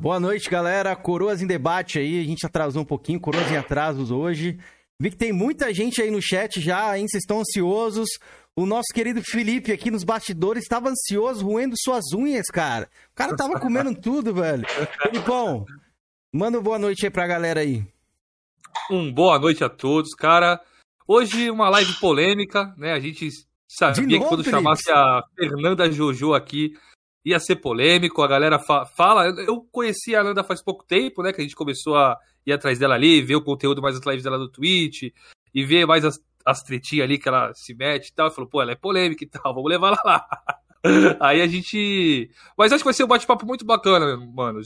Boa noite, galera. Coroas em debate aí. A gente atrasou um pouquinho, coroas em atrasos hoje. Vi que tem muita gente aí no chat já, hein? Vocês estão ansiosos. O nosso querido Felipe aqui nos bastidores estava ansioso, roendo suas unhas, cara. O cara tava comendo tudo, velho. Felipão, manda uma boa noite aí pra galera aí. Um boa noite a todos, cara. Hoje uma live polêmica, né? A gente sabia novo, que quando Felipe? chamasse a Fernanda Jojo aqui ia ser polêmico. A galera fa fala. Eu conheci a Nanda faz pouco tempo, né? Que a gente começou a ir atrás dela ali, ver o conteúdo mais das lives dela no Twitch e ver mais as, as tretinhas ali que ela se mete e tal. Falou, pô, ela é polêmica e tal, vamos levar ela lá. Aí a gente. Mas acho que vai ser um bate-papo muito bacana, mano.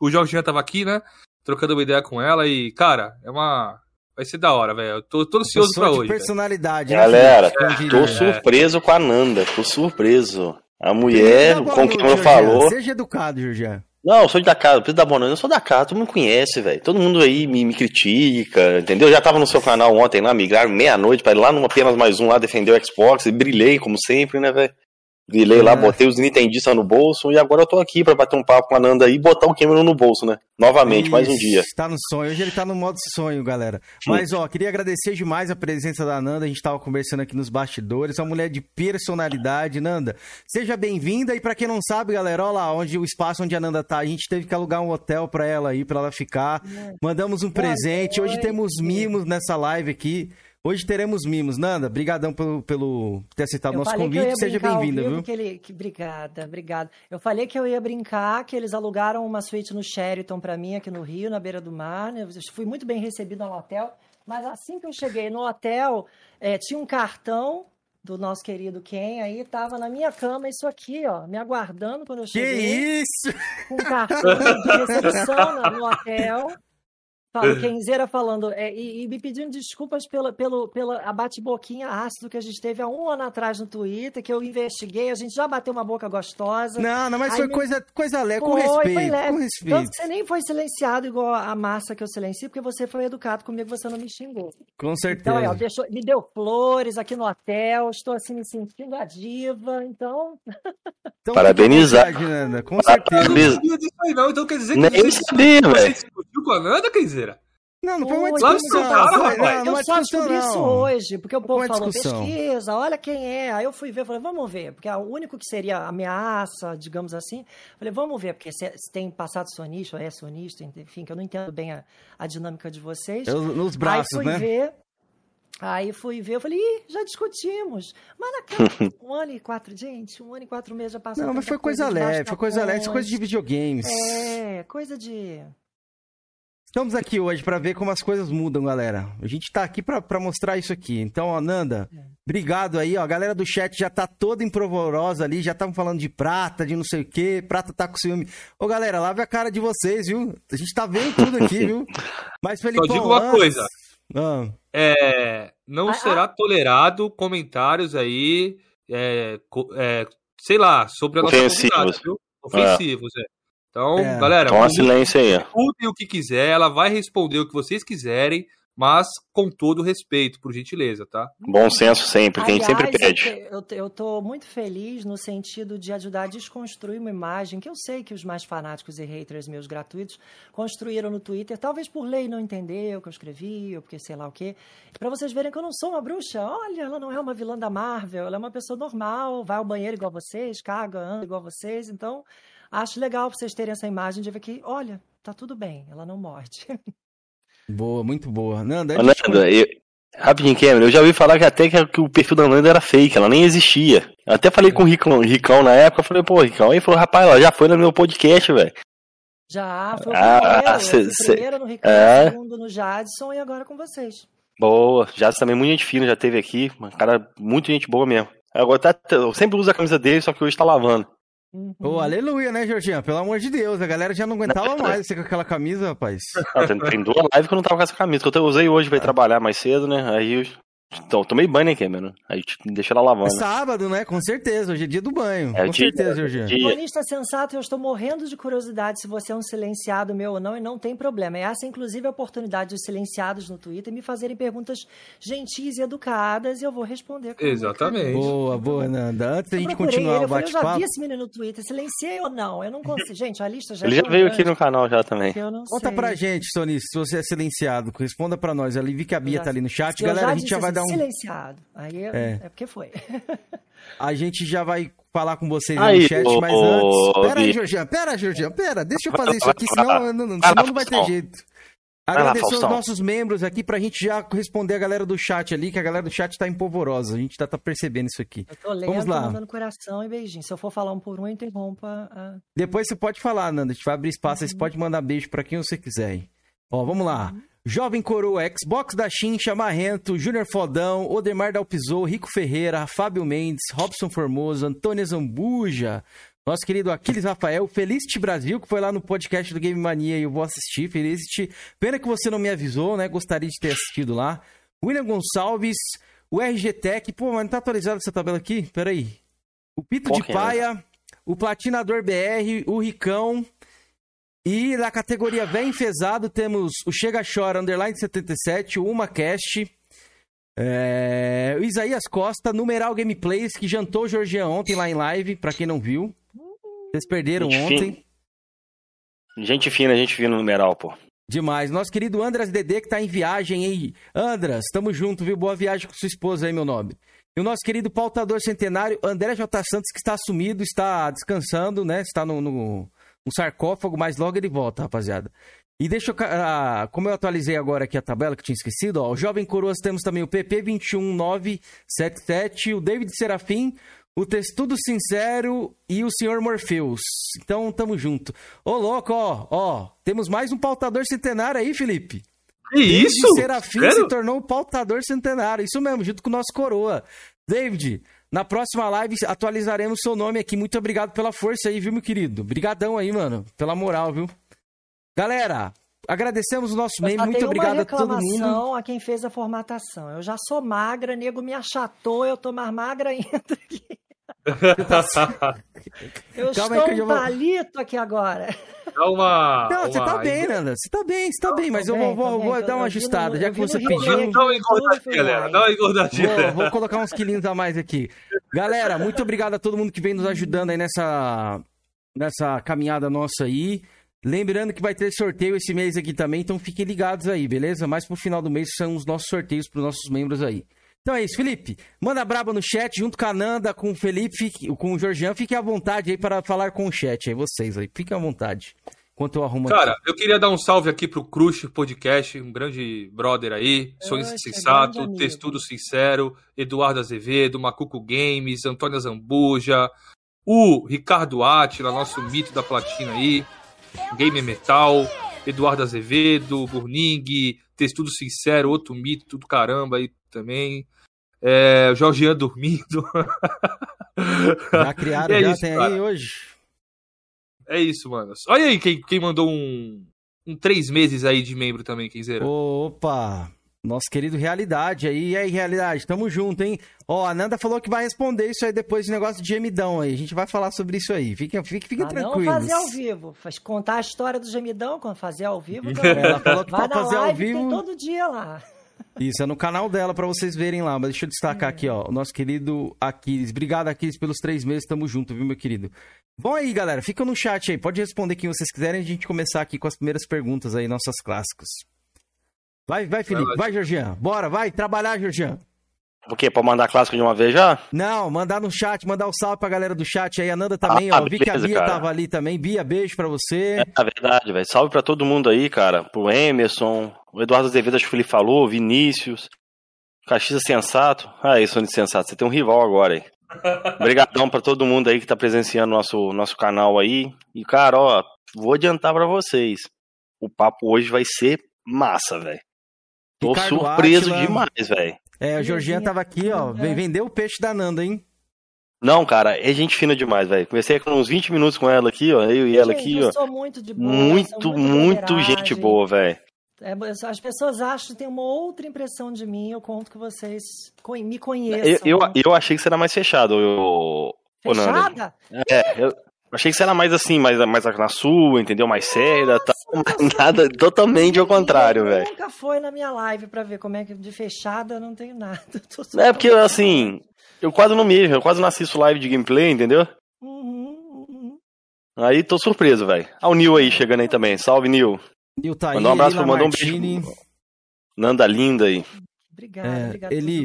O Jorginho tava aqui, né? Trocando uma ideia com ela e, cara, é uma. Vai ser da hora, velho. Tô, tô ansioso pra hoje. personalidade, né? Galera, tô surpreso com a Nanda. Tô surpreso. A mulher, como que ela falou. Seja educado, Jorge. Não, eu sou da casa, preciso da boa noite. Eu sou da casa, todo mundo conhece, velho. Todo mundo aí me, me, critica, entendeu? Eu já tava no seu canal ontem lá, migraram meia-noite para ir lá numa apenas mais um lá defender o Xbox e brilhei, como sempre, né, velho? Virei lá, é. botei os Nintendistas no bolso e agora eu tô aqui para bater um papo com a Nanda aí e botar o Cameron no bolso, né? Novamente, Isso, mais um dia. Tá no sonho. Hoje ele tá no modo sonho, galera. Mas, ó, queria agradecer demais a presença da Nanda. A gente tava conversando aqui nos bastidores. É uma mulher de personalidade. Nanda, seja bem-vinda. E para quem não sabe, galera, ó lá, onde o espaço onde a Nanda tá, a gente teve que alugar um hotel para ela aí, para ela ficar. Mandamos um presente. Hoje temos mimos nessa live aqui. Hoje teremos mimos. Nanda, brigadão pelo, pelo ter aceitado o nosso convite. Seja bem-vinda, viu? Que ele, que, obrigada, obrigada. Eu falei que eu ia brincar, que eles alugaram uma suíte no Sheraton para mim aqui no Rio, na beira do mar. Né? Eu fui muito bem recebida no hotel. Mas assim que eu cheguei no hotel, é, tinha um cartão do nosso querido Ken aí, tava na minha cama, isso aqui, ó, me aguardando quando eu cheguei. Que isso? Com um cartão de recepção no hotel. Fala, Kenzeira falando, é, e, e, me pedindo desculpas pela, pelo, pela bate-boquinha ácido que a gente teve há um ano atrás no Twitter, que eu investiguei, a gente já bateu uma boca gostosa. Não, não, mas foi me... coisa, coisa leve, com respeito, foi leve. com respeito. Tanto que você nem foi silenciado igual a massa que eu silenciei, porque você foi educado comigo, você não me xingou. Com certeza. Então, ó, deixou, me deu flores aqui no hotel, estou assim me sentindo a diva, então... então Parabenizar. Com certeza. Eu não aí não, então quer dizer que Nem você, sabia, você discutiu com a Nanda, Kenzeira? Não, não foi uma discussão. Não, não, não, eu só descobri isso hoje, porque o povo falou, pesquisa, olha quem é. Aí eu fui ver, falei, vamos ver, porque o único que seria ameaça, digamos assim, falei, vamos ver, porque se, tem passado sonista, ou é sonista, enfim, que eu não entendo bem a, a dinâmica de vocês. Eu, nos braços, Aí fui né? ver, Aí fui ver, eu falei, Ih, já discutimos. Mas na cara, um ano e quatro, gente, um ano e quatro meses já passou. Não, mas foi coisa, coisa leve, foi coisa leve, foi coisa de videogames. É, coisa de Estamos aqui hoje para ver como as coisas mudam, galera. A gente tá aqui para mostrar isso aqui. Então, Ananda, obrigado aí, ó. A galera do chat já tá toda emprovorosa ali, já estavam falando de prata, de não sei o quê. Prata tá com ciúme. Ô, galera, lave a cara de vocês, viu? A gente tá vendo tudo aqui, viu? Mas, Felipe, Só digo uma antes... coisa. Ah. É, não ah, será ah. tolerado comentários aí, é, é, sei lá, sobre a nossa comunidade, viu? Ofensivos, é. Então, é, galera, toma silêncio aí. Escutem o que quiser, ela vai responder o que vocês quiserem, mas com todo respeito, por gentileza, tá? Bom senso sempre, quem sempre pede. Eu, eu tô muito feliz no sentido de ajudar a desconstruir uma imagem que eu sei que os mais fanáticos e haters meus gratuitos construíram no Twitter, talvez por lei não entender o que eu escrevi, ou porque sei lá o quê. Para vocês verem que eu não sou uma bruxa. Olha, ela não é uma vilã da Marvel, ela é uma pessoa normal, vai ao banheiro igual vocês, caga, anda igual vocês, então Acho legal vocês terem essa imagem de ver que, olha, tá tudo bem, ela não morde. Boa, muito boa. Nanda, Nanda eu, rapidinho, Cameron, eu já ouvi falar que até que, que, o perfil da Nanda era fake, ela nem existia. Eu até falei com o Ricão, Ricão na época, eu falei, pô, Ricão, aí falou, rapaz, ela já foi no meu podcast, velho. Já, foi o ah, primeiro, cê, cê, primeiro no Ricão, é... segundo no Jadson e agora com vocês. Boa, Jadson também muito gente fina, já teve aqui, uma cara muito gente boa mesmo. Agora tá, eu sempre uso a camisa dele, só que hoje tá lavando. Uhum. Oh, aleluia, né, Jorginho? Pelo amor de Deus, a galera já não aguentava não, mais você com aquela camisa, rapaz. Não, tem, tem duas lives que eu não tava com essa camisa, que eu usei hoje pra ir trabalhar mais cedo, né? Aí Então, tomei banho, né, Cameron? Aí deixa ela lavando. É sábado, né? Com certeza. Hoje é dia do banho. É, Com dia, certeza, Jorginho. Comunista sensato, eu estou morrendo de curiosidade se você é um silenciado meu ou não, e não tem problema. É essa, inclusive, a oportunidade dos silenciados no Twitter me fazerem perguntas gentis e educadas, e eu vou responder. Exatamente. Boa, boa, Nanda. Antes da gente continuar o bate-papo... Eu já vi esse menino no Twitter. Silenciei ou não? Eu não consigo. Gente, a lista já Ele já veio grande. aqui no canal já também. Conta sei. pra gente, Sonis, se você é silenciado. Responda pra nós. Ali vi que a Bia já, tá ali no chat. Galera, a gente já vai dar um... Silenciado. Aí é, é porque foi. A gente já vai falar com vocês aí, no chat, ô, mas antes. Pera aí, Jorginho, pera, Jorginho, pera, deixa eu fazer isso aqui, senão, não, senão não vai ter jeito. Agradecer aos nossos membros aqui pra gente já responder a galera do chat ali, que a galera do chat tá empolvorosa. A gente tá, tá percebendo isso aqui. Eu tô lendo, Vamos lá. mandando coração e beijinho. Se eu for falar um por um, interrompa. A... Depois você pode falar, Nanda. A gente vai abrir espaço. Uhum. Você pode mandar beijo pra quem você quiser. Ó, vamos lá. Uhum. Jovem Coroa, Xbox da Chincha, Marrento, Júnior Fodão, Odemar Dalpizou, Rico Ferreira, Fábio Mendes, Robson Formoso, Antônio Zambuja, nosso querido Aquiles Rafael, Felicity Brasil, que foi lá no podcast do Game Mania e eu vou assistir, Felicity. Pena que você não me avisou, né? Gostaria de ter assistido lá. William Gonçalves, o RG Tech, pô, mas não tá atualizado essa tabela aqui? Peraí. O Pito de Paia, o Platinador BR, o Ricão, e na categoria Vem Enfesado temos o Chega Chora Underline 77, o UmaCast, é, o Isaías Costa, Numeral Gameplays, que jantou o Georgian ontem lá em live, pra quem não viu. Vocês perderam gente ontem. Fina. Gente fina, gente fina no numeral, pô. Demais. Nosso querido Andras DD, que tá em viagem aí. Andras, tamo junto, viu? Boa viagem com sua esposa aí, meu nome. E o nosso querido pautador centenário, André J. Santos, que está sumido, está descansando, né? Está no, no, um sarcófago, mas logo ele volta, rapaziada. E deixa eu. Ah, como eu atualizei agora aqui a tabela que tinha esquecido, ó. O Jovem Coroas temos também o PP21977, o David Serafim, o Testudo Sincero e o Senhor Morpheus. Então tamo junto. Ô, louco, ó, ó. Temos mais um pautador centenário aí, Felipe. Que isso? Serafim Sério? se tornou o pautador centenário. Isso mesmo, junto com o nosso coroa. David, na próxima live atualizaremos seu nome aqui. Muito obrigado pela força aí, viu, meu querido? Obrigadão aí, mano, pela moral, viu? Galera, agradecemos o nosso membro. Muito obrigado a todo mundo. a quem fez a formatação. Eu já sou magra, nego me achatou, eu tô mais magra ainda aqui. eu Calma estou aí um palito aqui agora. Dá uma. Não, você tá bem, Nanda. Você tá bem, você tá bem, mas eu vou, vou, vou dar uma ajustada, já que você pediu. Dá uma engordadinha, galera. Dá uma engordadinha. Vou, vou colocar uns quilinhos a mais aqui. Galera, muito obrigado a todo mundo que vem nos ajudando aí nessa, nessa caminhada nossa aí. Lembrando que vai ter sorteio esse mês aqui também, então fiquem ligados aí, beleza? Mais pro final do mês são os nossos sorteios para os nossos membros aí. Então é isso, Felipe. Manda braba no chat, junto com a Nanda, com o Felipe, com o Georgian. Fiquem à vontade aí para falar com o chat aí, vocês aí. Fiquem à vontade. Enquanto eu arrumo Cara, aqui. eu queria dar um salve aqui pro Crush Podcast, um grande brother aí, Sonho Sensato, é Testudo Sincero, Eduardo Azevedo, Macuco Games, Antônia Zambuja, o Ricardo Atila, nosso mito da platina aí, Game Metal, Eduardo Azevedo, Burning, Testudo Sincero, outro mito, tudo caramba aí também. É, Jorgian dormindo. Já criaram, é já isso, tem cara. aí hoje. É isso, mano. Olha aí quem, quem mandou um, um três meses aí de membro também, quem zera. Opa! Nosso querido Realidade aí. E aí, Realidade, tamo junto, hein? Ó, a Nanda falou que vai responder isso aí depois de negócio de gemidão aí. A gente vai falar sobre isso aí. Fiquem, fiquem, fiquem ah, tranquilos. Não fazer ao vivo. Faz contar a história do gemidão quando fazer ao vivo. Ela falou que vai fazer ao vivo. Tem todo dia lá. Isso, é no canal dela para vocês verem lá. Mas deixa eu destacar aqui, ó. O nosso querido Aquiles. Obrigado, Aquiles, pelos três meses. Tamo junto, viu, meu querido? Bom aí, galera. Fica no chat aí. Pode responder quem vocês quiserem. A gente começar aqui com as primeiras perguntas aí, nossas clássicas. Vai, vai, Felipe. Vai, Georgian. Bora, vai. Trabalhar, Georgian. O quê? Pra mandar clássico de uma vez já? Não, mandar no chat, mandar o um salve pra galera do chat aí. A Nanda também, ah, ó. Beleza, Vi que a Bia cara. tava ali também. Bia, beijo pra você. É, é verdade, velho. Salve pra todo mundo aí, cara. Pro Emerson, o Eduardo Azevedo, acho que ele falou, Vinícius, Caxias Sensato. Ah, isso, Sonic Sensato. Você tem um rival agora aí. Obrigadão pra todo mundo aí que tá presenciando nosso, nosso canal aí. E, cara, ó, vou adiantar pra vocês. O papo hoje vai ser massa, velho. Tô Ricardo surpreso Atila. demais, velho. É, a Georgiana tava aqui, ó. Vem vender o peixe da Nanda, hein? Não, cara, é gente fina demais, velho. Comecei com uns 20 minutos com ela aqui, ó. Eu e ela gente, aqui, ó. Sou muito de boa. Muito, muito gente boa, velho. É, as pessoas acham que tem uma outra impressão de mim. Eu conto que vocês me conheçam. Eu, eu, eu achei que você era mais fechado. Eu, Fechada? É, eu achei que você era mais assim, mais, mais na sua, entendeu? Mais séria, tá? nada, totalmente ao contrário, velho. Nunca foi na minha live pra ver como é que de fechada não tenho nada. É porque, assim, eu quase não me eu quase não assisto live de gameplay, entendeu? Uhum, uhum. Aí tô surpreso, velho. Ah, o Nil aí chegando aí também. Salve, Nil. Nil tá Mandou um abraço pra mandar um beijo. Nanda linda aí. Obrigada, é, obrigado. Ele...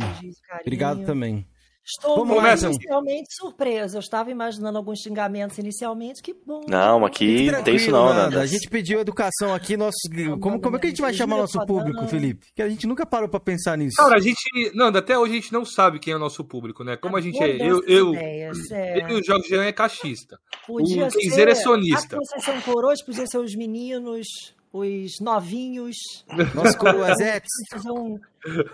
Obrigado também. Estou Vamos lá, inicialmente então. surpresa. Eu estava imaginando alguns xingamentos inicialmente. Que bom. Não, aqui não tem isso não, né? A gente pediu educação aqui. Nosso... Como, como é que a gente vai chamar nosso público, Felipe? Que a gente nunca parou para pensar nisso. Cara, a gente. Não, até hoje a gente não sabe quem é o nosso público, né? Como a gente é. Eu, eu, ideias, é. eu e o Jorge Jean é caixista. Podia o Kenzer é sonista. Vocês são coroas, podia ser os meninos os novinhos. Nossos coroazetes. Um,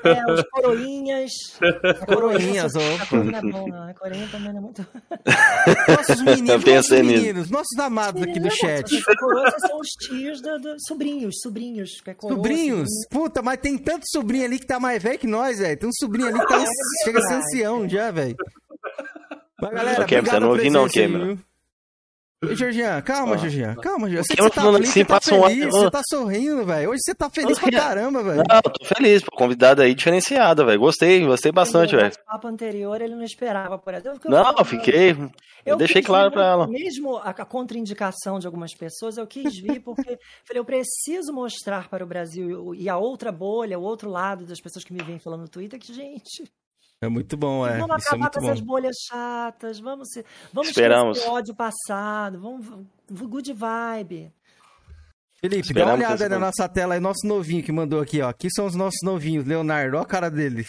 é, os coroinhas. Coroinhas, opa. Não é bom, não. A coroinha também não é muito. Nossos meninos, nossos meninos, nossos amados aqui do chat. Os coroas são os tios do, do sobrinhos, sobrinhos. Que é coroa, sobrinhos? Sobrinho. Puta, mas tem tanto sobrinho ali que tá mais velho que nós, velho. Tem um sobrinho ali que tá, chega a ser ancião já, velho. Mas galera, okay, você não ouvi não, Cameron. Ô, Georgian, calma, ah. Georgian, calma, Georgian. Você, você tá feliz, assim, você tá feliz, um... você tá sorrindo, velho. Hoje você tá feliz pra caramba, velho. Não, eu tô feliz, pô. Convidado aí diferenciado, velho. Gostei, gostei bastante, velho. No papo anterior ele não esperava, por exemplo. Não, eu fiquei. Eu, eu deixei claro pra ela. Mesmo a, a contraindicação de algumas pessoas, eu quis vir porque falei, eu preciso mostrar para o Brasil e a outra bolha, o outro lado das pessoas que me vêm falando no Twitter que, gente, é muito bom, é. Vamos é acabar é com bom. essas bolhas chatas, vamos, vamos Esperamos. o ódio passado, vamos good vibe. Felipe, Esperamos dá uma olhada aí na nossa tela aí, nosso novinho que mandou aqui, ó. Aqui são os nossos novinhos, Leonardo, ó a cara dele.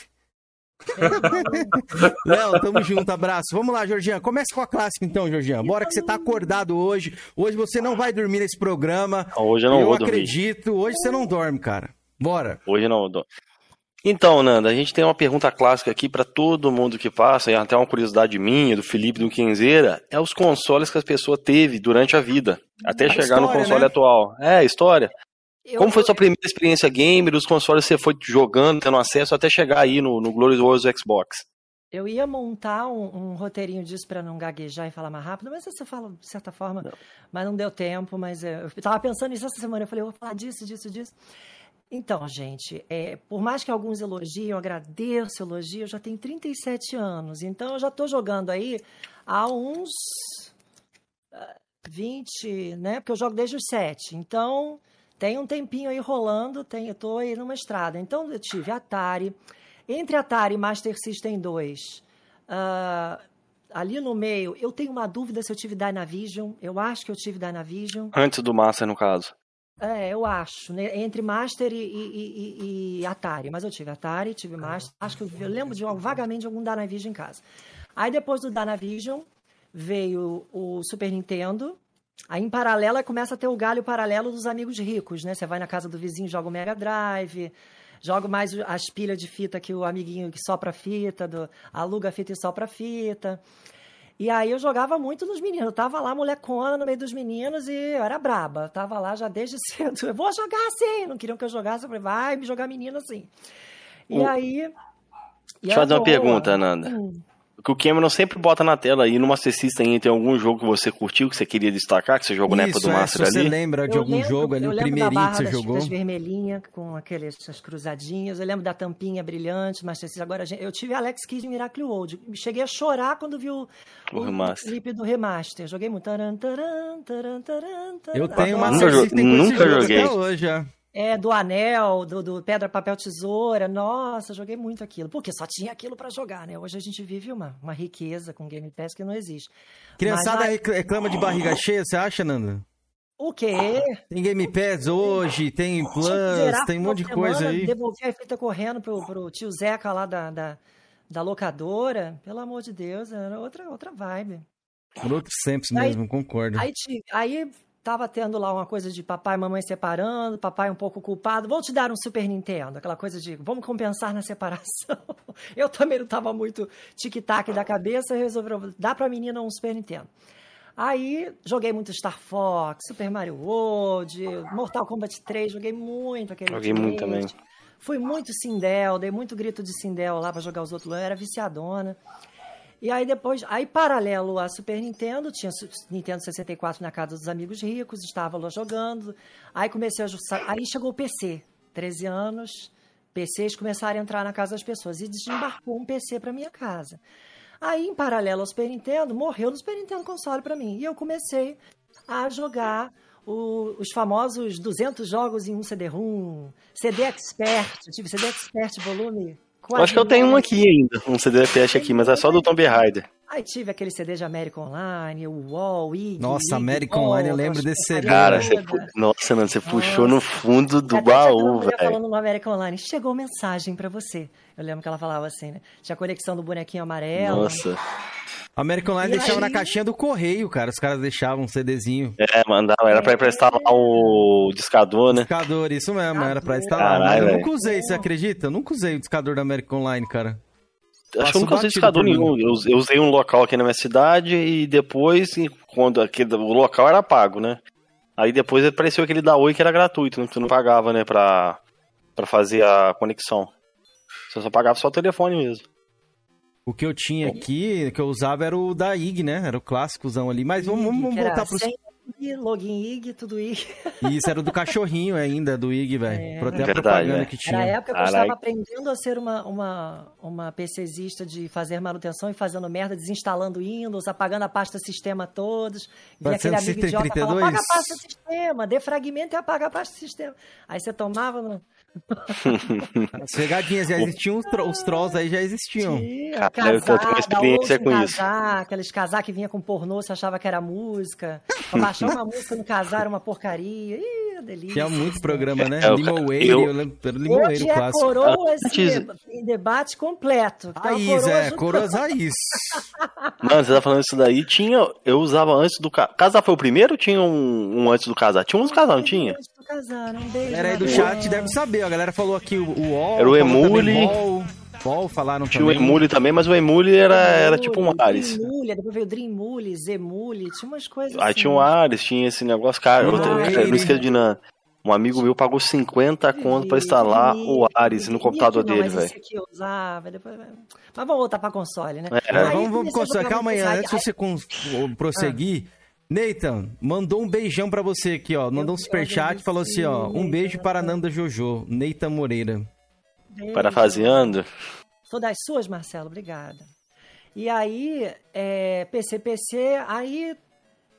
Léo, tamo junto, abraço. Vamos lá, Georgian. Começa com a clássica então, Georgian. Bora que você tá acordado hoje. Hoje você não vai dormir nesse programa. Hoje eu não eu vou acredito. Dormir. Hoje você não dorme, cara. Bora. Hoje não vou dormir. Então, Nanda, a gente tem uma pergunta clássica aqui para todo mundo que passa, e até uma curiosidade minha, do Felipe do Quinzeira, é os consoles que as pessoas teve durante a vida, até a chegar história, no console né? atual. É, história. Eu... Como foi sua primeira experiência gamer, os consoles você foi jogando, tendo acesso, até chegar aí no, no Glorioso Xbox? Eu ia montar um, um roteirinho disso para não gaguejar e falar mais rápido, mas você fala de certa forma, não. mas não deu tempo, mas é, eu estava pensando nisso essa semana, eu falei, eu vou falar disso, disso, disso. Então, gente, é, por mais que alguns elogiem, eu agradeço elogio, eu já tenho 37 anos, então eu já estou jogando aí há uns 20, ah, né? Porque eu jogo desde os 7. Então, tem um tempinho aí rolando, tem, eu estou aí numa estrada. Então, eu tive Atari. Entre Atari e Master System 2, uh, ah, ali no meio, eu tenho uma dúvida se eu tive Dynavision. Eu acho que eu tive Dynavision. Antes do Master, no caso. É, eu acho, né? Entre Master e, e, e, e, Atari. Mas eu tive Atari, tive Master. Acho que eu, eu lembro de, vagamente de algum Dynavision em casa. Aí depois do Dynavision veio o Super Nintendo. Aí em paralelo começa a ter o galho paralelo dos amigos ricos, né? Você vai na casa do vizinho, joga o Mega Drive, joga mais as pilhas de fita que o amiguinho que sopra fita, do, aluga fita e sopra fita. E aí eu jogava muito nos meninos. Eu tava lá, molecona, no meio dos meninos, e eu era braba. Eu tava lá já desde cedo. Eu vou jogar assim! Não queriam que eu jogasse. Eu falei, vai me jogar menino assim. E aí. Deixa eu fazer uma pergunta, Ananda. Hum que o Cameron sempre bota na tela aí no Master System tem algum jogo que você curtiu, que você queria destacar, que você jogou Isso, na época do é, Master se ali? você lembra de eu algum lembro, jogo ali, o primeirinho que você das, jogou? das vermelhinhas, com aquelas cruzadinhas, eu lembro da tampinha brilhante, Master System, agora eu tive Alex Kidd em Miracle World, cheguei a chorar quando vi o, o, o clipe do remaster, joguei muito. Taran, taran, taran, eu tenho Master System nunca joguei. até hoje, já. É, do anel, do, do, pedra, papel, tesoura. Nossa, joguei muito aquilo. Porque só tinha aquilo para jogar, né? Hoje a gente vive uma, uma riqueza com Game Pass que não existe. Criançada Mas, reclama de barriga cheia, você acha, Nando? O quê? Tem Game Pass hoje, tem Plus, tem um monte de coisa aí. Devolvi a fita correndo pro, pro tio Zeca lá da, da, da, locadora. Pelo amor de Deus, era outra, outra vibe. Por outros tempos mesmo, concordo. Aí, aí Tava tendo lá uma coisa de papai e mamãe separando, papai um pouco culpado. Vou te dar um Super Nintendo. Aquela coisa de vamos compensar na separação. Eu também não tava muito tic-tac da cabeça, resolveu dar pra menina um Super Nintendo. Aí joguei muito Star Fox, Super Mario World, Mortal Kombat 3, joguei muito aquele Joguei muito também. Fui muito Sindel, dei muito grito de Sindel lá pra jogar os outros, eu era viciadona. E aí depois, aí paralelo a Super Nintendo, tinha Nintendo 64 na casa dos amigos ricos, estava lá jogando. Aí comecei a aí chegou o PC, 13 anos, PCs começaram a entrar na casa das pessoas e desembarcou um PC para minha casa. Aí, em paralelo ao Super Nintendo, morreu no Super Nintendo console para mim. E eu comecei a jogar o, os famosos 200 jogos em um CD-ROM, CD Expert, eu tive CD Expert volume eu acho que eu tenho um aqui ainda, um CD Expert aqui, mas é só do Tomb Raider. Aí tive aquele CD de American Online, o UOL, IG. Nossa, American Online, eu lembro desse CD. Cara, você, nossa, mano, você puxou no fundo do baú, velho. falando no American Online, chegou mensagem para você. Eu lembro que ela falava assim, né? Tinha a conexão do bonequinho amarelo. Nossa. American Online deixava aí... na caixinha do correio, cara. Os caras deixavam um CDzinho. É, mandava. Era pra, pra instalar o discador, né? Discador, isso mesmo. Era pra instalar. Caralho, eu nunca usei, você acredita? Eu nunca usei o discador da American Online, cara. Acho que eu nunca usei discador nenhum. Eu, eu, usei um local aqui na minha cidade e depois, quando aquele, o local era pago, né? Aí depois apareceu aquele da Oi que era gratuito, né? Que tu não pagava, né? Pra, pra fazer a conexão. Você só pagava só o telefone mesmo. O que eu tinha aqui, que eu usava era o da IG, né? Era o clássicozão ali. Mas vamos, vamos voltar pro. IG, login IG, tudo IG. Isso, era do cachorrinho ainda, do IG, velho. É, verdade, propaganda né? que tinha. Na época eu estava aprendendo a ser uma, uma, uma PCzista de fazer manutenção e fazendo merda, desinstalando Windows, apagando a pasta sistema todos. E aquele amigo idiota falava, apaga a pasta sistema, defragmenta e apaga a pasta sistema. Aí você tomava... No... As pegadinhas já existiam, os trolls aí já existiam. Tinha, Cara, eu tenho uma experiência com casar, isso. Aqueles casar que vinha com pornô, você achava que era música. Pra baixar uma música no casar era uma porcaria. Ih, delícia. Tinha muito programa, né? É, Limoeiro, eu, eu lembro Limoeiro Hoje é clássico. coroas em debate completo. Raiz, é, coroas raiz. Mano, você tá falando isso daí, tinha, eu usava antes do casar. Casar foi o primeiro ou tinha um, um antes do casar? Tinha uns casar, não tinha? Casar, um beijo. Era aí do chat, deve saber, a galera falou aqui o UOL. Era o Emule. Ball falaram tinha também. Tinha o Emule também, mas o Emule era, era tipo um Ares. Emule, depois veio o Dreamule, Zemule, tinha umas coisas Aí assim. tinha um Ares, tinha esse negócio, cara, eu, não esqueço de nada. Um amigo meu pagou 50 conto pra instalar o Ares no computador dele, velho. Esse aqui eu usava, depois... Mas vamos voltar pra console, né? É. Aí, vamos, vamos console. Calma aí, antes de você prosseguir... Nathan, mandou um beijão pra você aqui, ó. Mandou um superchat e falou assim, ó. Um beijo para Nanda Jojo, Nathan Moreira. Beijo. Parafaseando. Sou das suas, Marcelo, obrigada. E aí, é, PC, PC, aí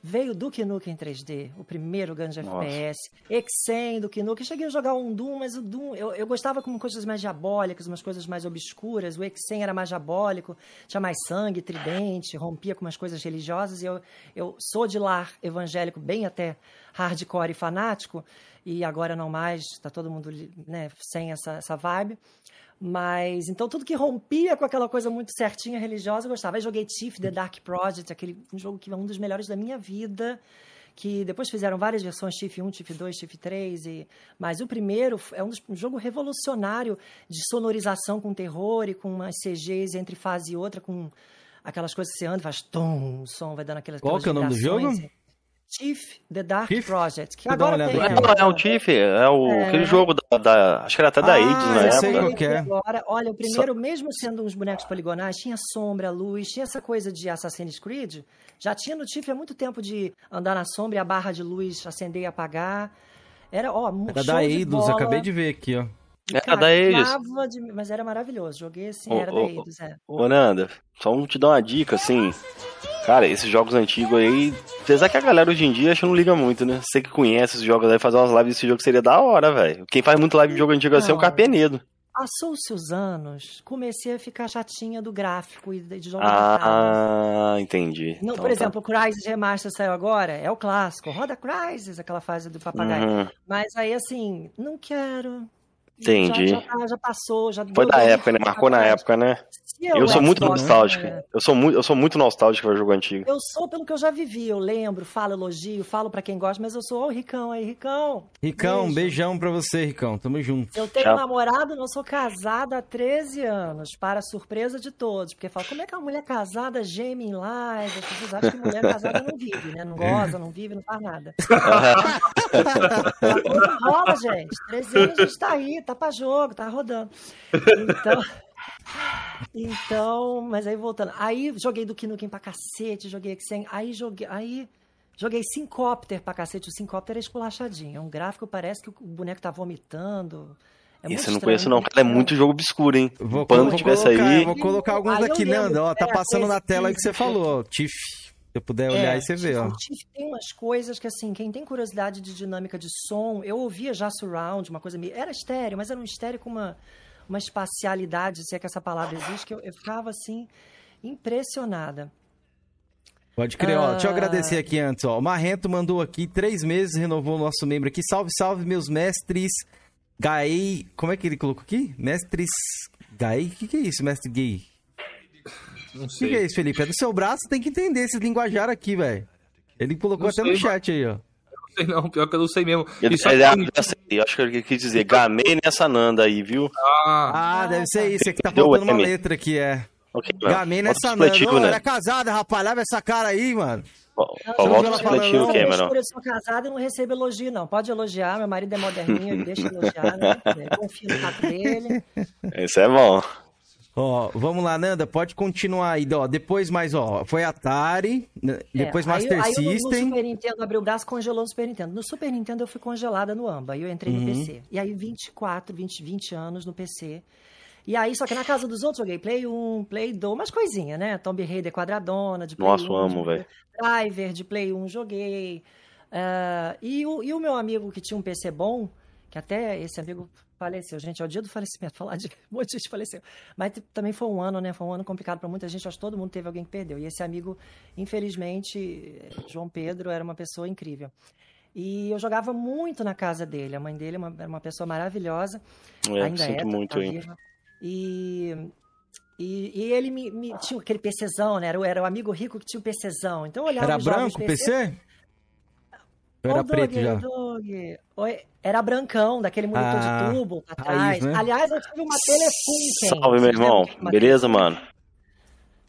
veio Duke Nukem 3D, o primeiro grande FPS, Exen, Duke Nukem. Cheguei a jogar um Doom, mas o Doom, eu, eu gostava com coisas mais diabólicas, umas coisas mais obscuras. O Exen era mais diabólico, tinha mais sangue, tridente, rompia com umas coisas religiosas. E eu, eu sou de lar evangélico, bem até hardcore e fanático, e agora não mais, está todo mundo né, sem essa, essa vibe. Mas, então, tudo que rompia com aquela coisa muito certinha religiosa, eu gostava. Aí joguei Tiff, The Dark Project, aquele um jogo que é um dos melhores da minha vida, que depois fizeram várias versões, Tiff 1, Tiff 2, Tiff 3, e... mas o primeiro é um, dos, um jogo revolucionário de sonorização com terror e com umas CGs entre fase e outra, com aquelas coisas que você anda e faz tom, o som vai dando aquelas Qual que é o nome do jogo? Tiff, The Dark? Project. Que agora tem, é, é o Tiff, é, o, é... aquele jogo da, da, Acho que era até da ah, Aids na época. Sei qual que é. Agora, olha, o primeiro, Só... mesmo sendo uns bonecos poligonais, tinha sombra, luz, tinha essa coisa de Assassin's Creed. Já tinha no Tiff há muito tempo de andar na sombra e a barra de luz acender e apagar. Era, ó, Era da Eidos, acabei de ver aqui, ó. Era da Eidos. De... Mas era maravilhoso. Joguei assim, ô, era ô, da Eidos, é. Ô, Nanda, só te dar uma dica, assim. Cara, esses jogos antigos aí, apesar que a galera hoje em dia acho que não liga muito, né? Você que conhece esses jogos aí, fazer umas lives desse jogo seria da hora, velho. Quem faz muito live de jogo antigo assim é o Carpenedo. Passou-se os anos, comecei a ficar chatinha do gráfico e de jogo Ah, entendi. Não, então, por tá. exemplo, o Crysis Remaster saiu agora, é o clássico. Roda Crysis, aquela fase do papagaio. Uhum. Mas aí, assim, não quero. Entendi. Já, já, já passou, já Foi da época, né? Marcou na época, né? eu, Eu sou muito nostálgico. né? Eu sou muito, eu sou muito nostálgico pra jogo antigo. Eu sou pelo que eu já vivi, eu lembro, falo elogio, falo pra quem gosta, mas eu sou o Ricão aí, Ricão. Ricão, Beijo. beijão pra você, Ricão. Tamo junto. Eu tenho Tchau. um namorado, não sou casada há 13 anos, para a surpresa de todos. Porque fala, como é que uma mulher casada geme em live? As pessoas acham que mulher casada não vive, né? Não goza, não vive, não faz nada. Rola, gente. 13 anos a gente tá aí, tá pra jogo, tá rodando. Então. Então, mas aí voltando. Aí joguei do Nukem pra cacete, joguei Xen, aí joguei. Aí. Joguei Syncopter pra cacete. O Syncopter é esculachadinho. É um gráfico, parece que o boneco tá vomitando. É Esse eu não conheço, não. Cara, é muito jogo obscuro, hein? Vou, Quando vou tivesse colocar, aí. vou colocar alguns Aí aqui, Nanda. Ó, tá é, passando na tela aí que você falou, ó. Tiff. Se eu puder olhar É, aí, você vê, ó. Tem umas coisas que, assim, quem tem curiosidade de dinâmica de som, eu ouvia já surround, uma coisa meio. Era estéreo, mas era um estéreo com uma, uma espacialidade, se é que essa palavra existe, que eu, eu ficava assim, impressionada. Pode crer, ó. Deixa eu Ah. agradecer aqui antes, ó. O Marrento mandou aqui três meses, renovou o nosso membro aqui. Salve, salve, meus mestres. Gaei. Como é que ele colocou aqui? Mestres. Gaei? O que, que é isso, mestre gay? Não O que, que é sei. isso, Felipe? É do seu braço, tem que entender esse linguajar aqui, velho. Ele colocou Não até sei, no chat aí, ó. Não sei não, pior que eu não sei mesmo. Ele, E só ele, que- eu, sei, eu acho que ele quis dizer, gamei nessa Nanda aí, viu? Ah, Ah, deve ser isso. É que tá faltando uma letra aqui, é. Ok, não. Gamei nessa Nanda. Ô, né? Era casada, rapaz. Leva essa cara aí, mano. Não, Volta o supletivo, não. Cameron. Eu sou casada e não recebo elogio, não. Pode elogiar, meu marido é moderninho, ele deixa elogiar, né? Eu confio no tato dele. Isso é bom. Ó, vamos lá, Nanda, pode continuar aí. Ó, depois mais, ó, foi Atari, né, depois É, aí- Master aí, no- No System. Super Nintendo abriu o braço congelou no Super Nintendo. No Super Nintendo eu fui congelada no AMBA, aí eu entrei Uhum. no PC. E aí 24, 20, 20 anos no PC. E aí, só que na casa dos outros joguei Play 1, Play 2, umas coisinhas, né? Tomb Raider quadradona, de Play Nossa, 1. amo, velho. Driver de Play 1 joguei. Ah, e, o, e o meu amigo que tinha um PC bom, que até esse amigo faleceu. Gente, é o dia do falecimento, falar de um monte de gente faleceu. Mas também foi um ano, né? Foi um ano complicado para muita gente. Acho que todo mundo teve alguém que perdeu. E esse amigo, infelizmente, João Pedro, era uma pessoa incrível. E eu jogava muito na casa dele. A mãe dele é uma- era uma pessoa maravilhosa. É, ainda sinto é, tá- muito tá viva. E, e, e ele me, me- tinha aquele PCzão, né? Era, o- era o amigo rico que tinha o PCzão. Então eu olhava Era branco o de PC? Ô, era Doug, preto já? Doug. Oi, era brancão, daquele monitor Ah, de tubo pra raiz, trás. né? Aliás, eu tive uma Telefunken. Salve, meu irmão. Beleza, mano?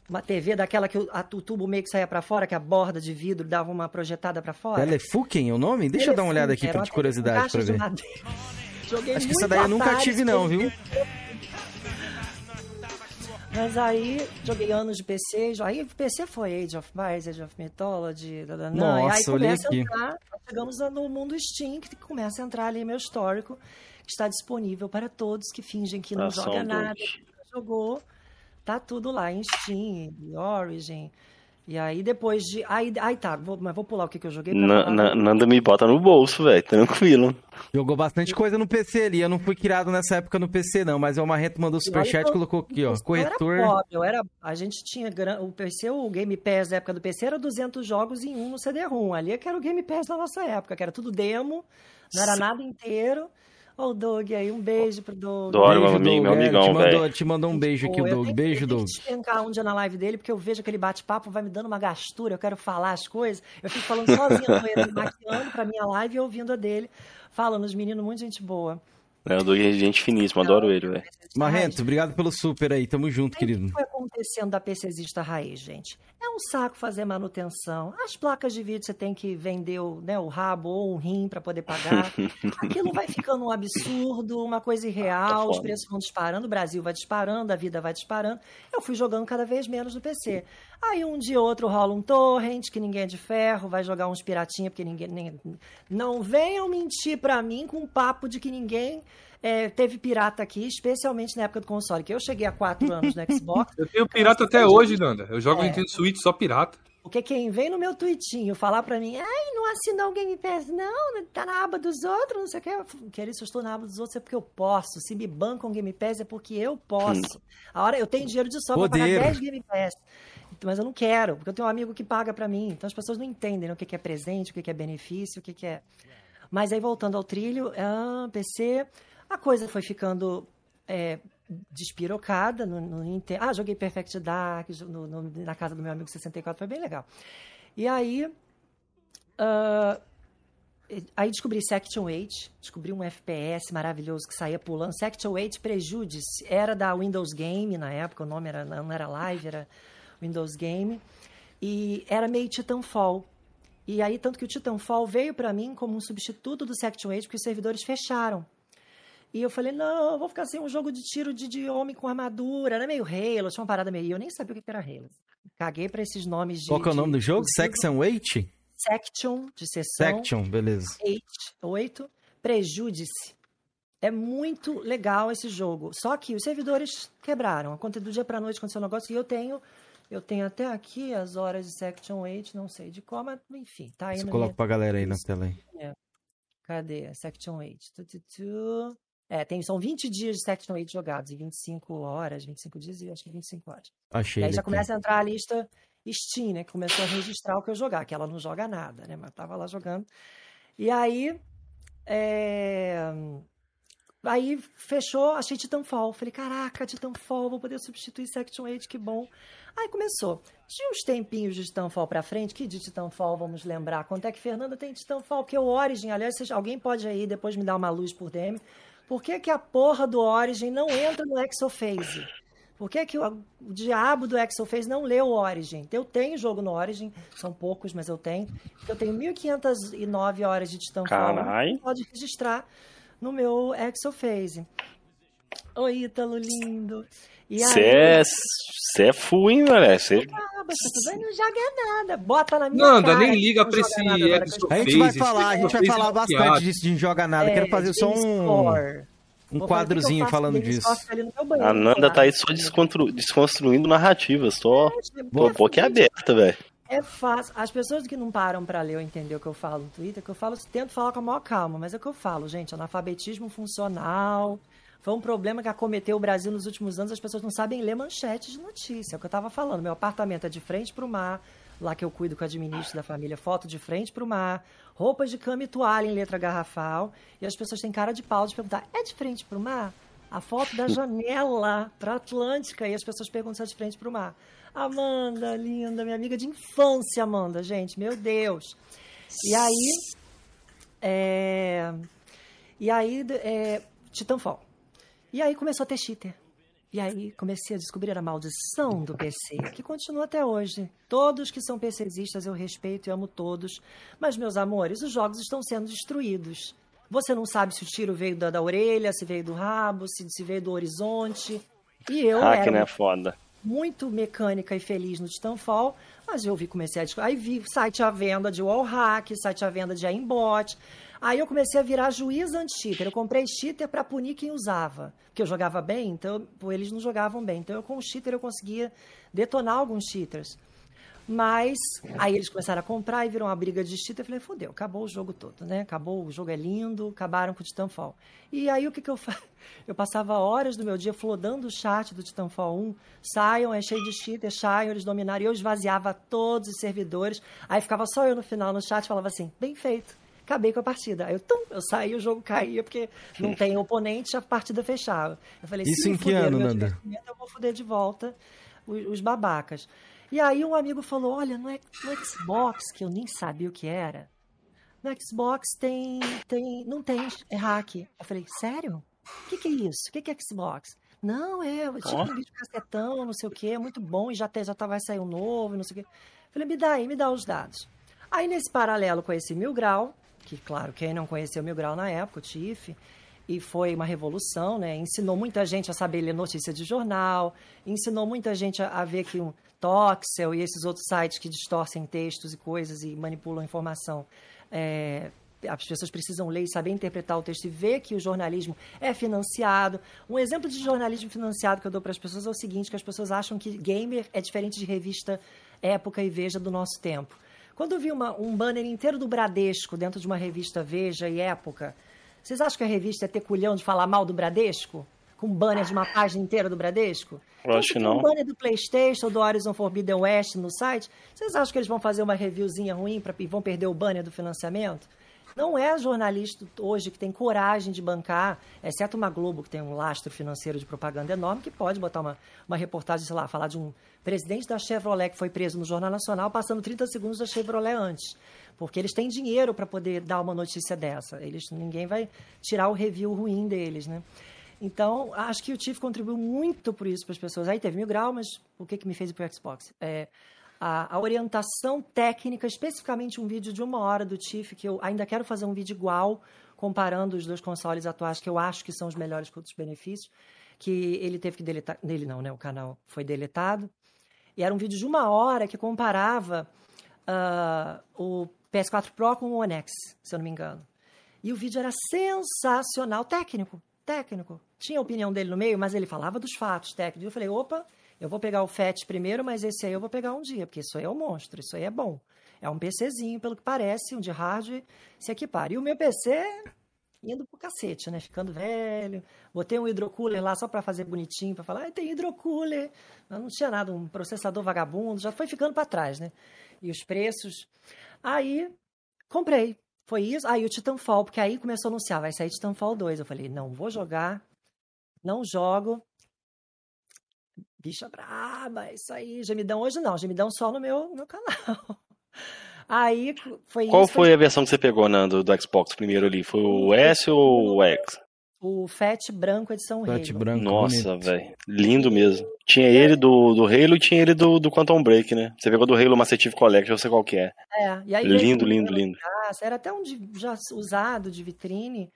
Uma TV daquela que o, a- o tubo meio que saía pra fora, que a borda de vidro dava uma projetada pra fora. Telefunken é o nome? Deixa eu dar uma olhada aqui Telefunken, de curiosidade pra ver. Joguei Acho que essa daí eu nunca tive não, viu? Mas aí, joguei anos de PC, aí o PC foi Age of Empires, Age of Mythology, dadanã, e aí Nossa, olhei começa a aqui. entrar, chegamos no mundo Steam, que começa a entrar ali meu histórico, que está disponível para todos que fingem que não Ação joga nada, que jogou, tá tudo lá em Steam, Origin, e aí depois de, aí, aí tá, vou, mas vou pular o que, que eu joguei Na- na- Nanda me bota no bolso, velho. Tranquilo. Jogou bastante coisa no PC ali. Eu não fui criado nessa época no PC, não, mas o Marrento mandou superchat e colocou aqui, ó. Eu Corretor. era pobre, eu era, a gente tinha o PC, o Game Pass da época do PC era 200 jogos em um no CD-ROM. Ali é que era o Game Pass da nossa época, que era tudo demo, não era nada inteiro. Ó, o Doug aí, um beijo pro Doug. Adoro, Beijo, meu amigo, meu Doug. É, amigão, te mandou, velho. te mandou um beijo aqui, o eu Doug. tenho- Beijo, eu Doug. tenho que despencar um dia na live dele, porque eu vejo aquele bate-papo, vai me dando uma gastura, eu quero falar as coisas. Eu fico falando sozinha no ele, maquiando pra minha live e ouvindo a dele. Falando, os meninos, muito gente boa. É, o Doug é gente finíssima, adoro ele, velho. Marrento, obrigado pelo super aí. Tamo junto, O que querido. foi acontecendo da PCzista raiz, gente? É um saco fazer manutenção. As placas de vídeo você tem que vender o, né, o rabo ou o rim para poder pagar. Aquilo vai ficando um absurdo, uma coisa irreal, Tá os preços vão disparando, o Brasil vai disparando, a vida vai disparando. Eu fui jogando cada vez menos no PC. Aí um dia ou outro rola um torrent, que ninguém é de ferro, vai jogar uns piratinha, porque ninguém. nem- não venham mentir para mim com um papo de que ninguém é, teve pirata aqui, especialmente na época do console, que eu cheguei há quatro anos no Xbox. eu tenho pirata até hoje, Nanda. Eu jogo É. Nintendo Switch só pirata. Porque quem vem no meu tweetinho falar pra mim, ai, não assinou o Game Pass, não, tá na aba dos outros, não sei o que. Querido, se eu estou na aba dos outros é porque eu posso. Se me bancam Game Pass é porque eu posso. A hora eu tenho dinheiro de sobra pra Poder. pagar 10 Game Pass. Mas eu não quero, porque eu tenho um amigo que paga pra mim. Então as pessoas não entendem né, o que que é presente, o que que é benefício, o que que é. Mas aí voltando ao trilho, ah, PC. A coisa foi ficando é, despirocada no, no. Ah, joguei Perfect Dark no, no, na casa do meu amigo 64, foi bem legal. E aí. Uh, aí descobri Section 8, descobri um FPS maravilhoso que saía pulando. Section 8 Prejudice era da Windows Game na época, o nome era, não era Live, era Windows Game. E era meio Titanfall. E aí, tanto que o Titanfall veio para mim como um substituto do Section 8, porque os servidores fecharam. E eu falei, não, vou ficar sem um jogo de tiro de, de homem com armadura. Era meio Halo, tinha uma parada meio. Eu nem sabia o que era Halo. Caguei pra esses nomes de. Qual que é o nome do jogo? Section 8? Section, de sessão. Section, beleza. 8, 8. Prejudice. É muito legal esse jogo. Só que os servidores quebraram. Aconteceu do dia pra noite, aconteceu um negócio. E eu tenho. Eu tenho até aqui as horas de Section 8, não sei de qual, mas enfim, tá aí Você coloca minha... pra galera aí na tela aí. É. Cadê? Section 8. Tu, tu, tu. É, tem, são 20 dias de Section 8 jogados, e 25 horas, 25 dias e acho que 25 horas. Achei. E aí já aqui. começa a entrar a lista Steam, né? Que começou a registrar o que eu jogar, que ela não joga nada, né? Mas tava lá jogando. E aí. É... Aí fechou, achei Titanfall. Falei, caraca, Titanfall, vou poder substituir Section 8, que bom. Aí começou. Tinha uns tempinhos de Titanfall pra frente, que de Titanfall vamos lembrar. Quanto é que Fernanda tem Titanfall? Porque o Origin, aliás, vocês- alguém pode aí depois me dar uma luz por DM. Por que, que a porra do Origin não entra no Exophase? Por que, que o, o diabo do Exophase não leu o Origin? Eu tenho jogo no Origin, são poucos, mas eu tenho. Eu tenho 1.509 horas de Titanfall. Carai. Pode registrar no meu Exophase. Oi, Ítalo lindo. E Você aí, é, cê é full, hein, velho? Cê- você não joga nada. Bota na minha Nanda, cara. nem liga pra esse nada. A gente vai falar, a gente vai falar bastante disso de não joga nada. É, Quero fazer só um, Core. um Vou quadrozinho falando disso. Banheiro, A Nanda tá aí só descontru- desconstruindo narrativas, só. É Tô um pouco aberta, velho. É fácil. As pessoas que não param pra ler ou entender o que eu falo no Twitter, que eu falo, tento falar com a maior calma, mas é o que eu falo, gente, analfabetismo funcional. Foi um problema que acometeu o Brasil nos últimos anos, as pessoas não sabem ler manchetes de notícia. É o que eu tava falando. Meu apartamento é de frente pro mar, lá que eu cuido com o administro da família, foto de frente pro mar, roupas de cama e toalha em letra garrafal, e as pessoas têm cara de pau de perguntar: "É de frente pro mar?" A foto da janela para Atlântica e as pessoas perguntam se é de frente para o mar. Amanda, linda, minha amiga de infância, Amanda, gente, meu Deus. E aí, é, e aí, é, Titanfall. E aí começou a ter cheater. E aí comecei a descobrir a maldição do PC, que continua até hoje. Todos que são PCistas eu respeito e amo todos. Mas, meus amores, os jogos estão sendo destruídos. Você não sabe se o tiro veio da, da orelha, se veio do rabo, se, se veio do horizonte. E eu Hack, era né? Foda. Muito mecânica e feliz no Titanfall, mas eu vi, comecei a. Aí vi site à venda de wallhack, site à venda de aimbot. Aí eu comecei a virar juiz anti-cheater. Eu comprei cheater para punir quem usava. Porque eu jogava bem, então eles não jogavam bem. Então eu, com o cheater eu conseguia detonar alguns cheaters. Mas aí eles começaram a comprar e viram uma briga de cheater. Eu falei, fodeu, acabou o jogo todo, né? Acabou, o jogo é lindo, acabaram com o Titanfall. E aí o que, que eu faço? Eu passava horas do meu dia flodando o chat do Titanfall 1. Saiam, é cheio de cheater, saiam, eles dominaram. E eu esvaziava todos os servidores. Aí ficava só eu no final no chat falava assim, bem feito. Acabei com a partida. Aí eu, tum, eu saí, o jogo caía, porque não tem oponente, a partida fechava. Eu falei, Isso em que ano, Nanda? eu vou fuder de volta os, os babacas. E aí um amigo falou, olha, no, no Xbox, que eu nem sabia o que era, no Xbox tem, tem não tem é hack. Eu falei, sério? O que, que é isso? O que, que é Xbox? Não, é, tipo um vídeo cassetão, não sei o que, é muito bom, e já, te, já tá, vai sair um novo, não sei o que. Falei, me dá aí, me dá os dados. Aí, nesse paralelo, conheci Mil Grau, que, claro, quem não conheceu Mil Grau na época, o TIFF, e foi uma revolução, né? Ensinou muita gente a saber ler notícia de jornal, ensinou muita gente a, a ver que um Toxel e esses outros sites que distorcem textos e coisas e manipulam informação. é, as pessoas precisam ler e saber interpretar o texto e ver que o jornalismo é financiado. Um exemplo de jornalismo financiado que eu dou para as pessoas é o seguinte, que as pessoas acham que gamer é diferente de revista Época e Veja do nosso tempo. Quando eu vi uma- um banner inteiro do Bradesco dentro de uma revista Veja e Época, vocês acham que a revista é ter culhão de falar mal do Bradesco? Com um banner de uma página inteira do Bradesco? Eu acho que não. um banner do Playstation ou do Horizon Forbidden West no site, vocês acham que eles vão fazer uma reviewzinha ruim pra, e vão perder o banner do financiamento? Não é jornalista hoje que tem coragem de bancar, exceto uma Globo que tem um lastro financeiro de propaganda enorme, que pode botar uma, uma reportagem, sei lá, falar de um presidente da Chevrolet que foi preso no Jornal Nacional, passando 30 segundos da Chevrolet antes. Porque eles têm dinheiro para poder dar uma notícia dessa. Eles, ninguém vai tirar o review ruim deles, né? Então, acho que o TIFF contribuiu muito por isso para as pessoas. Aí teve mil grau, mas o que, que me fez para o Xbox? É, a, a, orientação técnica, especificamente um vídeo de uma hora do TIFF, que eu ainda quero fazer um vídeo igual, comparando os dois consoles atuais, que eu acho que são os melhores custos-benefícios, que ele teve que deletar. Nele não, né? O canal foi deletado. E era um vídeo de uma hora que comparava uh, o PS4 Pro com o One X, se eu não me engano. E o vídeo era sensacional, técnico, técnico. Tinha a opinião dele no meio, mas ele falava dos fatos técnicos. Eu falei, opa, eu vou pegar o FAT primeiro, mas esse aí eu vou pegar um dia, porque isso aí é um monstro, isso aí é bom. É um PCzinho, pelo que parece, um de hardware se equipar. E o meu PC indo pro cacete, né? Ficando velho. Botei um hidrocooler lá só para fazer bonitinho, para falar, ah, tem hidrocooler. Mas não tinha nada, um processador vagabundo, já foi ficando para trás, né? E os preços. Aí, comprei. Foi isso. Aí o Titanfall, porque aí começou a anunciar, vai sair Titanfall 2. Eu falei, não vou jogar, não jogo. Bicha braba, é isso aí. Gemidão hoje não, gemidão só no meu, meu canal. Aí foi Qual isso, foi a versão que você pegou, Nando, do Xbox primeiro ali? Foi o S ou o X? O Fat branco edição Fat Halo. branco. Nossa, velho. Lindo mesmo. Tinha é. ele do, do Halo e tinha ele do, do Quantum Break, né? Você pegou do Halo Master Chief Collection, eu sei qual que é. É. E aí lindo, lindo, lindo. Era até um de, já usado de vitrine.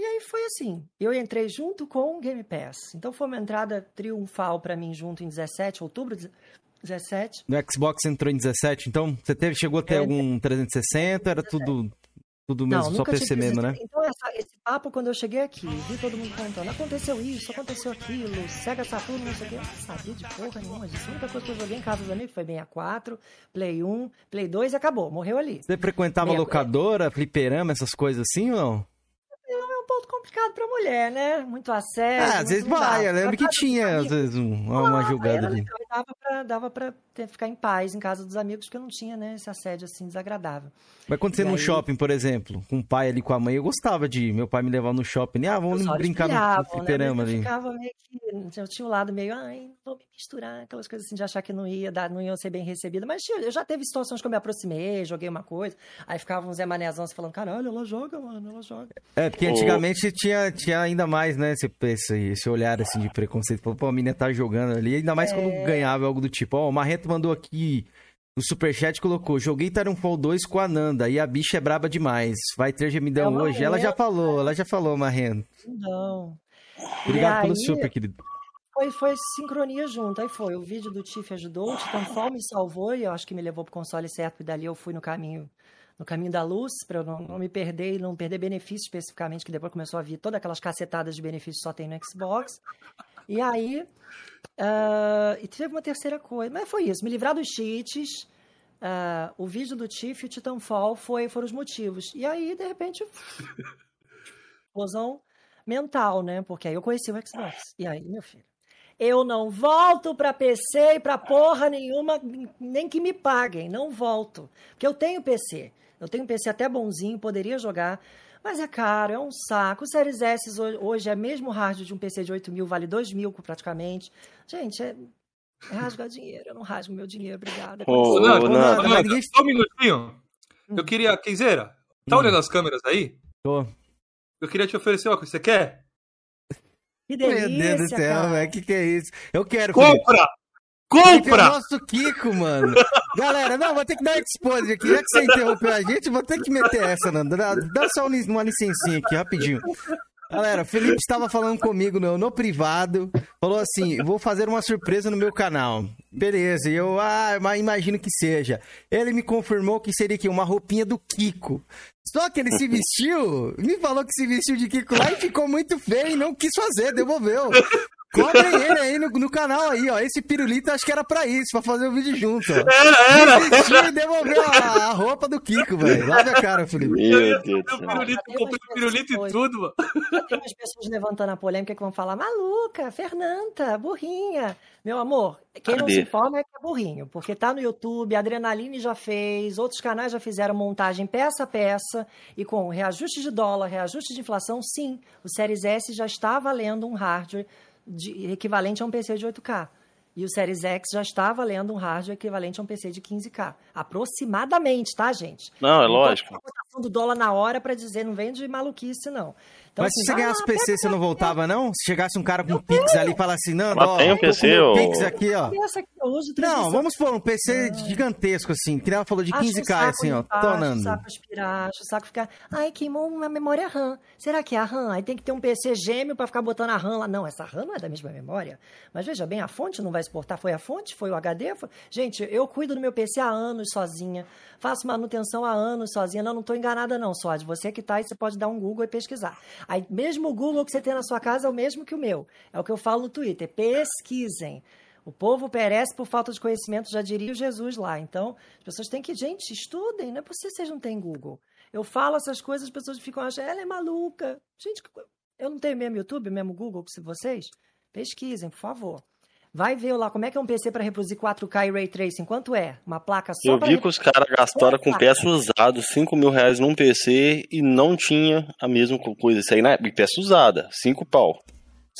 E aí foi assim, eu entrei junto com o Game Pass. Então foi uma entrada triunfal para mim junto em 17, outubro 17. No Xbox entrou em 17, então você teve, chegou a ter é, algum 360, era 17. tudo tudo mesmo, Não, só PC mesmo, né? Então essa, esse papo quando eu cheguei aqui, vi todo mundo contando, aconteceu isso, aconteceu aquilo, Sega Saturno, não sei o que, eu não sabia de porra nenhuma disso. A única coisa que eu joguei em casa dos amigos foi bem a 4, Play 1, Play 2 e acabou, morreu ali. Você frequentava locadora, fliperama, essas coisas assim ou não? Complicado pra mulher, né? Muito assédio. Ah, às vezes vai, eu lembro que tinha, às vezes, uma, uma julgada ali. Dava pra, dava pra ter, ficar em paz em casa dos amigos, porque eu não tinha, né, esse assédio assim desagradável. Mas quando você ia no shopping, por exemplo, com o pai ali com a mãe, eu gostava de meu pai me levar no shopping. Ah, vamos brincar no fliperama né? ali. Eu ficava meio que. Eu tinha o um lado meio, ai, não vou me misturar, aquelas coisas assim, de achar que não ia dar, não ia ser bem recebida. Mas eu já teve situações que eu me aproximei, joguei uma coisa, aí ficavam uns Zé Manezão falando, caralho, ela joga, mano, ela joga. É, porque antigamente tinha, tinha ainda mais, né, esse, esse, esse olhar assim de preconceito. Pô, a menina tá jogando ali, ainda mais é... quando ganhava algo do tipo, ó, oh, o Marreto mandou aqui no superchat colocou: Joguei Titanfall 2 com a Nanda e a bicha é braba demais. Vai ter gemidão é hoje? Ela já falou, ela já falou, Marrento. Não. Obrigado aí, pelo super, querido. Foi, foi sincronia junto. Aí foi. O vídeo do Tiff ajudou, o Titanfall me salvou e eu acho que me levou pro console certo. E dali eu fui no caminho no caminho da luz, para eu não, não, me perder e não perder benefícios especificamente, que depois começou a vir todas aquelas cacetadas de benefícios só tem no Xbox. E aí, uh, e teve uma terceira coisa, mas foi isso, me livrar dos cheats, uh, o vídeo do Tiff e o Titanfall foi, foram os motivos. E aí, de repente, explosão mental, né? Porque aí eu conheci o Xbox. E aí, meu filho, eu não volto para PC e para porra nenhuma, nem que me paguem, não volto. Porque eu tenho PC. Eu tenho um PC até bonzinho, poderia jogar, mas é caro, é um saco. O Series S hoje é mesmo hard de um PC de 8 mil, vale 2 mil praticamente. Gente, é, é rasgar dinheiro. Eu não rasgo meu dinheiro, obrigada. Oh, não, não, não, ninguém... Só um minutinho. Hum. Eu queria. Quinzeira, tá hum. olhando as câmeras aí? Tô. Eu queria te oferecer uma coisa. Você quer? Que delícia, Meu Deus do céu, velho. Que que é isso? Eu quero. Compra! Felipe. Compra! É nosso Kiko, mano. Galera, não, vou ter que dar expose aqui. Já que você interrompeu a gente, vou ter que meter essa, Nando. Dá, dá só uma licencinha aqui, rapidinho. Galera, o Felipe estava falando comigo no, no privado, falou assim: vou fazer uma surpresa no meu canal. Beleza, e eu ah, imagino que seja. Ele me confirmou que seria aqui uma roupinha do Kiko. Só que ele se vestiu, me falou que se vestiu de Kiko lá e ficou muito feio e não quis fazer, devolveu. Cobrem ele aí no, no, canal aí, ó. Esse pirulito acho que era pra isso, pra fazer o vídeo junto. Ó. Era, era. e devolveu a, a, roupa do Kiko, velho. Lave a cara, Felipe. Meu Deus do céu. Pirulito, comprei pirulito e tudo, mano. Tem umas pessoas levantando a polêmica que vão falar, maluca, Fernanda, burrinha. Meu amor, quem não se informa é que é burrinho, porque tá no YouTube, a Adrenaline já fez, outros canais já fizeram montagem peça a peça, e com reajuste de dólar, reajuste de inflação, sim, o Series S já está valendo um hardware de, equivalente a um PC de 8K. E o Series X já está valendo um hardware equivalente a um PC de 15K. Aproximadamente, tá, gente? Não, é lógico. A cotação do dólar na hora para dizer, não vem de maluquice, não. Então, Mas assim, se você ganhasse PC, você não voltava, não? Se chegasse um cara com um Pix ali e falasse, não, ó, tem um PC, ó. Pix aqui, ó. Não, vamos pôr um PC gigantesco, assim, que ela falou de 15k, assim, ó, tonando. O saco aspirar, o saco ficar, ai, queimou uma memória RAM. Será que é a RAM? Aí tem que ter um PC gêmeo para ficar botando a RAM lá. Não, essa RAM não é da mesma memória. Mas veja bem, a fonte não vai exportar. Foi a fonte? Foi o HD? Foi... Gente, eu cuido do meu PC há anos sozinha. Faço manutenção há anos sozinha. Não, não tô enganada não, Sod. Você que tá aí, você pode dar um Google e pesquisar. Aí, mesmo o Google que você tem na sua casa é o mesmo que o meu. É o que eu falo no Twitter. Pesquisem. O povo perece por falta de conhecimento, já diria o Jesus lá. Então, as pessoas têm que, gente, estudem, não é possível vocês não têm Google. Eu falo essas coisas, as pessoas ficam achando, ela é maluca. Gente, eu não tenho mesmo YouTube, mesmo Google que vocês. Pesquisem, por favor. Vai ver lá como é que é um PC para reproduzir 4K e Ray Tracing. Quanto é? Uma placa só Eu vi que os caras gastaram com peça usada 5 mil reais num PC e não tinha a mesma coisa. Isso aí na né? peça usada, 5 pau.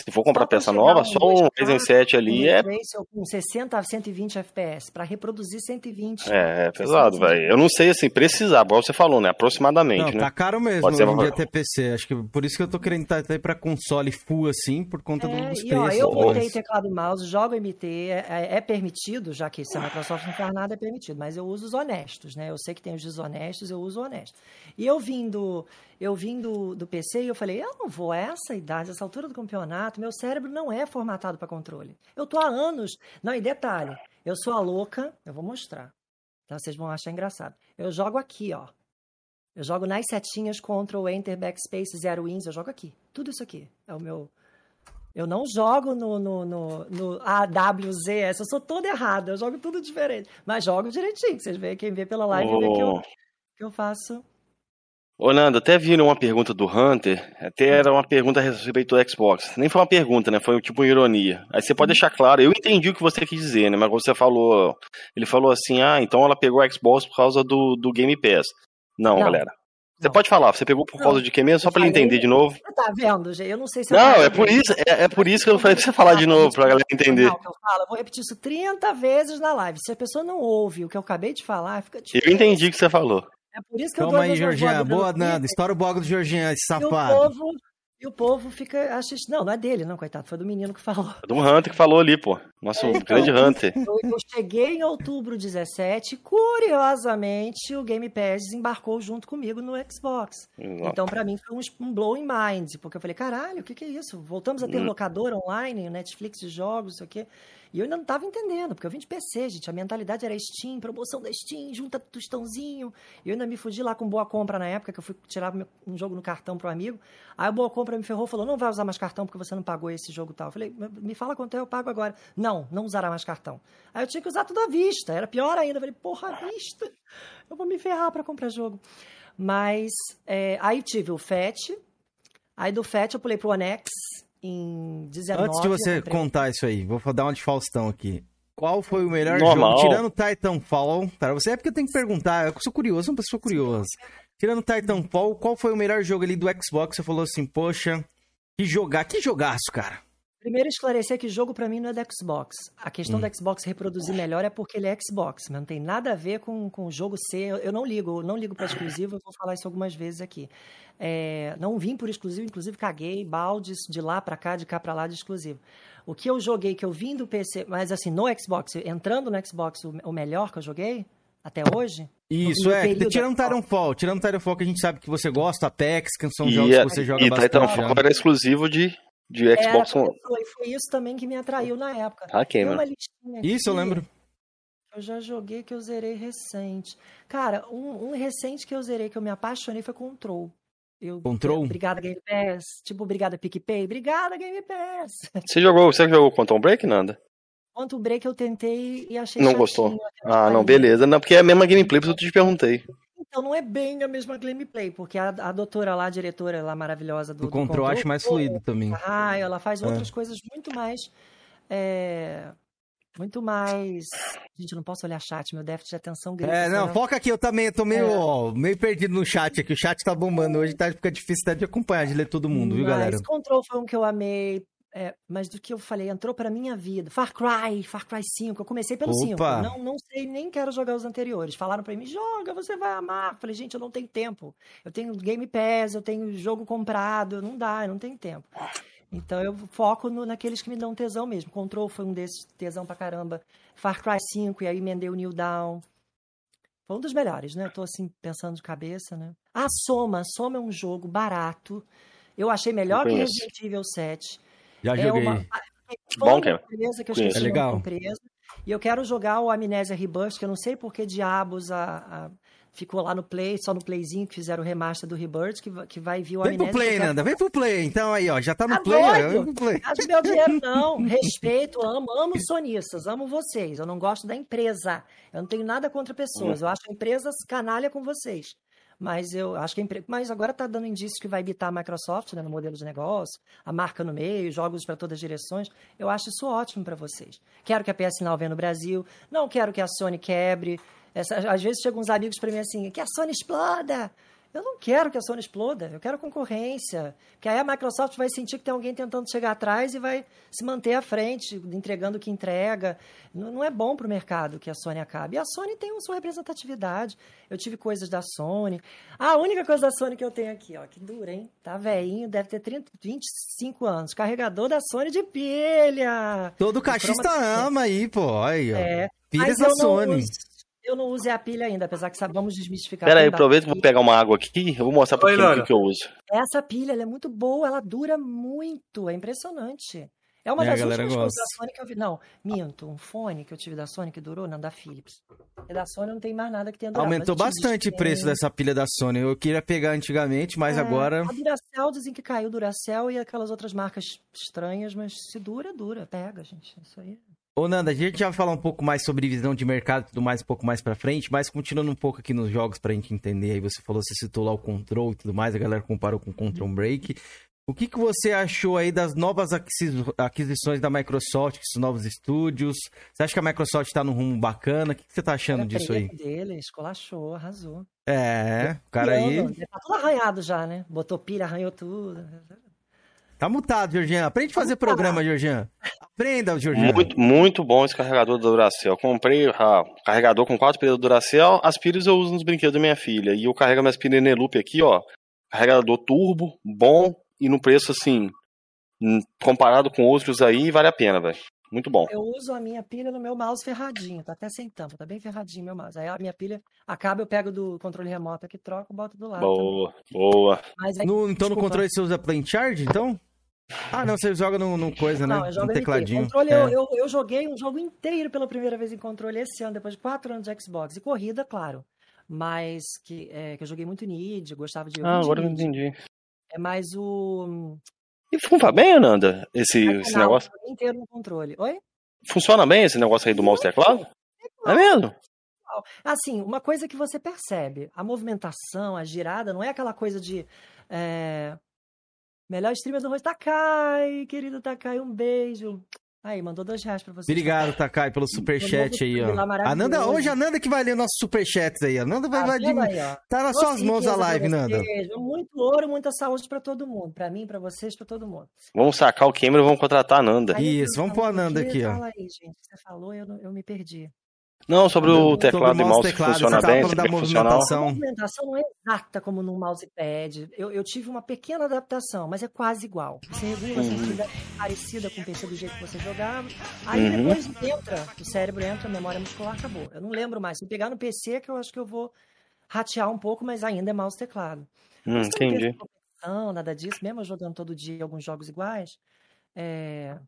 Se for comprar peça nova, só um Ryzen 7 ali é. Com 60 a 120 FPS, para reproduzir 120. É, é pesado, velho. Eu não sei assim, precisar, igual você falou, né? Aproximadamente, não, né? Tá caro mesmo Pode ser um dia ter PC. Acho que por isso que eu tô querendo estar tá, para console full assim, por conta é, dos e, preços. Ó, eu botei teclado e mouse, jogo MT, é, é, é, permitido, já que se a Microsoft não faz nada, é permitido, mas eu uso os honestos, né? Eu sei que tem os desonestos, eu uso o honesto. E eu vim do, eu vim do, do PC e eu falei, eu não vou a essa idade, essa altura do campeonato, meu cérebro não é formatado para controle. Eu tô há anos. Não, e detalhe, eu sou a louca, eu vou mostrar. Então vocês vão achar engraçado. Eu jogo aqui, ó. Eu jogo nas setinhas Ctrl, Enter, Backspace, Zero Wins, eu jogo aqui. Tudo isso aqui é o meu. Eu não jogo no, no, no, no AWZS, eu sou toda errada, eu jogo tudo diferente. Mas jogo direitinho, vocês veem, quem vê pela live oh. vê que eu, que eu faço Ô, Nando, até viram uma pergunta do Hunter, até era uma pergunta a respeito do Xbox. Nem foi uma pergunta, né? Foi tipo uma ironia. Aí você pode deixar claro, eu entendi o que você quis dizer, né? Mas você falou, ele falou assim, ah, então ela pegou o Xbox por causa do, do Game Pass. Não, não. galera. Você não. pode falar, você pegou por causa de quê mesmo? Só pra ele entender de novo. Você tá vendo, Gê? Eu não sei se... Não, é por, isso, é, é, por isso que eu falei pra você falar de novo, pra galera entender. Não, eu, falo, eu vou repetir isso 30 vezes na live. Se a pessoa não ouve o que eu acabei de falar, fica difícil. Eu entendi o que você falou. É por isso que Calma eu aí, Georgian. Boa, Nando. Estoura o bloco do Georgian, esse safado. E o povo, e o povo fica. Acha, não, não é dele, não, coitado. Foi do menino que falou. É do Hunter que falou ali, pô. Nosso é, então, grande Hunter. Eu, eu, cheguei em outubro 17, curiosamente, o Game Pass desembarcou junto comigo no Xbox. Nossa. Então, para mim, foi um, um blowing mind, porque eu falei, caralho, o que, que é isso? Voltamos a ter hum. locador online, Netflix de jogos, isso aqui. E eu ainda não estava entendendo, porque eu vim de PC, gente. A mentalidade era Steam, promoção da Steam, junta tostãozinho. E eu ainda me fudi lá com boa compra na época, que eu fui tirar um jogo no cartão para um amigo. Aí a boa compra me ferrou, falou: não vai usar mais cartão porque você não pagou esse jogo tal. Eu falei: me fala quanto é, eu pago agora. Não, não usará mais cartão. Aí eu tinha que usar tudo à vista, era pior ainda. Eu falei: porra, à vista, eu vou me ferrar para comprar jogo. Mas é, aí tive o FAT, aí do FAT eu pulei pro Anex em 19. Antes de você contar isso aí, vou dar uma de Faustão aqui. Qual foi o melhor Normal. jogo? Tirando Titanfall, para você é porque eu tenho que perguntar, eu sou curioso, sou uma pessoa curiosa. Tirando Titanfall, qual foi o melhor jogo ali do Xbox? Você falou assim, poxa, que jogar, que jogaço, cara. Primeiro esclarecer que jogo para mim não é da Xbox. A questão hum. do Xbox reproduzir melhor é porque ele é Xbox, mas não tem nada a ver com, com o jogo ser. Eu não ligo, não ligo para exclusivo, eu vou falar isso algumas vezes aqui. É, não vim por exclusivo, inclusive caguei baldes de lá para cá, de cá para lá de exclusivo. O que eu joguei, que eu vim do PC, mas assim, no Xbox, entrando no Xbox, o, o melhor que eu joguei até hoje. Isso, é. Tirando Titanfall, tirando Titanfall que a gente sabe que você gosta, Apex, que são jogos que você joga e bastante. E Titanfall era exclusivo de de Xbox One. Foi, foi isso também que me atraiu na época. Ah, okay, mano. Isso eu lembro. Eu já joguei que eu zerei recente. Cara, um, um, recente que eu zerei que eu me apaixonei foi Control. Eu, Control? Obrigada Game Pass. Tipo, obrigada PicPay. Obrigada Game Pass. Você jogou, você jogou Quantum Break, Nanda? Quantum Break eu tentei e achei Não gostou? Ah, não, beleza. Não, porque é a mesma gameplay, por isso eu te perguntei. Então não é bem a mesma gameplay, porque a, a doutora lá, a diretora lá maravilhosa do, do, do Control, acho mais fluido também. Ah, ela faz é. outras coisas muito mais. É, muito mais. Gente, eu não posso olhar chat, meu déficit de atenção grita. É, não, foca aqui, eu também eu tô meio, É. ó, meio perdido no chat aqui. O chat tá bombando hoje, tá, fica difícil até de acompanhar, de ler todo mundo, viu, Mas galera? Control foi um que eu amei. É, mas do que eu falei, entrou pra minha vida. Far Cry, Far Cry 5. Eu comecei pelo 5. Opa! Não, não sei, nem quero jogar os anteriores. Falaram pra mim, joga, você vai amar. Falei, gente, eu não tenho tempo. Eu tenho Game Pass, eu tenho jogo comprado. Não dá, eu não tenho tempo. Então eu foco no- naqueles que me dão tesão mesmo. Control foi um desses, tesão pra caramba. Far Cry 5, e aí emendei o New Down. Foi um dos melhores, né? Tô assim, pensando de cabeça, né? Ah, Soma. Soma é um jogo barato. Eu achei melhor que. Resident Evil 7. Já É joguei. uma Bom, cara. empresa que eu É legal. empresa. E eu quero jogar o Amnésia Rebirth, que eu não sei por que diabos a, a- ficou lá no Play, só no Playzinho que fizeram o remaster do Rebirth, que, que vai vir o Vem Amnésia. pro play, Nanda, vem pro play. Então aí, ó, já tá no Tá play, ó, doido? vem pro play. Gasta meu dinheiro, não. Respeito, amo, amo os sonistas, amo vocês. Eu não gosto da empresa. Eu não tenho nada contra pessoas. Eu acho a empresa canalha com vocês. Mas eu acho que a empresa. Mas agora tá dando indícios que vai evitar a Microsoft né, no modelo de negócio, a marca no meio, jogos para todas as direções. Eu acho isso ótimo para vocês. Quero que a PS Now venha no Brasil. Não quero que a Sony quebre. Essa- às vezes chegam uns amigos para mim assim, que a Sony exploda. Eu não quero que a Sony exploda, eu quero concorrência. Que aí a Microsoft vai sentir que tem alguém tentando chegar atrás e vai se manter à frente, entregando o que entrega. Não, não é bom para o mercado que a Sony acabe. E a Sony tem uma sua representatividade. Eu tive coisas da Sony. Ah, a única coisa da Sony que eu tenho aqui, ó, que dura, hein? Tá velhinho, deve ter 30, 25 anos. Carregador da Sony de pilha. Todo cachista ama aí, pô. Aí, ó. É. Pilhas da Sony. uso- eu não uso a pilha ainda, apesar que sabe, vamos desmistificar. Pera aí, aproveita que vou pegar uma água aqui. Eu vou mostrar pra quem o que que eu uso. Essa pilha ela é muito boa, ela dura muito, é impressionante. É uma É, das últimas coisas da Sony que eu vi. Não, minto, um fone que eu tive da Sony que durou, não, da Philips. E da Sony não tem mais nada que tenha durado. Aumentou bastante o preço dessa pilha da Sony. Eu queria pegar antigamente, mas É, agora. A Duracell dizem que caiu Duracell e aquelas outras marcas estranhas, mas se dura, dura. Pega, gente. Isso aí. Ô, Nanda, a gente já vai falar um pouco mais sobre visão de mercado e tudo mais um pouco mais pra frente, mas continuando um pouco aqui nos jogos pra gente entender. Aí você falou, você citou lá o Control e tudo mais, a galera comparou com o Control Break. O que, que você achou aí das novas aquisi- aquisições da Microsoft, esses novos estúdios? Você acha que a Microsoft tá num rumo bacana? O que, que você tá achando disso aí? dele, escolachou, arrasou. É, o cara aí. Tá tudo arranhado já, né? Botou pilha, arranhou tudo. Tá mutado, Georgian. Aprende a fazer programa, Georgian. Aprenda, Georgian. Muito, muito bom esse carregador do Duracell. Comprei ah, carregador com quatro pilhas do Duracell. As pilhas eu uso nos brinquedos da minha filha. E eu carrego minhas pilhas Eneloop aqui, ó. Carregador turbo, bom e no preço assim, hum, comparado com outros aí, vale a pena, velho. Muito bom. Eu uso a minha pilha no meu mouse ferradinho, tá até sem tampa, tá bem ferradinho meu mouse. Aí a minha pilha acaba, eu pego do controle remoto aqui, troco, boto do lado. Boa, boa. Mas aí, No- então no desculpa. controle você usa Plane Charge, então? Ah, não, você joga no, no coisa, Não, né? eu jogo No tecladinho. Controle, É. eu, eu, eu joguei um jogo inteiro pela primeira vez em controle esse ano, depois de quatro anos de Xbox. E corrida, claro. Mas que, é, que eu joguei muito Nid, gostava de. Ah, agora eu entendi. É mais o. E funfa bem, Ananda, esse, esse Não, negócio? inteiro no controle. Oi? Funciona bem esse negócio aí do mouse e teclado? É mesmo? Assim, uma coisa que você percebe, a movimentação, a girada, não é aquela coisa de. é, Melhor streamer do rosto, Takai, querido Takai, um beijo. Aí, mandou dois reais pra você. Obrigado, Takai, pelo superchat aí, ó. lá maravilhoso. A Nanda, hoje a Nanda que vai ler nossos superchats aí. A Nanda vai, Tá vai vendo aí? Tá nas suas mãos a live, Nanda. vocês, Muito ouro, muita saúde pra todo mundo. Pra mim, pra vocês, pra todo mundo. Vamos sacar o Cameron e vamos contratar a Nanda. Aí, Isso, vamos pôr a Nanda aqui, ó. Fala aí, gente. Você falou, eu, não- eu me perdi. Não, sobre o teclado Sobre e o mouse que teclado, funciona você tava bem, da que movimentação. A movimentação não é exata como num mousepad. Eu, eu tive uma pequena adaptação, mas é quase igual. Você regula a Uhum. sensibilidade parecida com o PC do jeito que você jogava. Aí Uhum. depois entra, o cérebro entra, a memória muscular acabou. Eu não lembro mais. Se pegar no PC, que eu acho que eu vou ratear um pouco, mas ainda é mouse e teclado. Hum, não entendi. competição, nada disso, mesmo jogando todo dia alguns jogos iguais. é,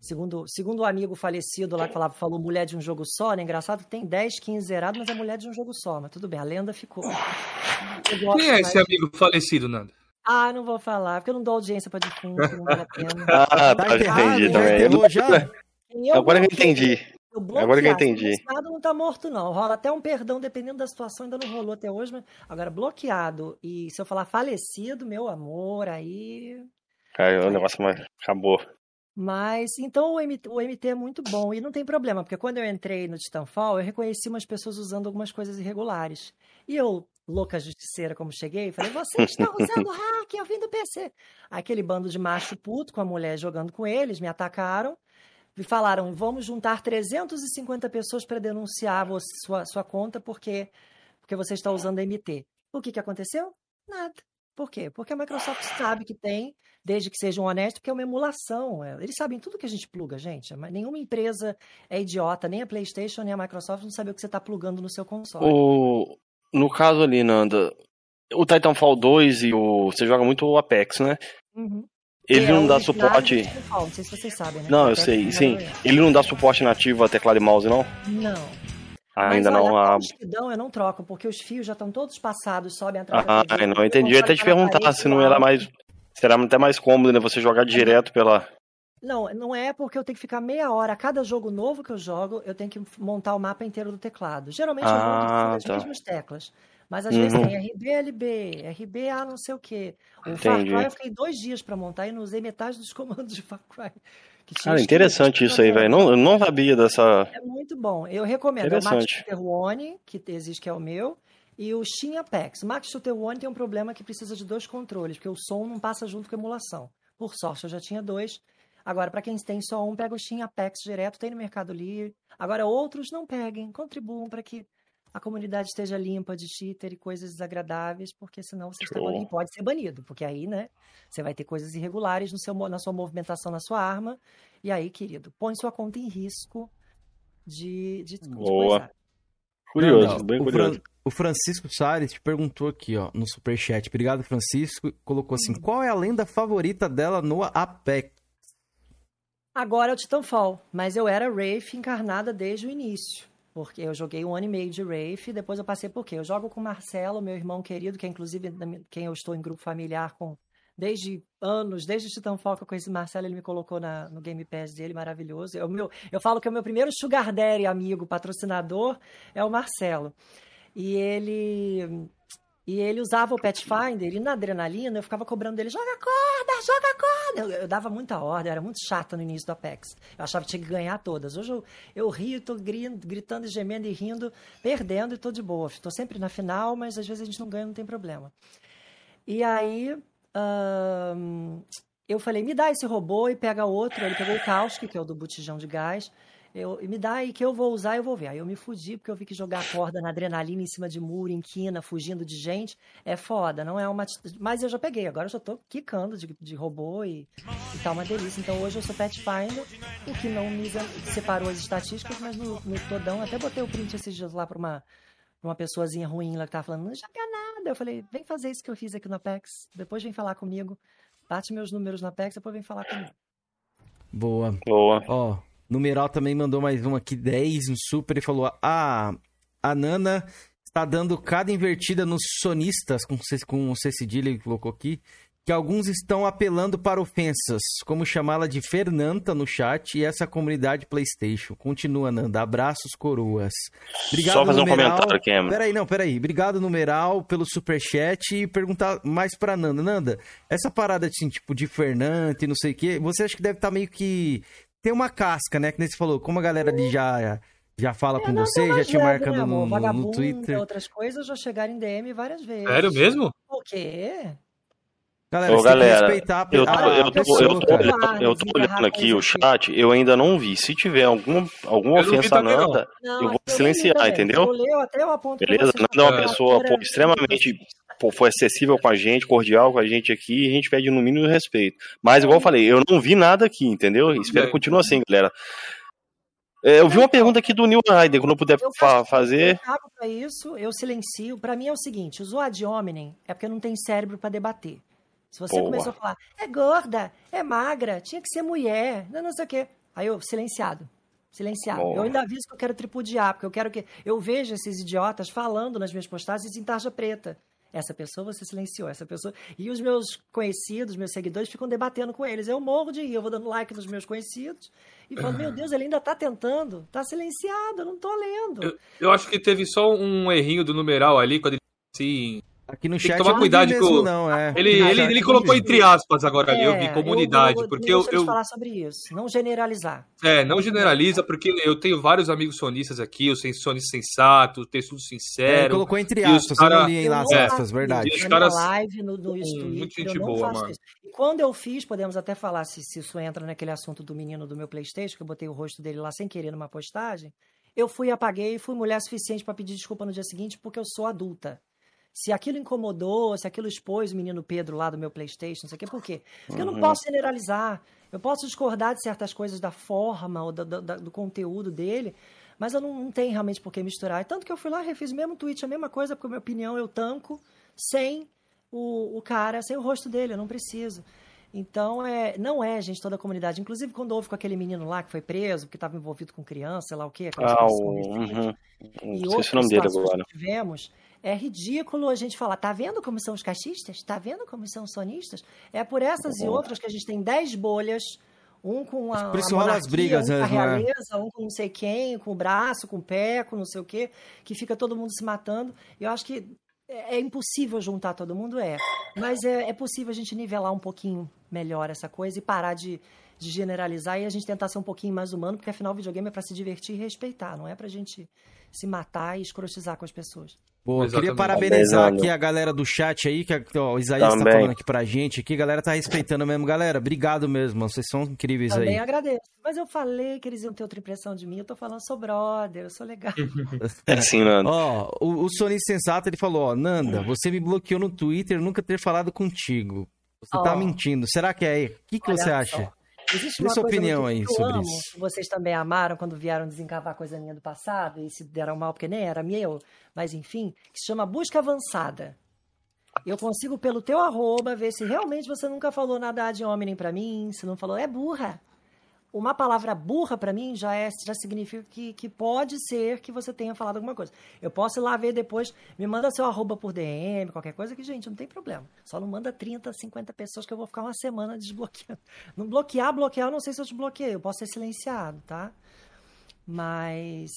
Segundo, segundo o amigo falecido lá que falava, falou mulher de um jogo só, né? Engraçado tem 10, 15 zerado, mas é mulher de um jogo só. Mas tudo bem, a lenda ficou. Eu gosto Quem é esse mais- amigo falecido, Nando? Ah, não vou falar, porque eu não dou audiência pra defunto, não vale a pena. Ah, Tá tá, entendi já também. enterrou já? Quem eu Agora eu entendi. eu Agora que eu entendi. o Estado não tá morto, não. Rola até um perdão, dependendo da situação, ainda não rolou até hoje, mas agora bloqueado. E se eu falar falecido, meu amor, aí. Cara, o negócio mais... acabou. Mas, então o MT, o MT, é muito bom e não tem problema, porque quando eu entrei no Titanfall, eu reconheci umas pessoas usando algumas coisas irregulares. E eu, louca justiceira como cheguei, falei, você está usando hack, eu vim do PC. Aquele bando de macho puto com a mulher jogando com eles, me atacaram e falaram, vamos juntar 350 pessoas para denunciar sua, sua conta porque, porque você está usando MT. O que, que aconteceu? Nada. Por quê? Porque a Microsoft sabe que tem, desde que sejam honestos, que é uma emulação. É, eles sabem tudo que a gente pluga, gente. Nenhuma empresa é idiota, nem a PlayStation, nem a Microsoft não sabe o que você está plugando no seu console. O... No caso ali, Nanda, o Titanfall 2 e o. Você joga muito o Apex, né? Uhum. Ele é, não dá suporte. Não sei se vocês sabem, né? Não, eu sei, sim. Ele não dá suporte nativo a teclado e mouse, não? Não. Ah, ainda Mas, não. A... eu não troco, porque os fios já estão todos passados, sobem atrás Ah, da não entendi. Eu ia até te perguntar se não era mais. Será até mais cômodo, né? Você jogar direto pela. Não, não é porque eu tenho que ficar meia hora. A cada jogo novo que eu jogo, eu tenho que montar o mapa inteiro do teclado. Geralmente ah, eu monto as tá. mesmas teclas. Mas às uhum. vezes tem RBLB, RBA não sei o quê. O Entendi. Far Cry eu fiquei dois dias para montar e não usei metade dos comandos de Far Cry. Cara, interessante isso aí, velho. Não, não sabia dessa. É muito bom. Eu recomendo. É o Max Shooter One, que existe, que é o meu, e o Steam Apex. Max Shooter One tem um problema que precisa de dois controles, porque o som não passa junto com a emulação. Por sorte, eu já tinha dois. Agora, para quem tem só um, pega o Steam Apex direto, tem no Mercado Livre. Agora, outros não peguem, contribuam para que a comunidade esteja limpa de cheater e coisas desagradáveis, porque senão você está e pode ser banido, porque aí, né, você vai ter coisas irregulares no seu, na sua movimentação na sua arma, e aí, querido, põe sua conta em risco de, de, Boa. De curioso, não, não. bem o curioso. Fran, o Francisco Soares te perguntou aqui, ó, no superchat. Obrigado, Francisco. Colocou assim: hum. qual é a lenda favorita dela no Apex? Agora é o Titanfall, mas eu era Wraith encarnada desde o início. Porque eu joguei um ano e meio de Wraith, depois eu passei por quê? Eu jogo com o Marcelo, meu irmão querido, que é inclusive quem eu estou em grupo familiar com desde anos, desde Titanfall que eu conheci o Marcelo, ele me colocou na, no Game Pass dele, maravilhoso. Eu, meu, eu falo que o meu primeiro Sugar Daddy amigo, patrocinador, é o Marcelo. E ele e ele usava o Pathfinder e na adrenalina eu ficava cobrando dele: joga corda, joga corda. Eu, eu, dava muita ordem, era muito chata no início do Apex. Eu achava que tinha que ganhar todas. Hoje eu, eu rio, tô gritando, gemendo e rindo, perdendo e tô de boa. Estou sempre na final, mas às vezes a gente não ganha, não tem problema. E aí. eu falei, me dá esse robô e pega outro. Ele pegou o Kauski, que é o do botijão de gás. Eu, me dá aí que eu vou usar, eu vou ver. Aí eu me fudi porque eu vi que jogar corda na adrenalina em cima de muro, em quina, fugindo de gente, é foda, não é uma. Mas eu já peguei, agora eu já tô quicando de, de robô e, e tá uma delícia. Então hoje eu sou Pathfinder, o que não me separou as estatísticas, mas no, no todão, até botei o print esses dias lá pra uma, pra uma pessoazinha ruim lá que tava falando, não joga nada. Eu falei, vem fazer isso que eu fiz aqui no Apex, depois vem falar comigo, bate meus números no Apex, depois vem falar comigo. Boa. Boa. Ó, Numeral também mandou mais um aqui, 10 no super, e falou: Ah, a Nana está dando cada invertida nos sonistas, com, com o C cedilha ele colocou aqui, que alguns estão apelando para ofensas, como chamá-la de Fernanda no chat e essa comunidade PlayStation. Continua, Nanda. Abraços, coroas. Obrigado, Só fazer numeral. um comentário, Cam. Peraí, não, peraí. Obrigado, numeral, pelo superchat e perguntar mais pra Nanda. Nanda, essa parada assim, tipo, de Fernanda e não sei o quê, você acha que deve estar tá meio que tem uma casca, né? Que nem você falou, como a galera ali já, já fala é, com você, já te marca no, no, no Twitter. outras coisas já chegaram em DM várias vezes. Sério mesmo? O quê? Galera, Ô, galera, respeitar eu tô, a, eu, tô, eu, tô, olhando, eu tô olhando aqui o chat, eu ainda não vi. Se tiver algum, alguma ofensa a Nanda, não, eu vou silenciar, entendeu? Eu leio até o aponto Beleza? Nanda é uma pessoa pô, extremamente foi acessível com a gente, cordial com a gente aqui, e a gente pede no mínimo respeito. Mas, igual eu falei, eu não vi nada aqui, entendeu? Espero que continue assim, galera. É, eu vi uma pergunta aqui do Neil Ryder, quando eu puder eu fa fazer. Eu para isso, eu silencio. Para mim é o seguinte: o ad hominem é porque não tem cérebro para debater. Se você Boa. começou a falar, é gorda, é magra, tinha que ser mulher, não, não sei o quê. Aí eu, silenciado. Silenciado. Boa. Eu ainda aviso que eu quero tripudiar, porque eu quero que. Eu vejo esses idiotas falando nas minhas postagens em tarja preta. Essa pessoa você silenciou, essa pessoa. E os meus conhecidos, meus seguidores, ficam debatendo com eles. Eu morro de rir, eu vou dando like nos meus conhecidos e falo, meu Deus, ele ainda está tentando, está silenciado, eu não estou lendo. Eu, eu, acho que teve só um errinho do numeral ali, quando ele assim. Aqui no Tem chat que tomar eu cuidado com mesmo, não, é. Ele, ele, ele eu colocou entre aspas agora ali, eu vi É, comunidade, eu- eu- porque eu, deixa eu, falar sobre isso, não generalizar. É, não generaliza, porque eu tenho vários amigos sonistas aqui, eu sou sonista sensato, texto É, ele sincero. colocou entre aspas, cara- eu não li Eu lá as não aspas, verdade. E os caras- live, no, no Hum, Twitter, muito gente eu não boa, faço mano. isso. E quando eu fiz, podemos até falar se, se isso entra naquele assunto do menino do meu Playstation, que eu botei o rosto dele lá sem querer numa postagem, eu fui, apaguei e fui mulher suficiente para pedir desculpa no dia seguinte, porque eu sou adulta. Se aquilo incomodou, se aquilo expôs o menino Pedro lá do meu Playstation, não sei o quê, por quê? Porque eu não posso generalizar. Eu posso discordar de certas coisas da forma ou da- da- do conteúdo dele, mas eu não, não tenho realmente por que misturar. Tanto que eu fui lá, refiz o mesmo tweet, a mesma coisa, porque a minha opinião eu tanco sem o, o cara, sem o rosto dele, eu não preciso. Então, é, não é, gente, toda a comunidade. Inclusive, quando houve com aquele menino lá que foi preso, que estava envolvido com criança, sei lá o quê. Ah, coisas o. escondidas. Uhum. E Não sei outras se o nome dele agora. que tivemos, é ridículo a gente falar, tá vendo como são os caixistas? Tá vendo como são os sonistas? É por essas e outras que a gente tem 10 bolhas, um com a, a monarquia, as brigas um com a né? realeza, um com não sei quem, com o braço, com o pé, com não sei o quê, que fica todo mundo se matando. Eu acho que é impossível juntar todo mundo, é. Mas é, é possível a gente nivelar um pouquinho melhor essa coisa e parar de, de generalizar e a gente tentar ser um pouquinho mais humano, porque afinal o videogame é para se divertir e respeitar, não é pra gente se matar e escrotizar com as pessoas. Pô, Exatamente. queria parabenizar aqui a galera do chat aí, que ó, o Isaías tá Também. falando aqui pra gente aqui, a galera tá respeitando mesmo. Galera, obrigado mesmo, vocês são incríveis Também aí. agradeço. Mas eu falei que eles iam ter outra impressão de mim. Eu tô falando, sou brother, eu sou legal. É assim, Nando. Ó, o, o Sonista Sensato, ele falou, ó, Nanda, você me bloqueou no Twitter, nunca ter falado contigo. Você tá Ó. mentindo. Será que é aí? O que, que Olha você só. Existe uma sua opinião aí sobre amo, isso. vocês também amaram quando vieram desencavar coisa minha do passado e se deram mal porque nem era meu, mas enfim, que se chama busca avançada. Eu consigo pelo teu arroba ver se realmente você nunca falou nada de homem pra mim, se não falou, é burra. Uma palavra burra pra mim já é já significa que, que pode ser que você tenha falado alguma coisa. Eu posso ir lá ver depois, me manda seu arroba por DM, qualquer coisa que, gente, não tem problema. Só não manda 30, 50 pessoas que eu vou ficar uma semana desbloqueando. Não bloquear, bloquear, eu não sei se eu te bloqueei, eu posso ser silenciado, tá? Mas,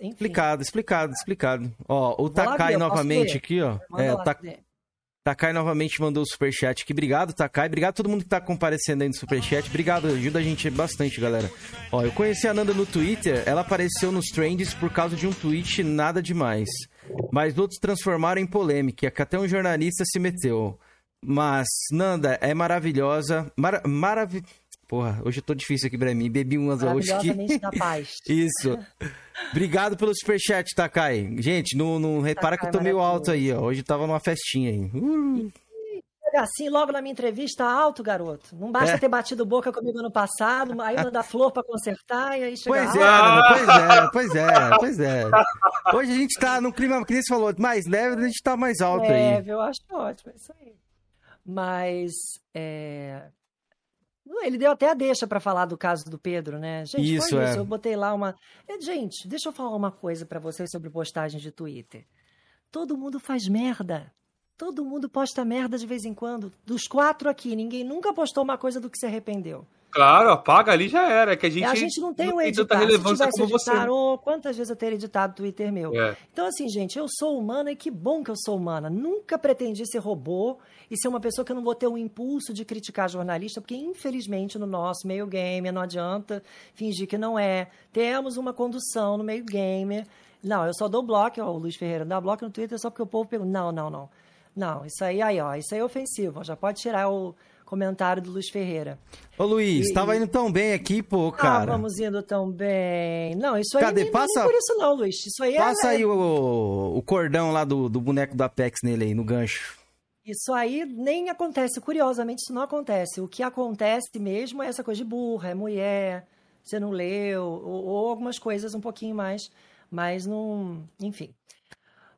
enfim. Explicado, explicado, explicado. Ó, o Takai novamente aqui, ó. Manda É, lá, Ta- DM. Takai novamente mandou o superchat aqui. Obrigado, Takai. Obrigado a todo mundo que tá comparecendo aí no superchat. Obrigado, ajuda a gente bastante, galera. Ó, eu conheci a Nanda no Twitter. Ela apareceu nos trends por causa de um tweet nada demais. Mas outros transformaram em polêmica, que até um jornalista se meteu. Mas, Nanda, é maravilhosa. Mara maravi... Porra, hoje eu tô difícil aqui pra mim. Bebi umas hoje. Maravilhosamente da paz. Isso. Obrigado pelo superchat, Takai. Gente, não, não repara que eu tô meio alto aí, ó. Hoje tava numa festinha aí. Uh. Assim, logo na minha entrevista, alto, garoto. Não basta É. ter batido boca comigo ano passado, aí manda flor pra consertar e aí chega Pois é, pois é, pois é, pois é. Hoje a gente tá num clima, que nem você falou, mais leve, a gente tá mais alto aí. Leve, eu acho ótimo, é isso aí. Mas, é... Ele deu até a deixa pra falar do caso do Pedro, né? Gente, Isso, foi é. isso. Eu botei lá uma. É, Gente, deixa eu falar uma coisa pra vocês sobre postagens de Twitter. Todo mundo faz merda. Todo mundo posta merda de vez em quando. Dos quatro aqui, ninguém nunca postou uma coisa do que se arrependeu. Claro, apaga ali já era. É que a gente, a gente não tem um tanta editar. Se relevância tivesse como você. editar, ô, quantas vezes eu teria editado Twitter meu? É. Então, assim, gente, eu sou humana e que bom que eu sou humana. Nunca pretendi ser robô e ser uma pessoa que eu não vou ter um impulso de criticar jornalista, porque, infelizmente, no nosso meio gamer não adianta fingir que não é. Temos uma condução no meio gamer. Não, eu só dou bloco, ó, o Luiz Ferreira dá bloco no Twitter só porque o povo pergunta. Não, não, não. Não, isso aí, aí, ó, isso aí é ofensivo. ó, Já pode tirar o comentário do Luiz Ferreira. Ô Luiz, E- tava indo tão bem aqui, pô, cara. Estávamos indo tão bem. Não, isso aí Cadê? nem, Passa- nem por isso não, Luiz. Isso aí Passa é, aí o, o cordão lá do, do boneco do Apex nele aí, no gancho. Isso aí nem acontece. Curiosamente, isso não acontece. O que acontece mesmo é essa coisa de burra, é mulher, você não leu, ou, ou algumas coisas um pouquinho mais, mas não. Enfim.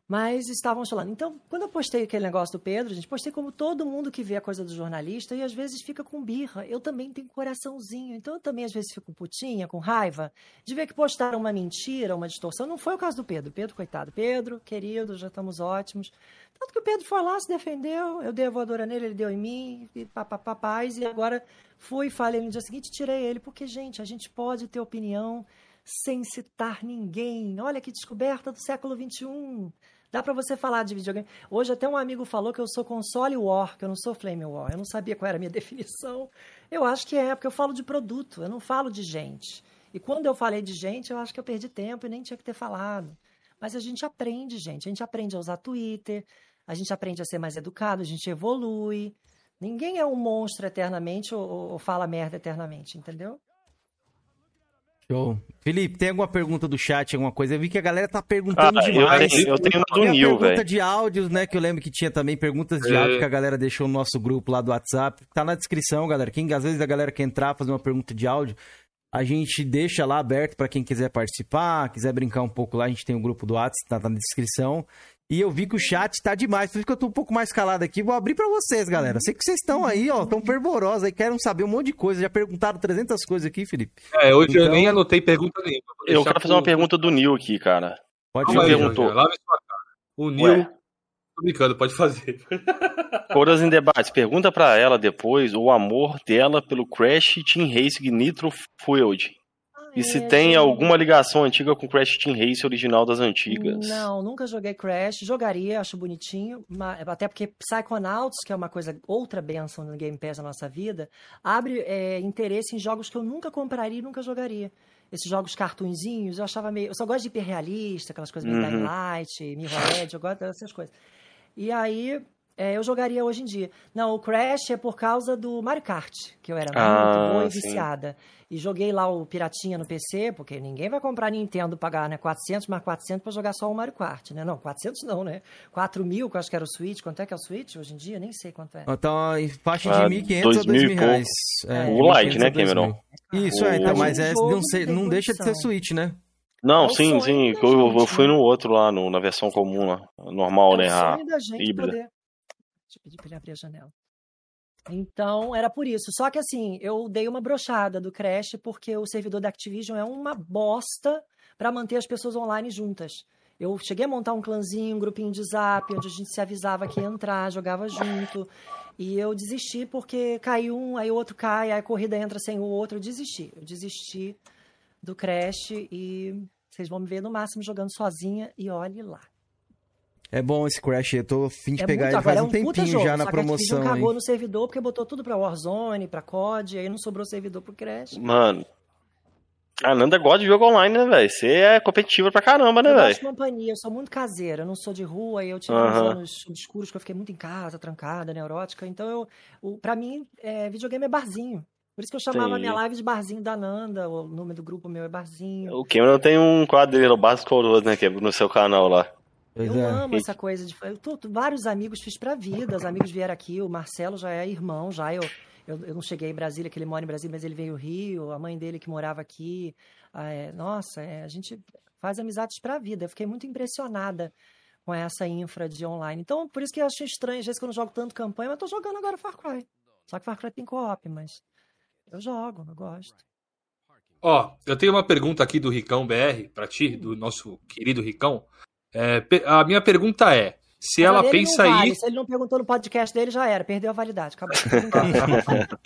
Mas estávamos falando. Então, quando eu postei aquele negócio do Pedro, gente, postei como todo mundo que vê a coisa do jornalista e às vezes fica com birra. Eu também tenho coraçãozinho. Então, eu também às vezes fico putinha, com raiva, de ver que postaram uma mentira, uma distorção. Não foi o caso do Pedro. Pedro, coitado. Pedro, querido, já estamos ótimos. Tanto que o Pedro foi lá, se defendeu, eu dei a voadora nele, ele deu em mim, e papapá, e agora fui, falei no dia seguinte, tirei ele, porque, gente, a gente pode ter opinião sem citar ninguém. Olha que descoberta do século XXI. Dá para você falar de videogame. Hoje até um amigo falou que eu sou console war, que eu não sou flame war. Eu não sabia qual era a minha definição. Eu acho que é, porque eu falo de produto, eu não falo de gente. E quando eu falei de gente, eu acho que eu perdi tempo e nem tinha que ter falado. Mas a gente aprende, gente. A gente aprende a usar Twitter, a gente aprende a ser mais educado, a gente evolui. Ninguém é um monstro eternamente ou, ou fala merda eternamente, entendeu? Show. Felipe, tem alguma pergunta do chat, alguma coisa? Eu vi que a galera tá perguntando Ah, demais. eu tenho, eu tenho uma do Nil, pergunta velho. de áudios, né? Que eu lembro que tinha também perguntas de É. áudio que a galera deixou no nosso grupo lá do WhatsApp. Tá na descrição, galera. Quem, às vezes a galera quer entrar, fazer uma pergunta de áudio, a gente deixa lá aberto pra quem quiser participar, quiser brincar um pouco lá, a gente tem o grupo do WhatsApp, tá, tá na descrição. E eu vi que o chat tá demais, por isso que eu tô um pouco mais calado aqui. Vou abrir pra vocês, galera. Sei que vocês estão aí, ó, tão fervorosos aí, querem saber um monte de coisa. Já perguntaram 300 coisas aqui, Felipe. É, hoje eu Então- nem anotei pergunta nenhuma. Eu quero fazer uma pergunta do Nil aqui, cara. Pode fazer. perguntou. Jorge, lave sua cara. O Nil. Tô brincando, pode fazer. Coras em debates. Pergunta pra ela depois o amor dela pelo Crash Team Racing Nitro Fueled. E se É, tem alguma ligação antiga com o Crash Team Race original das antigas. Não, nunca joguei Crash. Jogaria, acho bonitinho. Até porque Psychonauts, que é uma coisa, outra benção no Game Pass na nossa vida, abre é, interesse em jogos que eu nunca compraria e nunca jogaria. Esses jogos cartunzinhos, eu achava meio. Eu só gosto de hiperrealista, aquelas coisas meio Uhum. Dying Light, Mirrorhead, eu gosto dessas coisas. E aí, é, eu jogaria hoje em dia. Não, o Crash é por causa do Mario Kart, que eu era muito Ah, boa e sim. viciada. E joguei lá o Piratinha no PC, porque ninguém vai comprar Nintendo pagar né, 400 mais 400 pra jogar só o Mario Kart, né? Não, 400 não, né? 4 mil, que eu acho que era o Switch. Quanto é que é o Switch hoje em dia? Nem sei quanto é. Então, em faixa de Ah, 1.500 a dois mil 2.000 e reais. pouco. É, O Lite, 1.500 né, a 2.000. Cameron? Isso, é, então, mas é, não, sei- tem não deixa de ser. Switch, né? Não, É sim, sim. Eu, eu gente, fui né? no outro lá, no- na versão comum lá. Normal, É né? A híbrida. poder. Deixa eu pedir pra ele abrir a janela. Então, era por isso. Só que assim, eu dei uma brochada do Crash porque o servidor da Activision é uma bosta pra manter as pessoas online juntas. Eu cheguei a montar um clãzinho, um grupinho de zap, onde a gente se avisava que ia entrar, jogava junto. E eu desisti porque caiu um, aí o outro cai, aí a corrida entra sem o outro. Eu desisti. Eu desisti do Crash e vocês vão me ver no máximo jogando sozinha e olhe lá. É bom esse Crash, eu tô a fim de É pegar muito, ele faz é um um tempinho jogo, já na que a promoção. cagou no servidor porque botou tudo pra Warzone, pra COD, aí não sobrou servidor pro Crash. Mano. A Nanda gosta de jogo online, né, velho? Você é competitiva pra caramba, né, eu velho? gosto de companhia, eu sou muito caseira, eu não sou de rua, e eu tive uns Aham. anos obscuros que eu fiquei muito em casa, trancada, neurótica, então eu, o, pra mim, é, videogame é barzinho. Por isso que eu chamava a Entendi. minha live de barzinho da Nanda, o nome do grupo meu é barzinho. O Cameron tem um quadro dele, o Básico Coroso, né, que é no seu canal lá. Pois eu é. amo essa coisa de. Eu tô, vários amigos fiz pra vida. Os amigos vieram aqui. O Marcelo já é irmão, já. Eu, eu, eu não cheguei em Brasília, que ele mora em Brasília, mas ele veio do Rio. A mãe dele que morava aqui. Ah, é, nossa, é, a gente faz amizades pra vida. Eu fiquei muito impressionada com essa infra de online. Então, por isso que eu achei estranho, às vezes, que eu não jogo tanto campanha, mas eu tô jogando agora Far Cry. Só que Far Cry tem co-op, mas eu jogo, eu gosto. Ó, eu tenho uma pergunta aqui do Ricão BR pra ti, do nosso querido Ricão. É, a minha pergunta é: se Mas ela pensa não vale. aí. Se ele não perguntou no podcast dele, já era. Perdeu a validade. Acabou.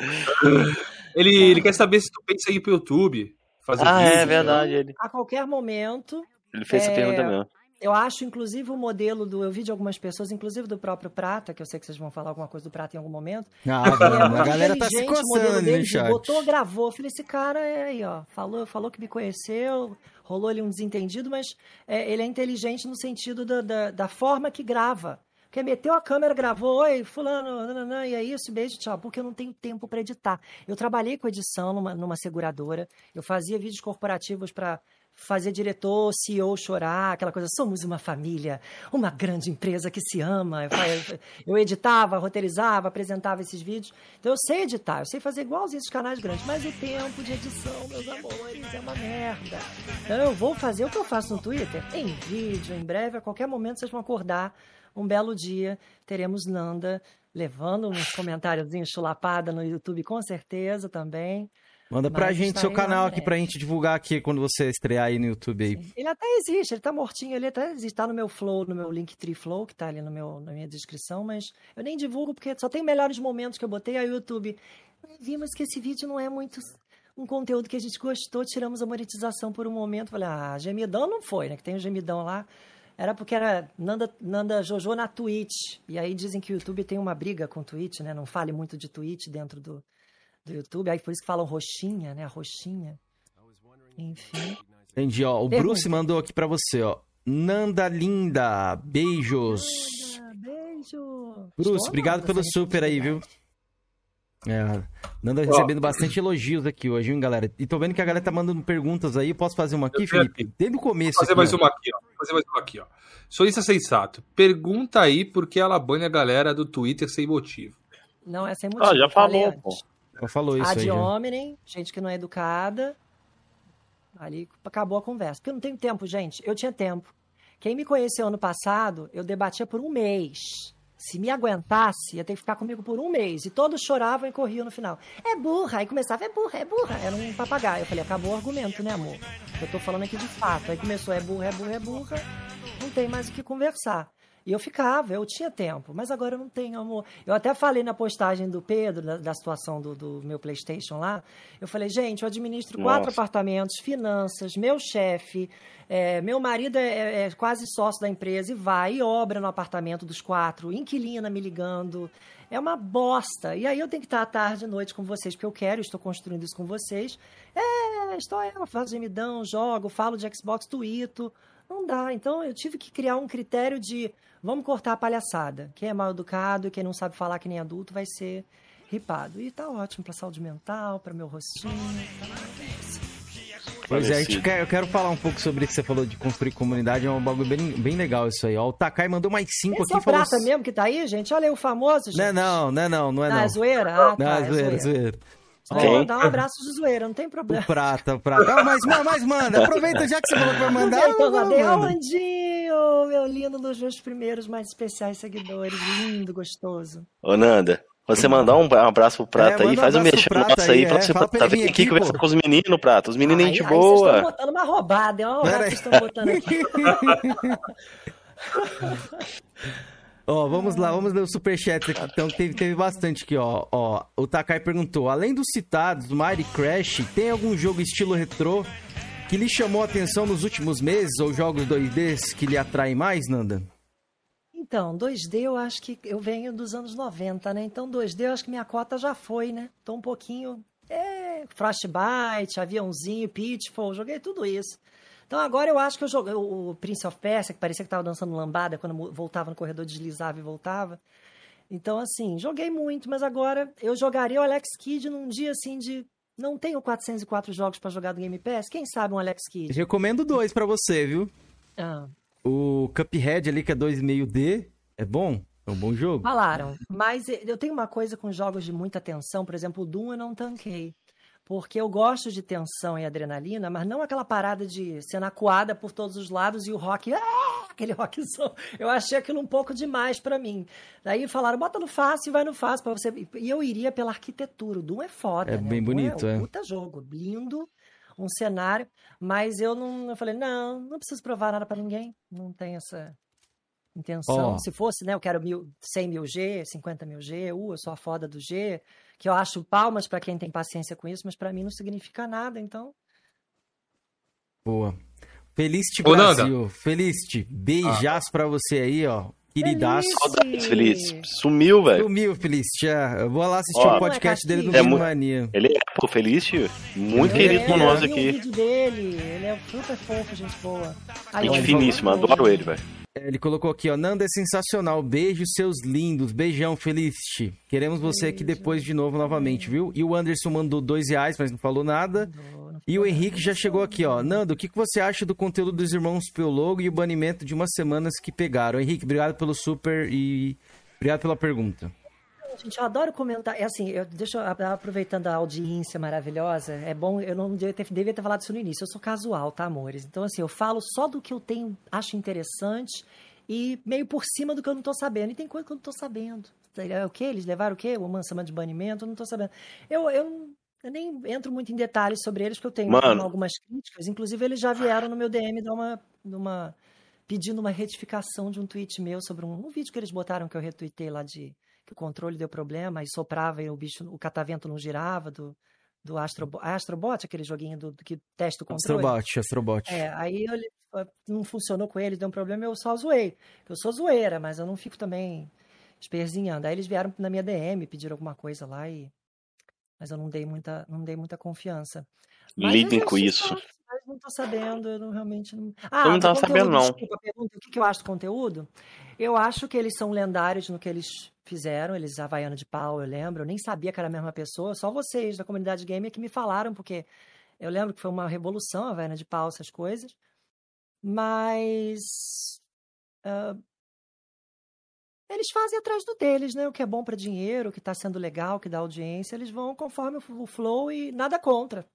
Ele, ele quer saber se tu pensa em ir pro YouTube. Fazer Ah, vídeo, é né? verdade. Ele, a qualquer momento, ele fez essa É, pergunta mesmo. Eu acho, inclusive, o modelo do. Eu vi de algumas pessoas, inclusive do próprio Prata, que eu sei que vocês vão falar alguma coisa do Prata em algum momento. Ah, É, a galera tá se o coçando modelo no dele, chat. Botou, gravou. Eu falei, esse cara é aí, ó. Falou, falou que me conheceu, rolou ali um desentendido, mas é, ele é inteligente no sentido da, da, da forma que grava. Porque meteu a câmera, gravou, oi, fulano, nananã, e é isso, beijo, tchau. Porque eu não tenho tempo para editar. Eu trabalhei com edição numa, numa seguradora, eu fazia vídeos corporativos para fazer diretor, CEO chorar, aquela coisa, somos uma família, uma grande empresa que se ama. Eu, eu editava, roteirizava, apresentava esses vídeos. Então eu sei editar, eu sei fazer igualzinho esses canais grandes, mas o tempo de edição, meus amores, é uma merda. Então eu vou fazer o que eu faço no Twitter, em vídeo, em breve, a qualquer momento vocês vão acordar. Um belo dia teremos Nanda levando uns comentáriozinhos chulapada no YouTube, com certeza também. Manda pra Mas gente seu canal na aqui pra gente divulgar aqui quando você estrear aí no YouTube aí. Ele até existe, ele tá mortinho, ele até existe, tá no meu flow, no meu Linktree Flow, que tá ali no meu, na minha descrição, mas eu nem divulgo porque só tem melhores momentos que eu botei aí o YouTube. Vimos que esse vídeo não é muito um conteúdo que a gente gostou, tiramos a monetização por um momento. Falei, ah, gemidão não foi, né? Que tem o gemidão lá. Era porque era Nanda, Nanda Jojo na Twitch. E aí dizem que o YouTube tem uma briga com o Twitch, né? Não fale muito de Twitch dentro do, do YouTube. Aí por isso que falam roxinha, né? A roxinha. Enfim. Entendi, ó. O Pergunta. Bruce mandou aqui para você, ó. Nanda linda, beijos. Nanda, beijo. Bruce, Estou obrigado pelo super aí, viu? É, Nanda recebendo bastante elogios aqui hoje, hein, galera? E tô vendo que a galera tá mandando perguntas aí. Posso fazer uma aqui, Felipe? Desde o começo. Vou fazer aqui, mais ó. uma aqui, ó. Vou fazer mais uma aqui, ó. Solista Sensato, pergunta aí por que ela banha a galera do Twitter sem motivo. Não, é sem motivo. Ah, já falou, pô. Já falou isso a de homem, gente que não é educada. Ali acabou a conversa. Porque eu não tenho tempo, gente. Eu tinha tempo. Quem me conheceu ano passado, eu debatia por um mês. Se me aguentasse, ia ter que ficar comigo por um mês. E todos choravam e corriam no final. É burra. Aí começava, é burra, é burra. Era um papagaio. Eu falei, acabou o argumento, né, amor? Eu tô falando aqui de fato. Aí começou, é burra, é burra, é burra. Não tem mais o que conversar. E eu ficava, eu tinha tempo, mas agora eu não tenho, amor. Eu até falei na postagem do Pedro, da, da situação do, do, meu PlayStation lá. Eu falei, gente, eu administro Nossa. quatro apartamentos, finanças, meu chefe, é, meu marido é, é, é, quase sócio da empresa e vai e obra no apartamento dos quatro, inquilina me ligando. É uma bosta. E aí eu tenho que estar à tarde e noite com vocês, porque eu quero, estou construindo isso com vocês. É, estou eu, faço gemidão, jogo, falo de Xbox, tuito. Não dá. Então eu tive que criar um critério de vamos cortar a palhaçada. Quem é mal educado e quem não sabe falar que nem adulto vai ser ripado. E tá ótimo para saúde mental, para meu rostinho. Pois é, quer, eu quero falar um pouco sobre isso que você falou de construir comunidade, é um bagulho bem, bem legal isso aí. Ó, o Takai mandou mais cinco Esse aqui. É o falou... Prata mesmo que tá aí, gente? Olha aí o famoso, gente. Não é não, não é não, não é não. Ah, é zoeira? Ah, tá, não, é, é zoeira, é zoeira. Okay. Dá um abraço de zoeira, não tem problema. O prata, o prata. Ah, mas, mas manda, aproveita já que você falou pra mandar. Então, Ondinho, meu lindo, dos meus primeiros mais especiais seguidores. Lindo, gostoso. Ô, Nanda, você mandar um abraço pro Prata é, aí, faz um mexer nosso aí, pra é, você tá vir aqui conversar com os meninos, Prata. Os meninos, gente boa. Vocês estão botando uma roubada, é uma roubada que vocês estão botando aqui. Ó, vamos lá, vamos ler o superchat aqui. Então, teve, teve bastante aqui, ó. ó. O Takai perguntou: além dos citados, do Mighty Crash, tem algum jogo estilo retrô que lhe chamou a atenção nos últimos meses ou jogos 2D que lhe atraem mais, Nanda? Então, 2D eu acho que eu venho dos anos 90, né? Então, 2D eu acho que minha cota já foi, né? Tô um pouquinho. É, Frostbite, aviãozinho, Pitfall, joguei tudo isso. Então agora eu acho que eu joguei o Prince of Persia, que parecia que estava dançando lambada quando voltava no corredor, deslizava e voltava. Então, assim, joguei muito, mas agora eu jogaria o Alex Kidd num dia assim de. Não tenho 404 jogos para jogar do Game Pass? Quem sabe um Alex Kidd? Recomendo dois para você, viu? Ah. O Cuphead ali, que é 2,5D, é bom? É um bom jogo? Falaram. Mas eu tenho uma coisa com jogos de muita tensão, por exemplo, o Doom eu não tanquei porque eu gosto de tensão e adrenalina, mas não aquela parada de ser acuada por todos os lados e o rock, ah, aquele rockzão. Eu achei aquilo um pouco demais para mim. Daí falaram, bota no fácil e vai no fácil para você. E eu iria pela arquitetura. O Doom é foda, é né? bem bonito, é. Um é. Puta jogo, lindo, um cenário, mas eu não, eu falei, não, não preciso provar nada para ninguém. Não tem essa intenção. Oh. Se fosse, né, eu quero mil, 100 mil G, 50 mil G, uh, eu sou a foda do G que eu acho palmas para quem tem paciência com isso, mas para mim não significa nada, então. Boa. Felicite Brasil. Felicite. Beijaço ah. pra você aí, ó. Queridaço. Saudades, Felicite. Sumiu, velho. Sumiu, Felicite. Eu vou lá assistir o um podcast é dele no é Vídeo Mania. Ele é, pô, Felicite, muito é, querido com nós aqui. o vídeo dele. Ele é super fofo, gente boa. gente finíssima, adoro ele, velho. Ele colocou aqui, ó. Nanda é sensacional. Beijo, seus lindos. Beijão, Felicity. Queremos você aqui depois de novo, novamente, viu? E o Anderson mandou dois reais, mas não falou nada. E o Henrique já chegou aqui, ó. Nando, o que, você acha do conteúdo dos irmãos Piologo e o banimento de umas semanas que pegaram? Henrique, obrigado pelo super e obrigado pela pergunta. Gente, eu adoro comentar. É assim, eu, deixa eu, aproveitando a audiência maravilhosa, é bom, eu não devia ter, devia ter falado isso no início. Eu sou casual, tá, amores? Então, assim, eu falo só do que eu tenho, acho interessante e meio por cima do que eu não tô sabendo. E tem coisa que eu não tô sabendo. É o que? Eles levaram o quê? Uma semana de banimento? Eu não tô sabendo. Eu, eu, eu nem entro muito em detalhes sobre eles, porque eu tenho Mano. algumas críticas. Inclusive, eles já vieram no meu DM dar uma. uma pedindo uma retificação de um tweet meu sobre um, um vídeo que eles botaram que eu retuitei lá de que o controle deu problema e soprava e o bicho, o catavento não girava do, do Astrobot, Astrobot, aquele joguinho do, que testa o controle. Astrobot, Astrobot. É, aí ele não funcionou com ele, deu um problema, eu só zoei. Eu sou zoeira, mas eu não fico também esperzinhando. Aí eles vieram na minha DM, pediram alguma coisa lá e mas eu não dei muita, não dei muita confiança. Mas Lidem com isso. Mas não tô sabendo, eu não, realmente não. Ah, eu não tava conteúdo, sabendo, não. Desculpa, pergunta, o que, que eu acho do conteúdo? Eu acho que eles são lendários no que eles fizeram, eles Havaiano de pau, eu lembro. Eu nem sabia que era a mesma pessoa, só vocês da comunidade gamer que me falaram, porque eu lembro que foi uma revolução a Havaiana de pau, essas coisas. Mas. Uh, eles fazem atrás do deles, né? O que é bom para dinheiro, o que está sendo legal, o que dá audiência, eles vão conforme o flow e nada contra.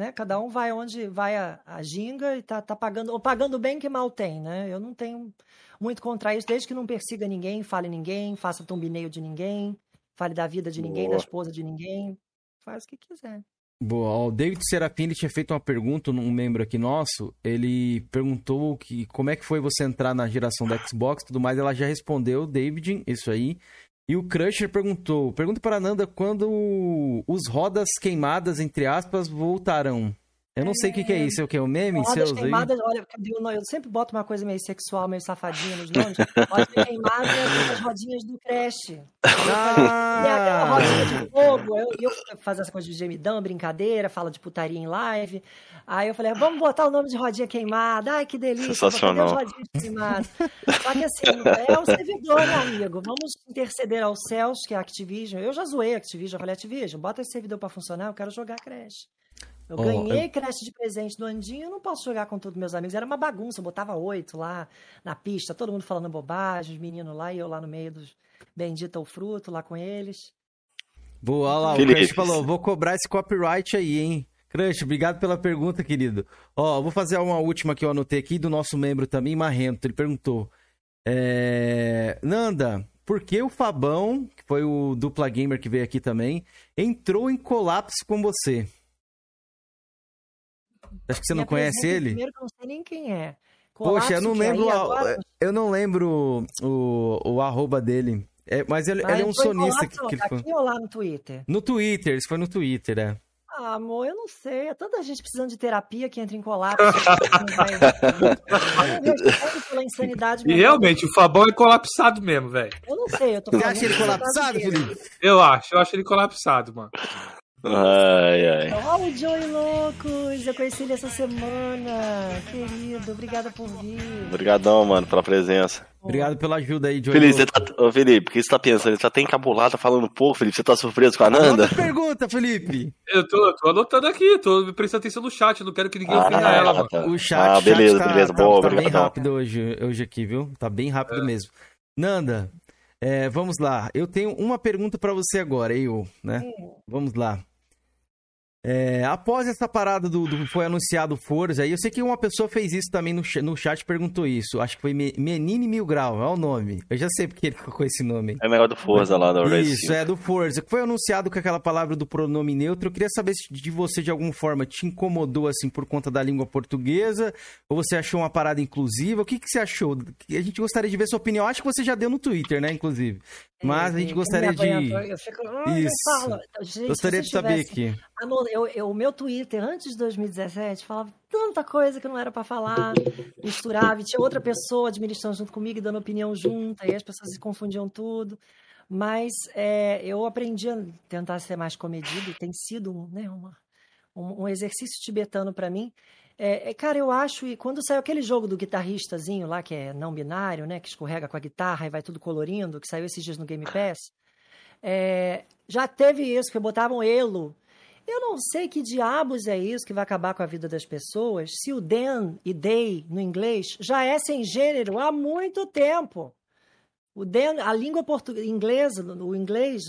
Né? Cada um vai onde vai a, a ginga e tá, tá pagando, ou pagando bem que mal tem, né? Eu não tenho muito contra isso, desde que não persiga ninguém, fale ninguém, faça tumbineio de ninguém, fale da vida de ninguém, Boa. da esposa de ninguém, faz o que quiser. Boa. O David Serafim ele tinha feito uma pergunta, um membro aqui nosso. Ele perguntou que como é que foi você entrar na geração da Xbox e tudo mais. Ela já respondeu, David, isso aí. E o Crusher perguntou: pergunta para Nanda quando os rodas queimadas, entre aspas, voltarão. Eu não sei o que, que, é isso, é o que? O meme rodas seus queimadas, aí? olha, eu sempre boto uma coisa meio sexual, meio safadinha nos nomes. Rodas queimadas as rodinhas do Crash. Ah. E aquela rodinha de fogo. Eu, eu faço essa coisa de gemidão, brincadeira, fala de putaria em live. Aí eu falei, vamos botar o nome de rodinha queimada. Ai, que delícia. Sensacional. Vou rodinhas queimadas. Só que assim, é o servidor, meu amigo. Vamos interceder aos céus, que é a Activision. Eu já zoei a Activision, eu falei, Activision, bota esse servidor pra funcionar, eu quero jogar Crash. Eu oh, ganhei eu... creche de presente do Andinho, eu não posso jogar com todos meus amigos. Era uma bagunça, eu botava oito lá na pista, todo mundo falando bobagem, os meninos lá e eu lá no meio dos bendito o fruto lá com eles. Boa, lá, o Crush falou, vou cobrar esse copyright aí, hein? Crush, obrigado pela pergunta, querido. Ó, vou fazer uma última que eu anotei aqui do nosso membro também, Marrento. Ele perguntou: é... Nanda, por que o Fabão, que foi o dupla gamer que veio aqui também, entrou em colapso com você? Acho que você não conhece ele? Primeiro que eu não sei nem quem é. Colapso Poxa, eu não lembro. A, agora... Eu não lembro o, o arroba dele. É, mas ele, ele é um sonista que, que ele foi. Aqui ou lá no Twitter? No Twitter, isso foi no Twitter, é. Ah, amor, eu não sei. É tanta gente precisando de terapia que entra em colapso. pela insanidade. E realmente, o Fabão é colapsado mesmo, velho. Eu não sei. Eu tô Você acha ele colapsado, Felipe? Eu acho, eu acho ele colapsado, mano. Ai, ai. Olha o Joey Loucos, eu conheci ele essa semana. Querido, obrigada por vir. Obrigadão, mano, pela presença. Obrigado pela ajuda aí, Joey Felipe, você tá, ô, Felipe, o que você tá pensando? Você tá até encabulado, tá falando pouco, Felipe. Você tá surpreso com a Nanda? Outra pergunta, Felipe. Eu tô, tô anotando aqui, tô prestando atenção no chat, não quero que ninguém ah, ofenda ela. Tá. O chat, ah, beleza, chat tá, beleza, tá, boa, tá, bem rápido hoje, hoje aqui, viu? Tá bem rápido é. mesmo. Nanda, é, vamos lá. Eu tenho uma pergunta para você agora, eu, né? Vamos lá. É, após essa parada do, do, foi anunciado o Forza, aí eu sei que uma pessoa fez isso também no, no chat perguntou isso. Acho que foi Menine Mil Grau, é o nome. Eu já sei porque ele colocou esse nome. É melhor do Forza lá da Race Isso, é do Forza. Foi anunciado com aquela palavra do pronome neutro. Eu queria saber se de você de alguma forma te incomodou assim por conta da língua portuguesa ou você achou uma parada inclusiva. O que, que você achou? A gente gostaria de ver sua opinião. Acho que você já deu no Twitter, né, inclusive. Mas a gente gostaria de. Fico... Isso. gostaria de saber aqui. Amor, eu, eu, o meu Twitter, antes de 2017, falava tanta coisa que não era para falar, misturava, e tinha outra pessoa administrando junto comigo e dando opinião junto, aí as pessoas se confundiam tudo. Mas é, eu aprendi a tentar ser mais comedido, tem sido né, uma, um, um exercício tibetano para mim. É, é, cara, eu acho, e quando saiu aquele jogo do guitarristazinho lá, que é não binário, né, que escorrega com a guitarra e vai tudo colorindo, que saiu esses dias no Game Pass, é, já teve isso, que botavam elo eu não sei que diabos é isso que vai acabar com a vida das pessoas se o then e they no inglês já é sem gênero há muito tempo. O then, a língua inglesa, o inglês,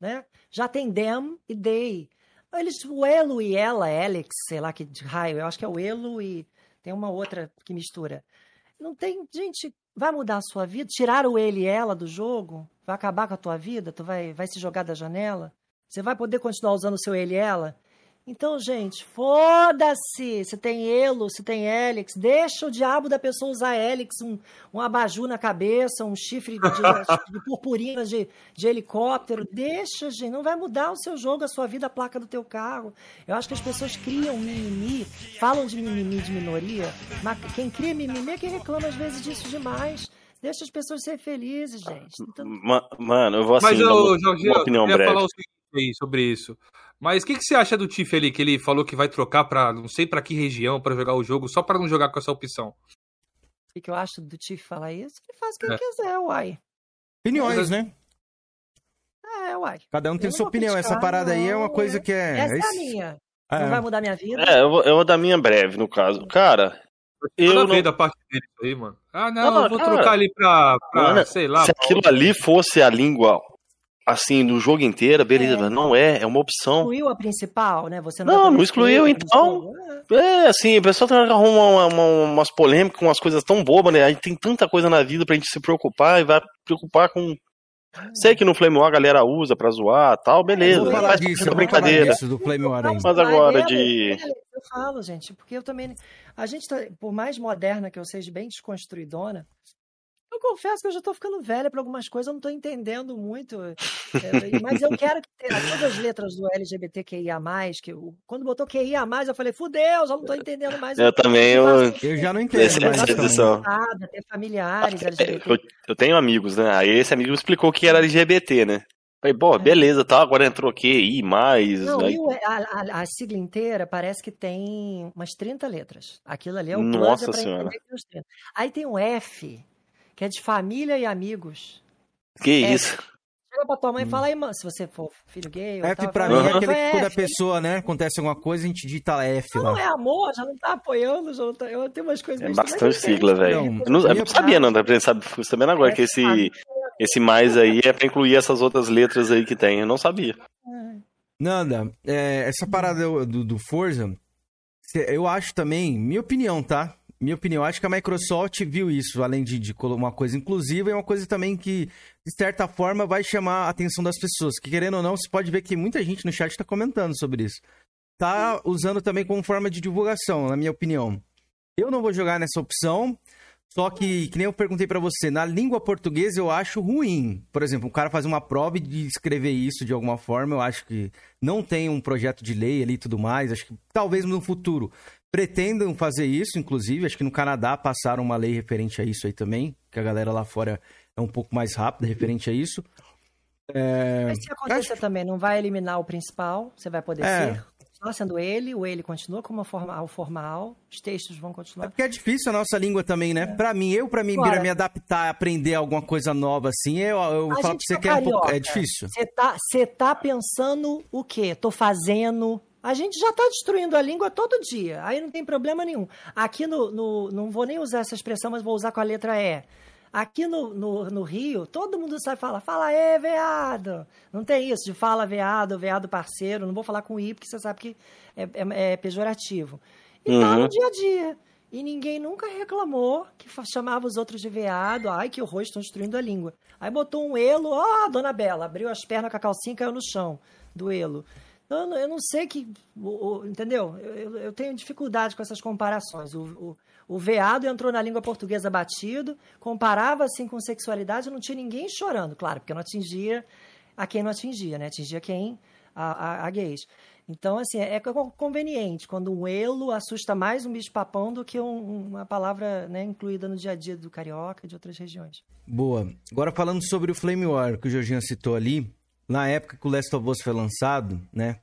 né, já tem them e they. Eles, o elo e ela, Alex, sei lá que raio, eu acho que é o elo e tem uma outra que mistura. Não tem, gente, vai mudar a sua vida? Tirar o ele e ela do jogo? Vai acabar com a tua vida? Tu vai, vai se jogar da janela? Você vai poder continuar usando o seu ele e ela? Então, gente, foda-se se tem Elo, se tem Helix. Deixa o diabo da pessoa usar Helix, um, um abajur na cabeça, um chifre de, de purpurina de, de, helicóptero. Deixa, gente. Não vai mudar o seu jogo, a sua vida, a placa do teu carro. Eu acho que as pessoas criam mimimi, falam de mimimi de minoria, mas quem cria mimimi é quem reclama às vezes disso demais. Deixa as pessoas serem felizes, gente. Então... Mano, eu vou assim, Mas, ô, Jorge, uma opinião eu breve. falar o seguinte sobre isso. Mas o que, que você acha do Tiff ali, que ele falou que vai trocar para não sei para que região para jogar o jogo, só para não jogar com essa opção? O que, que eu acho do Tiff falar isso? Ele faz o que é. ele quiser, uai. Opiniões, né? É, uai. Cada um tem sua opinião. Criticar, essa parada não, aí é uma coisa que é. Essa é, a minha. É. Não vai mudar minha vida. É, eu vou, eu vou dar minha breve, no caso. Cara, eu não... da parte dele aí, mano. Ah, não, não eu vou cara, trocar ali pra, pra mano, sei lá. Se aquilo ali fosse a língua assim, do jogo inteiro, beleza, é. não é, é uma opção. Excluiu a principal, né? Você não, não, não excluiu, então. É. é, assim, o pessoal tá arruma uma, uma, umas polêmicas, umas coisas tão bobas, né? A gente tem tanta coisa na vida pra gente se preocupar e vai preocupar com. Sei que no Flame War a galera usa pra zoar tal, beleza. Vou falar disso, brincadeira. Disso do Flame War ainda. Mas agora de. Eu falo, gente, porque eu também. A gente, tá, por mais moderna que eu seja, bem desconstruidona, eu confesso que eu já tô ficando velha para algumas coisas, eu não tô entendendo muito. É, mas eu quero que tenha todas as letras do LGBTQIA, que eu, quando botou QIA, eu falei, fudeu, já não tô entendendo mais. Eu, também, eu, eu já não entendo. Essa, essa edição. Ter familiares LGBT. Eu, eu, tenho amigos, né? Aí esse amigo explicou que era LGBT, né? Falei, pô, é. beleza, tá, agora entrou QI, mais. Não, aí... a, a, a, sigla inteira parece que tem umas 30 letras. Aquilo ali é o Nossa senhora. Aí tem um F que é de família e amigos. Que é, isso? Chega pra tua mãe e hum. fala aí, mano, se você for filho gay. F tal, pra mim é aquele que quando a pessoa, né, acontece alguma coisa, a gente digita F não, lá. Não, é amor, já não tá apoiando, já não tá, eu tenho umas coisas... É bastante sigla, velho. Eu não, eu não sabia, não, tá sabe, sabendo agora que esse, esse mais aí é pra incluir essas outras letras aí que tem, eu não sabia. É. Nanda, é, essa parada do, do Forza, eu acho também, minha opinião, tá? Minha opinião, acho que a Microsoft viu isso, além de, de uma coisa inclusiva, é uma coisa também que, de certa forma, vai chamar a atenção das pessoas. Que, querendo ou não, você pode ver que muita gente no chat está comentando sobre isso. Tá usando também como forma de divulgação, na minha opinião. Eu não vou jogar nessa opção, só que, que nem eu perguntei para você, na língua portuguesa eu acho ruim. Por exemplo, um cara fazer uma prova de escrever isso de alguma forma, eu acho que não tem um projeto de lei ali e tudo mais. Acho que talvez no futuro pretendam fazer isso, inclusive. Acho que no Canadá passaram uma lei referente a isso aí também, que a galera lá fora é um pouco mais rápida referente a isso. É... Mas se acontecer acho... também, não vai eliminar o principal, você vai poder é. ser. Só sendo ele, o ele continua como formal, formal, os textos vão continuar. É porque é difícil a nossa língua também, né? É. Pra mim, eu, pra mim, Agora, me adaptar, aprender alguma coisa nova assim, eu, eu falo pra você tá que é, um pouco, é difícil. Você tá, tá pensando o quê? Tô fazendo, a gente já está destruindo a língua todo dia, aí não tem problema nenhum. Aqui no, no, Não vou nem usar essa expressão, mas vou usar com a letra E. Aqui no, no, no Rio, todo mundo sabe falar, fala é veado. Não tem isso de fala veado, veado parceiro. Não vou falar com I, porque você sabe que é, é, é pejorativo. E uhum. tá no dia a dia. E ninguém nunca reclamou que chamava os outros de veado. Ai, que horror, estão destruindo a língua. Aí botou um elo, ó, oh, dona Bela, abriu as pernas com a calcinha e caiu no chão do elo. Eu, eu não sei que. Entendeu? Eu, eu, tenho dificuldade com essas comparações. O, o, o, veado entrou na língua portuguesa batido, comparava assim com sexualidade, não tinha ninguém chorando, claro, porque não atingia a quem não atingia, né? Atingia quem? A, a, a gays. Então, assim, é, conveniente quando um elo assusta mais um bicho-papão do que um, uma palavra né, incluída no dia a dia do carioca e de outras regiões. Boa. Agora falando sobre o Flame War, que o Jorginho citou ali, na época que o Last of Us foi lançado, né?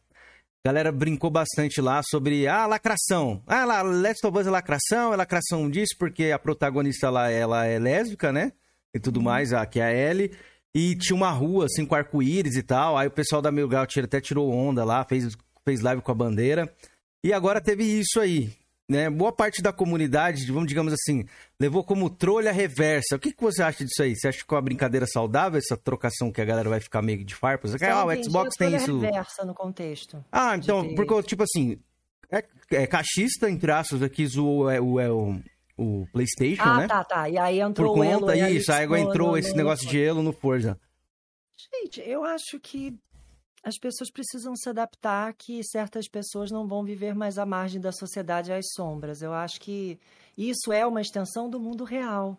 A galera brincou bastante lá sobre a ah, lacração. Ah, lá, Last of Us é lacração, é lacração disso, porque a protagonista lá, ela é lésbica, né? E tudo uhum. mais, a, que é a Ellie. E tinha uma rua, assim, com arco-íris e tal. Aí o pessoal da Milgal até tirou onda lá, fez, fez live com a bandeira. E agora teve isso aí né, boa parte da comunidade, vamos digamos assim, levou como trolha reversa. O que, que você acha disso aí? Você acha que é uma brincadeira saudável essa trocação que a galera vai ficar meio de farpas? Ah, o Xbox tem isso. reversa no contexto. Ah, então, porque tipo assim, é, é cachista entre aspas aqui o, é, o, é o, o PlayStation, ah, né? Ah, tá, tá. E aí entrou Por conta o elo, isso, aí entrou no, esse no, negócio no... de elo no Forza. Gente, eu acho que as pessoas precisam se adaptar que certas pessoas não vão viver mais à margem da sociedade às sombras. Eu acho que isso é uma extensão do mundo real.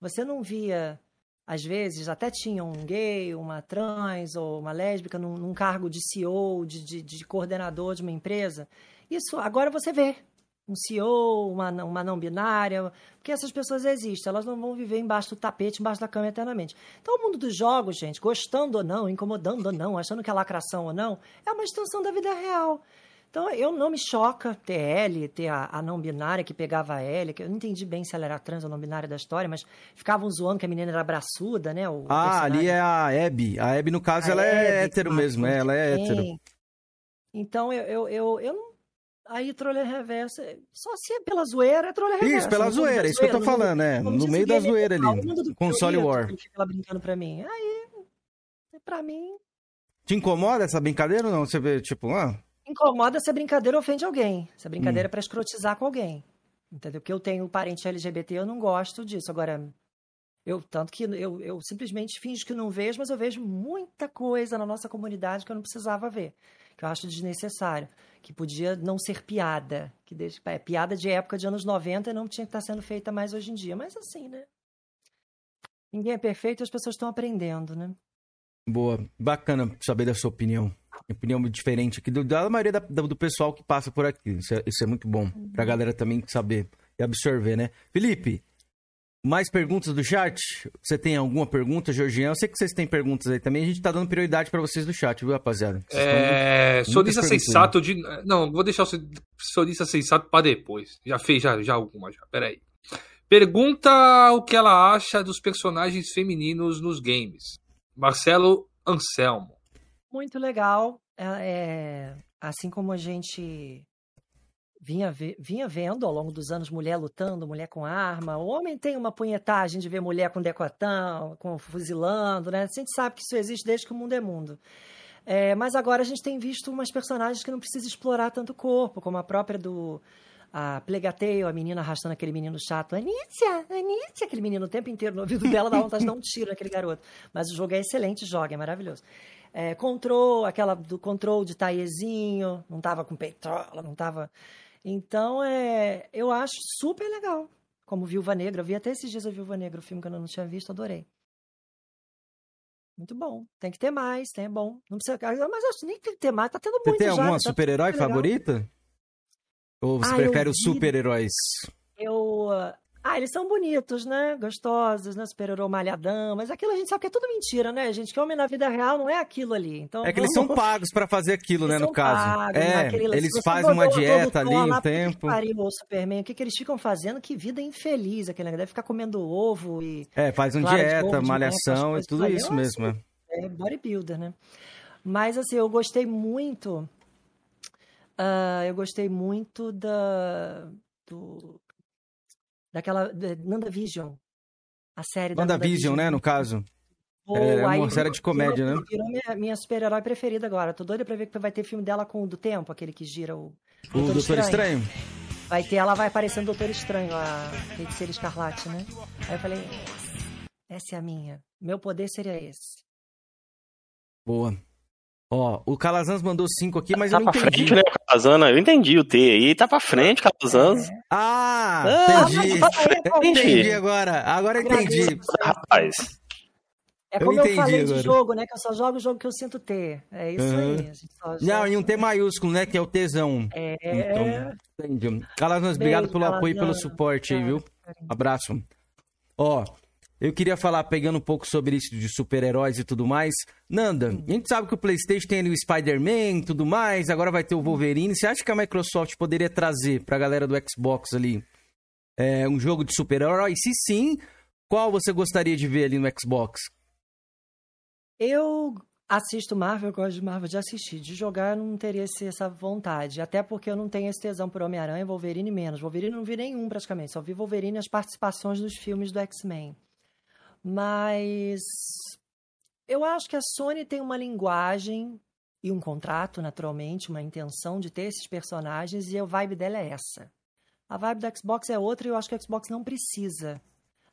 Você não via, às vezes, até tinha um gay, uma trans ou uma lésbica num, num cargo de CEO, de, de, de coordenador de uma empresa. Isso agora você vê um CEO, uma, uma não binária, porque essas pessoas existem, elas não vão viver embaixo do tapete, embaixo da cama eternamente. Então, o mundo dos jogos, gente, gostando ou não, incomodando ou não, achando que é lacração ou não, é uma extensão da vida real. Então, eu não me choca ter L, ter a, a não binária que pegava a L, que eu não entendi bem se ela era trans ou não binária da história, mas ficavam zoando que a menina era braçuda, né? O ah, ali é a Abby. A Abby, no caso, a ela é Abby, é hétero mesmo, ela é hétero. Então, eu, eu, eu, eu não Aí trolha reversa, só se é pela zoeira, é trolha reversa. Isso, pela zoeira, isso que eu tô falando, né? No meio da zoeira ali, console war. Fica brincando pra mim. Aí, pra mim... Te incomoda essa brincadeira ou não? Você vê, tipo, ah... Incomoda se a brincadeira ofende alguém. Se a brincadeira hum. é pra escrotizar com alguém. Entendeu? Porque eu tenho parente LGBT, eu não gosto disso. Agora, eu, tanto que eu, eu simplesmente finjo que não vejo, mas eu vejo muita coisa na nossa comunidade que eu não precisava ver. Que eu acho desnecessário que podia não ser piada, que é piada de época de anos 90 não tinha que estar sendo feita mais hoje em dia, mas assim, né? Ninguém é perfeito, as pessoas estão aprendendo, né? Boa, bacana saber da sua opinião. Opinião diferente aqui do, da maioria da, do pessoal que passa por aqui. Isso é, isso é muito bom. Uhum. Pra galera também saber e absorver, né? Felipe, mais perguntas do chat? Você tem alguma pergunta, Georgian? Eu sei que vocês têm perguntas aí também. A gente tá dando prioridade para vocês do chat, viu, rapaziada? é... Sonista sensato de. Não, vou deixar o sonista sensato para depois. Já fez já, já alguma já. Peraí. Pergunta o que ela acha dos personagens femininos nos games. Marcelo Anselmo. Muito legal. É, é assim como a gente vinha, vinha vendo ao longo dos anos mulher lutando, mulher com arma. O homem tem uma punhetagem de ver mulher com decotão, com fuzilando, né? A gente sabe que isso existe desde que o mundo é mundo. É, mas agora a gente tem visto umas personagens que não precisam explorar tanto o corpo, como a própria do a Plegateio, a menina arrastando aquele menino chato. Anícia, Anícia, aquele menino o tempo inteiro no ouvido dela, dá vontade de dar um tiro naquele garoto. Mas o jogo é excelente, joga, é maravilhoso. É, control, aquela do control de taiezinho, não tava com peitola, não tava então, é, eu acho super legal. Como Viúva Negra. Eu vi até esses dias a Viúva Negra, o filme que eu não tinha visto, adorei. Muito bom. Tem que ter mais, tem, é bom. Não precisa. Ah, mas acho que nem tem que ter mais, tá tendo muito. Você tem alguma tá super-herói favorita? Ou você ah, prefere os super-heróis? Eu. Ah, eles são bonitos, né? Gostosos, né? Super-herói malhadão. Mas aquilo a gente sabe que é tudo mentira, né, gente? Que homem na vida real não é aquilo ali. Então, é que eles são pagos para fazer aquilo, eles né, no caso. Pagos, é, naquele... eles fazem uma dieta ali um tempo. Que pariu, o Superman. O que, que eles ficam fazendo? Que vida infeliz aquele negócio. Deve ficar comendo ovo e... É, faz uma dieta, ovo, malhação e tudo isso mesmo. Assim, é bodybuilder, né? Mas, assim, eu gostei muito... Uh, eu gostei muito da... Do, daquela Nanda Vision, a série Nanda da Vision, né, no caso. Oh, é uma série de comédia, virou, né? Virou minha, minha super-herói preferida agora. Tô doida pra ver que vai ter filme dela com o do tempo, aquele que gira o. O Doutor, Doutor Estranho. Estranho. Vai ter, ela vai aparecer no Doutor Estranho, a feiticeira escarlate, né? Aí eu falei, essa é a minha. Meu poder seria esse. Boa. Ó, o Calazans mandou cinco aqui, mas tá eu não entendi. Frente, né, o Calazans, eu entendi o T aí, tá pra frente, Calazans. É. Ah, ah, entendi. entendi agora, agora entendi. Rapaz. É como eu, eu falei agora. de jogo, né? Que eu só jogo o jogo que eu sinto ter. É isso uhum. aí. Não, e um T maiúsculo, né? Que é o tesão. É. Então, entendi. Calazans, obrigado pelo Calazans. apoio e pelo suporte aí, viu? Abraço. Ó, eu queria falar, pegando um pouco sobre isso de super-heróis e tudo mais. Nanda, a gente sabe que o PlayStation tem ali o Spider-Man e tudo mais, agora vai ter o Wolverine. Você acha que a Microsoft poderia trazer pra galera do Xbox ali é, um jogo de super-herói? Se sim, qual você gostaria de ver ali no Xbox? Eu assisto Marvel, eu gosto de Marvel de assistir. De jogar, eu não teria essa vontade. Até porque eu não tenho esse tesão por Homem-Aranha Wolverine menos. Wolverine não vi nenhum praticamente. Só vi Wolverine e as participações dos filmes do X-Men. Mas eu acho que a Sony tem uma linguagem e um contrato, naturalmente, uma intenção de ter esses personagens e a vibe dela é essa. A vibe da Xbox é outra e eu acho que a Xbox não precisa.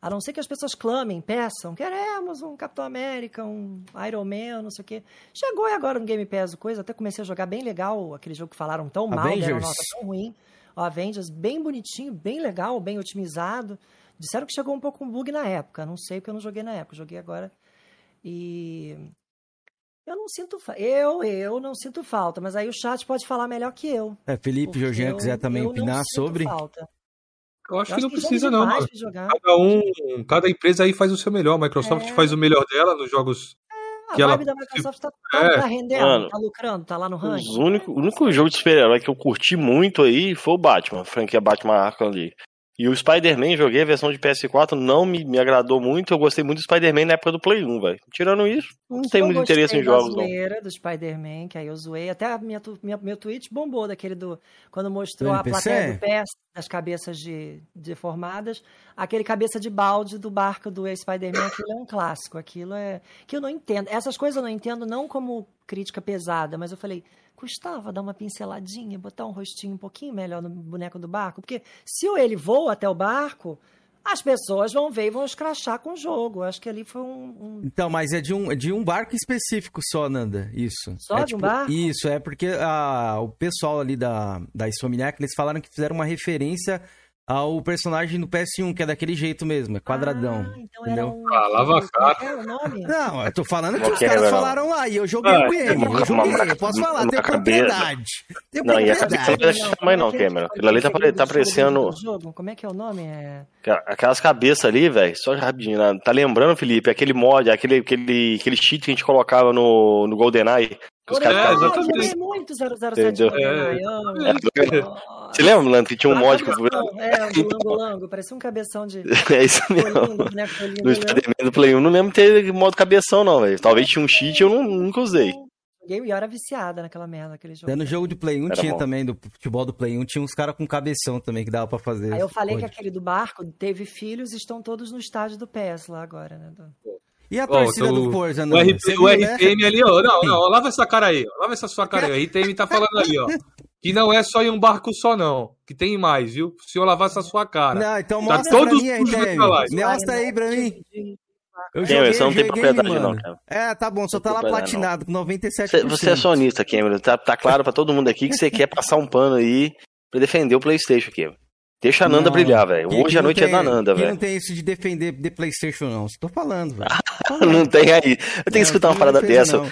A não ser que as pessoas clamem, peçam, queremos um Capitão América, um Iron Man, não sei o quê. Chegou e agora no Game Pass coisa, até comecei a jogar bem legal, aquele jogo que falaram tão mal, deram nota tão ruim. O Avengers, bem bonitinho, bem legal, bem otimizado. Disseram que chegou um pouco com bug na época, não sei porque eu não joguei na época, joguei agora. E eu não sinto eu eu não sinto falta, mas aí o chat pode falar melhor que eu. É, Felipe Jorginho quiser também opinar sobre. Falta. Eu acho, eu que não precisa, não. Cada um, cada empresa aí faz o seu melhor. A Microsoft é. faz o melhor dela nos jogos é, que a ela. da Microsoft tá, é. tá rendendo, Mano, tá lucrando, tá lá no ranking. O único, o único jogo de super-herói que eu curti muito aí foi o Batman, a franquia Batman Arkham ali. E o Spider-Man, joguei a versão de PS4, não me, me agradou muito. Eu gostei muito do Spider-Man na época do Play 1, velho. Tirando isso, não tem muito interesse em jogos, não. Eu do Spider-Man, que aí eu zoei. Até a minha, minha, meu tweet bombou daquele do. Quando mostrou a plateia do PS, das cabeças de, deformadas. Aquele cabeça de balde do barco do Spider-Man, aquilo é um clássico. Aquilo é. Que eu não entendo. Essas coisas eu não entendo, não como crítica pesada, mas eu falei custava dar uma pinceladinha, botar um rostinho um pouquinho melhor no boneco do barco? Porque se ele voa até o barco, as pessoas vão ver e vão escrachar com o jogo. Acho que ali foi um. um... Então, mas é de um, de um barco específico só, Nanda. Isso. Só é, de tipo, um barco? Isso, é porque a, o pessoal ali da, da Insomniac, eles falaram que fizeram uma referência ao personagem do PS1, que é daquele jeito mesmo, é quadradão. Ah, então entendeu? Um... Ah, lava a cara. Não, eu tô falando que os caras falaram lá e eu joguei ah, com ele. Eu joguei, eu posso falar, tenho propriedade. Tenho não, e a cabeça não deixa mais não, Cameron. Aquilo ali tá, tá parecendo... Como é que é o nome? É... Aquelas cabeças ali, velho, só rapidinho, né? tá lembrando, Felipe, aquele mod, aquele, aquele, aquele cheat que a gente colocava no, no GoldenEye, os caras é, exatamente. muito 007 é. Você lembra, Lanto, que tinha um mod que... É, o Lango Lango, parecia um cabeção de... é isso mesmo. no Spider-Man do Play 1 não lembro ter modo cabeção, não, velho. Talvez tinha um cheat eu não, nunca usei. Joguei e eu era viciada naquela merda, aquele jogo. No jogo de Play 1 era tinha bom. também, do futebol do Play 1, tinha uns caras com cabeção também que dava pra fazer. Aí eu falei que aquele do barco teve filhos e estão todos no estádio do PES lá agora, né? E a torcida oh, do Forza, não? O, RP, o né? ali, ó. Não, não, lava essa cara aí, ó. Lava essa sua cara aí. O RPM tá falando ali, ó. Que não é só em um barco só, não. Que tem mais, viu? Se eu lavar essa sua cara. Não, então tá mostra todos pra mim, RPM. Mostra aí pra mim. Eu joguei, Cameron, você não tem propriedade não, cara. É, tá bom, só tá lá platinado, com 97%. Você, você é sonista, Cameron. Tá, tá claro pra todo mundo aqui que você quer passar um pano aí pra defender o Playstation, Cameron. Deixa a Nanda não, brilhar, velho. Hoje a noite tem, é da Nanda, velho. não tem isso de defender de PlayStation, não. Estou falando, velho. não tem aí. Eu tenho que escutar uma parada dessa. Não.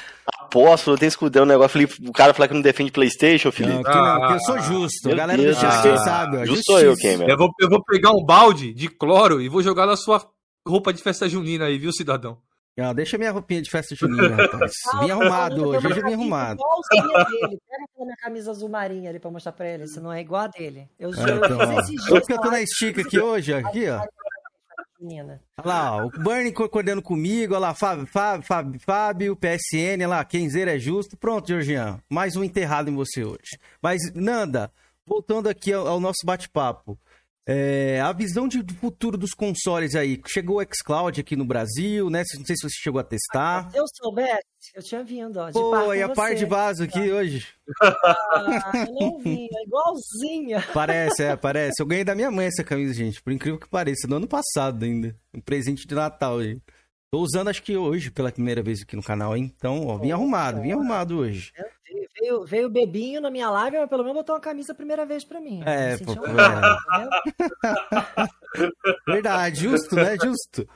Aposto, eu tenho que escutar um negócio. Falei, o cara falar que não defende PlayStation, Felipe. Não, que não, que eu sou justo. Meu galera Deus do chat ah, sabe. Ó, justo sou eu, Cameron. Eu vou, eu vou pegar um balde de cloro e vou jogar na sua roupa de festa junina aí, viu, cidadão? Ah, deixa minha roupinha de festa junina, rapaz. Vim arrumado hoje, hoje eu vim arrumado. Igualzinha dele. Pega aquela minha camisa azul marinha ali pra mostrar pra ele, se não é igual a dele. Eu juro, é, então, eu esses eu tô na estica aqui hoje, aqui, ó. Olha lá, ó, o Bernie concordando comigo, olha lá, Fábio, Fábio, Fábio, Fábio PSN, olha lá, quem dizer é justo. Pronto, Georgian, mais um enterrado em você hoje. Mas, Nanda, voltando aqui ao, ao nosso bate-papo. É, a visão de, futuro dos consoles aí. Chegou o xCloud aqui no Brasil, né? Não sei se você chegou a testar. Se eu soubesse, eu tinha vindo, ó. Pô, e a par de vaso aqui hoje? Ah, eu não vi, é igualzinha. Parece, é, parece. Eu ganhei da minha mãe essa camisa, gente. Por incrível que pareça, no ano passado ainda. Um presente de Natal, gente. Tô usando acho que hoje pela primeira vez aqui no canal, hein? Então, ó, vim arrumado, vim arrumado hoje. Veio, veio o bebinho na minha live, mas pelo menos botou uma camisa a primeira vez pra mim. É, pô, é. Verdade, justo, né? Justo.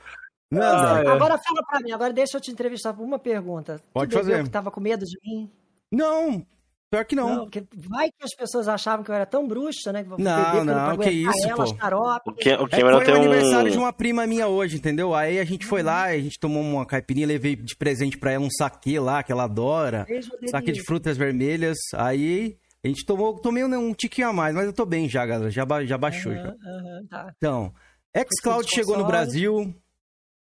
Ah, agora fala pra mim, agora deixa eu te entrevistar por uma pergunta. Pode tu fazer. que tava com medo de mim? Não, Pior que não. não vai que as pessoas achavam que eu era tão bruxa, né? Que não, não, que isso, elas, pô. o, que, o Cameron é, foi o aniversário um... de uma prima minha hoje, entendeu? Aí a gente foi lá, a gente tomou uma caipirinha, levei de presente pra ela um saque lá, que ela adora. Saque de frutas vermelhas. Aí a gente tomou, tomei um, um tiquinho a mais, mas eu tô bem já, galera. Já, já baixou. Uhum, já. Uhum, tá. Então, xCloud chegou no Brasil.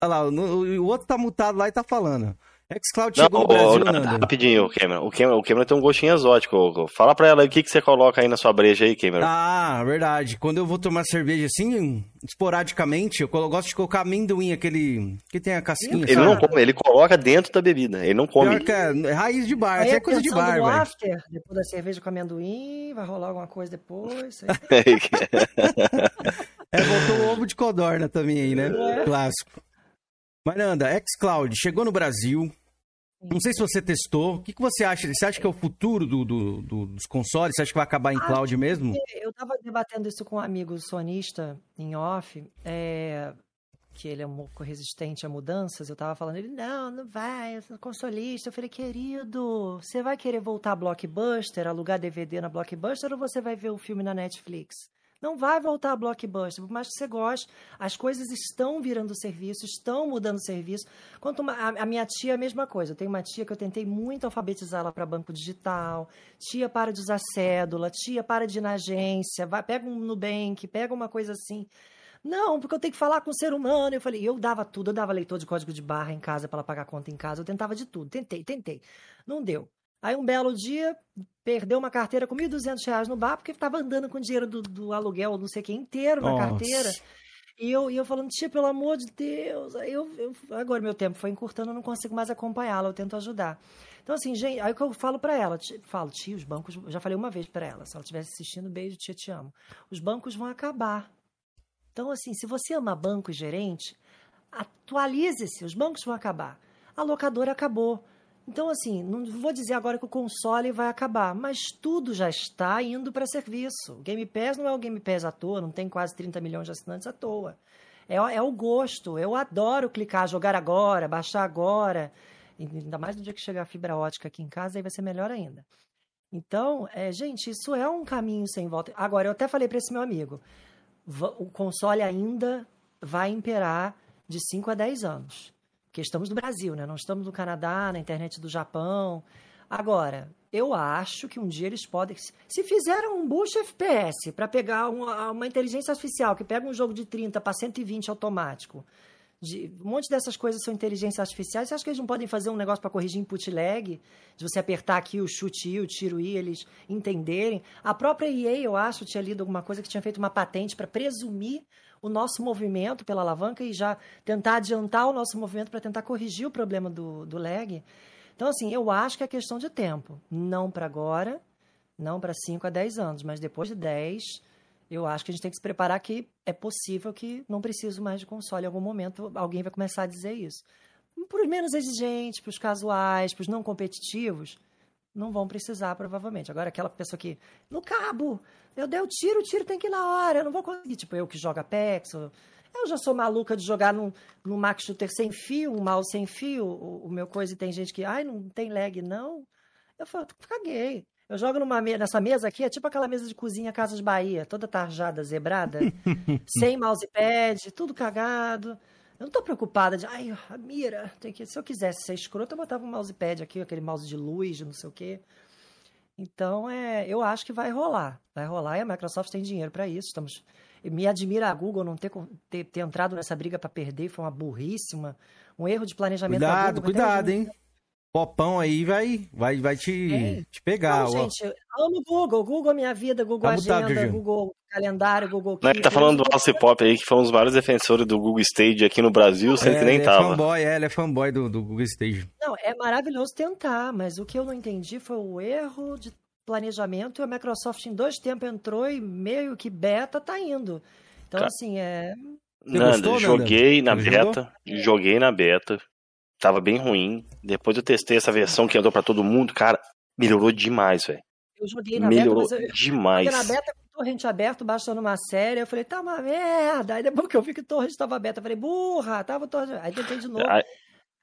Olha lá, o, o outro tá mutado lá e tá falando. xCloud chegou no Brasil, não, Nando. Rapidinho, Cameron. O, Cameron. o Cameron tem um gostinho exótico. Fala pra ela o que, que você coloca aí na sua breja aí, Cameron. Ah, verdade. Quando eu vou tomar cerveja assim, esporadicamente, eu gosto de colocar amendoim, aquele que tem a casquinha. Ele sabe? não come, ele coloca dentro da bebida. Ele não come. É, é raiz de bar, isso é coisa de bar, velho. after, depois da cerveja com amendoim, vai rolar alguma coisa depois. é, botou o ovo de codorna também aí, né? É. Clássico. Mas, Nanda, xCloud chegou no Brasil. Não sei se você testou. O que, que você acha? Você acha que é o futuro do, do, do, dos consoles? Você acha que vai acabar em cloud mesmo? Eu estava debatendo isso com um amigo sonista em off. É, que ele é um pouco resistente a mudanças, eu tava falando, ele, não, não vai, eu sou consolista. Eu falei, querido, você vai querer voltar a Blockbuster, alugar DVD na Blockbuster ou você vai ver o filme na Netflix? Não vai voltar a Blockbuster, por mais que você goste, as coisas estão virando serviço, estão mudando serviço. Quanto uma, a, a, minha tia, a mesma coisa. Eu tenho uma tia que eu tentei muito alfabetizá-la para banco digital. Tia, para de usar cédula. Tia, para de ir na agência. Vai, pega um Nubank, pega uma coisa assim. Não, porque eu tenho que falar com o ser humano. Eu falei, eu dava tudo, eu dava leitor de código de barra em casa para ela pagar conta em casa, eu tentava de tudo, tentei, tentei. Não deu. Aí um belo dia, perdeu uma carteira com R$ 1.200 no bar, porque estava andando com dinheiro do, do aluguel, não sei o que, inteiro na Nossa. carteira. E eu, e eu falando, tia, pelo amor de Deus. Aí eu, eu agora meu tempo foi encurtando, eu não consigo mais acompanhá-la, eu tento ajudar. Então, assim, gente, aí o que eu falo para ela, falo, tia, os bancos, já falei uma vez para ela, se ela estivesse assistindo, beijo, tia, te amo. Os bancos vão acabar. Então, assim, se você ama banco e gerente, atualize-se, os bancos vão acabar. A locadora acabou. Então, assim, não vou dizer agora que o console vai acabar, mas tudo já está indo para serviço. O Game Pass não é o Game Pass à toa, não tem quase 30 milhões de assinantes à toa. É, é o gosto. Eu adoro clicar, jogar agora, baixar agora. Ainda mais no dia que chegar a fibra ótica aqui em casa, aí vai ser melhor ainda. Então, é, gente, isso é um caminho sem volta. Agora, eu até falei para esse meu amigo: o console ainda vai imperar de 5 a 10 anos. Porque estamos no Brasil, né? Não estamos no Canadá, na internet do Japão. Agora, eu acho que um dia eles podem. Se fizeram um boost FPS para pegar uma, uma, inteligência artificial que pega um jogo de 30 para 120 automático, de, um monte dessas coisas são inteligências artificiais. Você acha que eles não podem fazer um negócio para corrigir input lag? De você apertar aqui o chute I, o tiro I, eles entenderem. A própria EA, eu acho, tinha lido alguma coisa que tinha feito uma patente para presumir o nosso movimento pela alavanca e já tentar adiantar o nosso movimento para tentar corrigir o problema do, do lag. Então, assim, eu acho que é questão de tempo. Não para agora, não para 5 a 10 anos, mas depois de 10 eu acho que a gente tem que se preparar que é possível que não preciso mais de console. Em algum momento alguém vai começar a dizer isso. Para os menos exigentes, para os casuais, para os não competitivos, não vão precisar, provavelmente. Agora, aquela pessoa que, no cabo, eu dei o tiro, o tiro tem que ir na hora, eu não vou conseguir. Tipo, eu que jogo Apex, eu, eu já sou maluca de jogar no, no Max Shooter sem fio, um mouse sem fio, o, o meu coisa, e tem gente que, ai, não tem lag, não. Eu falo, caguei. Eu jogo numa me nessa mesa aqui, é tipo aquela mesa de cozinha Casas Bahia, toda tarjada, zebrada, sem mousepad, tudo cagado. Eu não tô preocupada de, ai, a mira, tem que, se eu quisesse ser escroto, eu botava um mousepad aqui, aquele mouse de luz, não sei o quê. Então, é, eu acho que vai rolar. Vai rolar e a Microsoft tem dinheiro para isso. Estamos me admira a Google não ter, ter, ter entrado nessa briga para perder, foi uma burríssima, um erro de planejamento cuidado, Google. Cuidado, hein? Popão aí vai, vai, vai te, é. te pegar. Não, gente, amo Google. Google é minha vida, Google tá Agenda, mutado, Google Calendário, Google Keep. tá falando do Alce Pop aí, que foi um dos vários defensores do Google Stage aqui no Brasil, sendo é, que nem ele tava. É fanboy, é, ele é fanboy do, do Google Stage. Não, é maravilhoso tentar, mas o que eu não entendi foi o erro de planejamento e a Microsoft em dois tempos entrou e meio que beta tá indo. Então, Cara, assim, é... Você Nanda, gostou, joguei Nanda? na Você beta, jogou? joguei na beta, tava bem ruim. Depois eu testei essa versão que andou para todo mundo, cara, melhorou demais, velho. Eu joguei na melhorou beta, eu, demais. na beta com torrente aberto, baixando uma série, eu falei, tá uma merda. Aí depois que eu vi que o torrente estava aberto, eu falei, burra, tava torrente. Aí tentei de novo. Aí,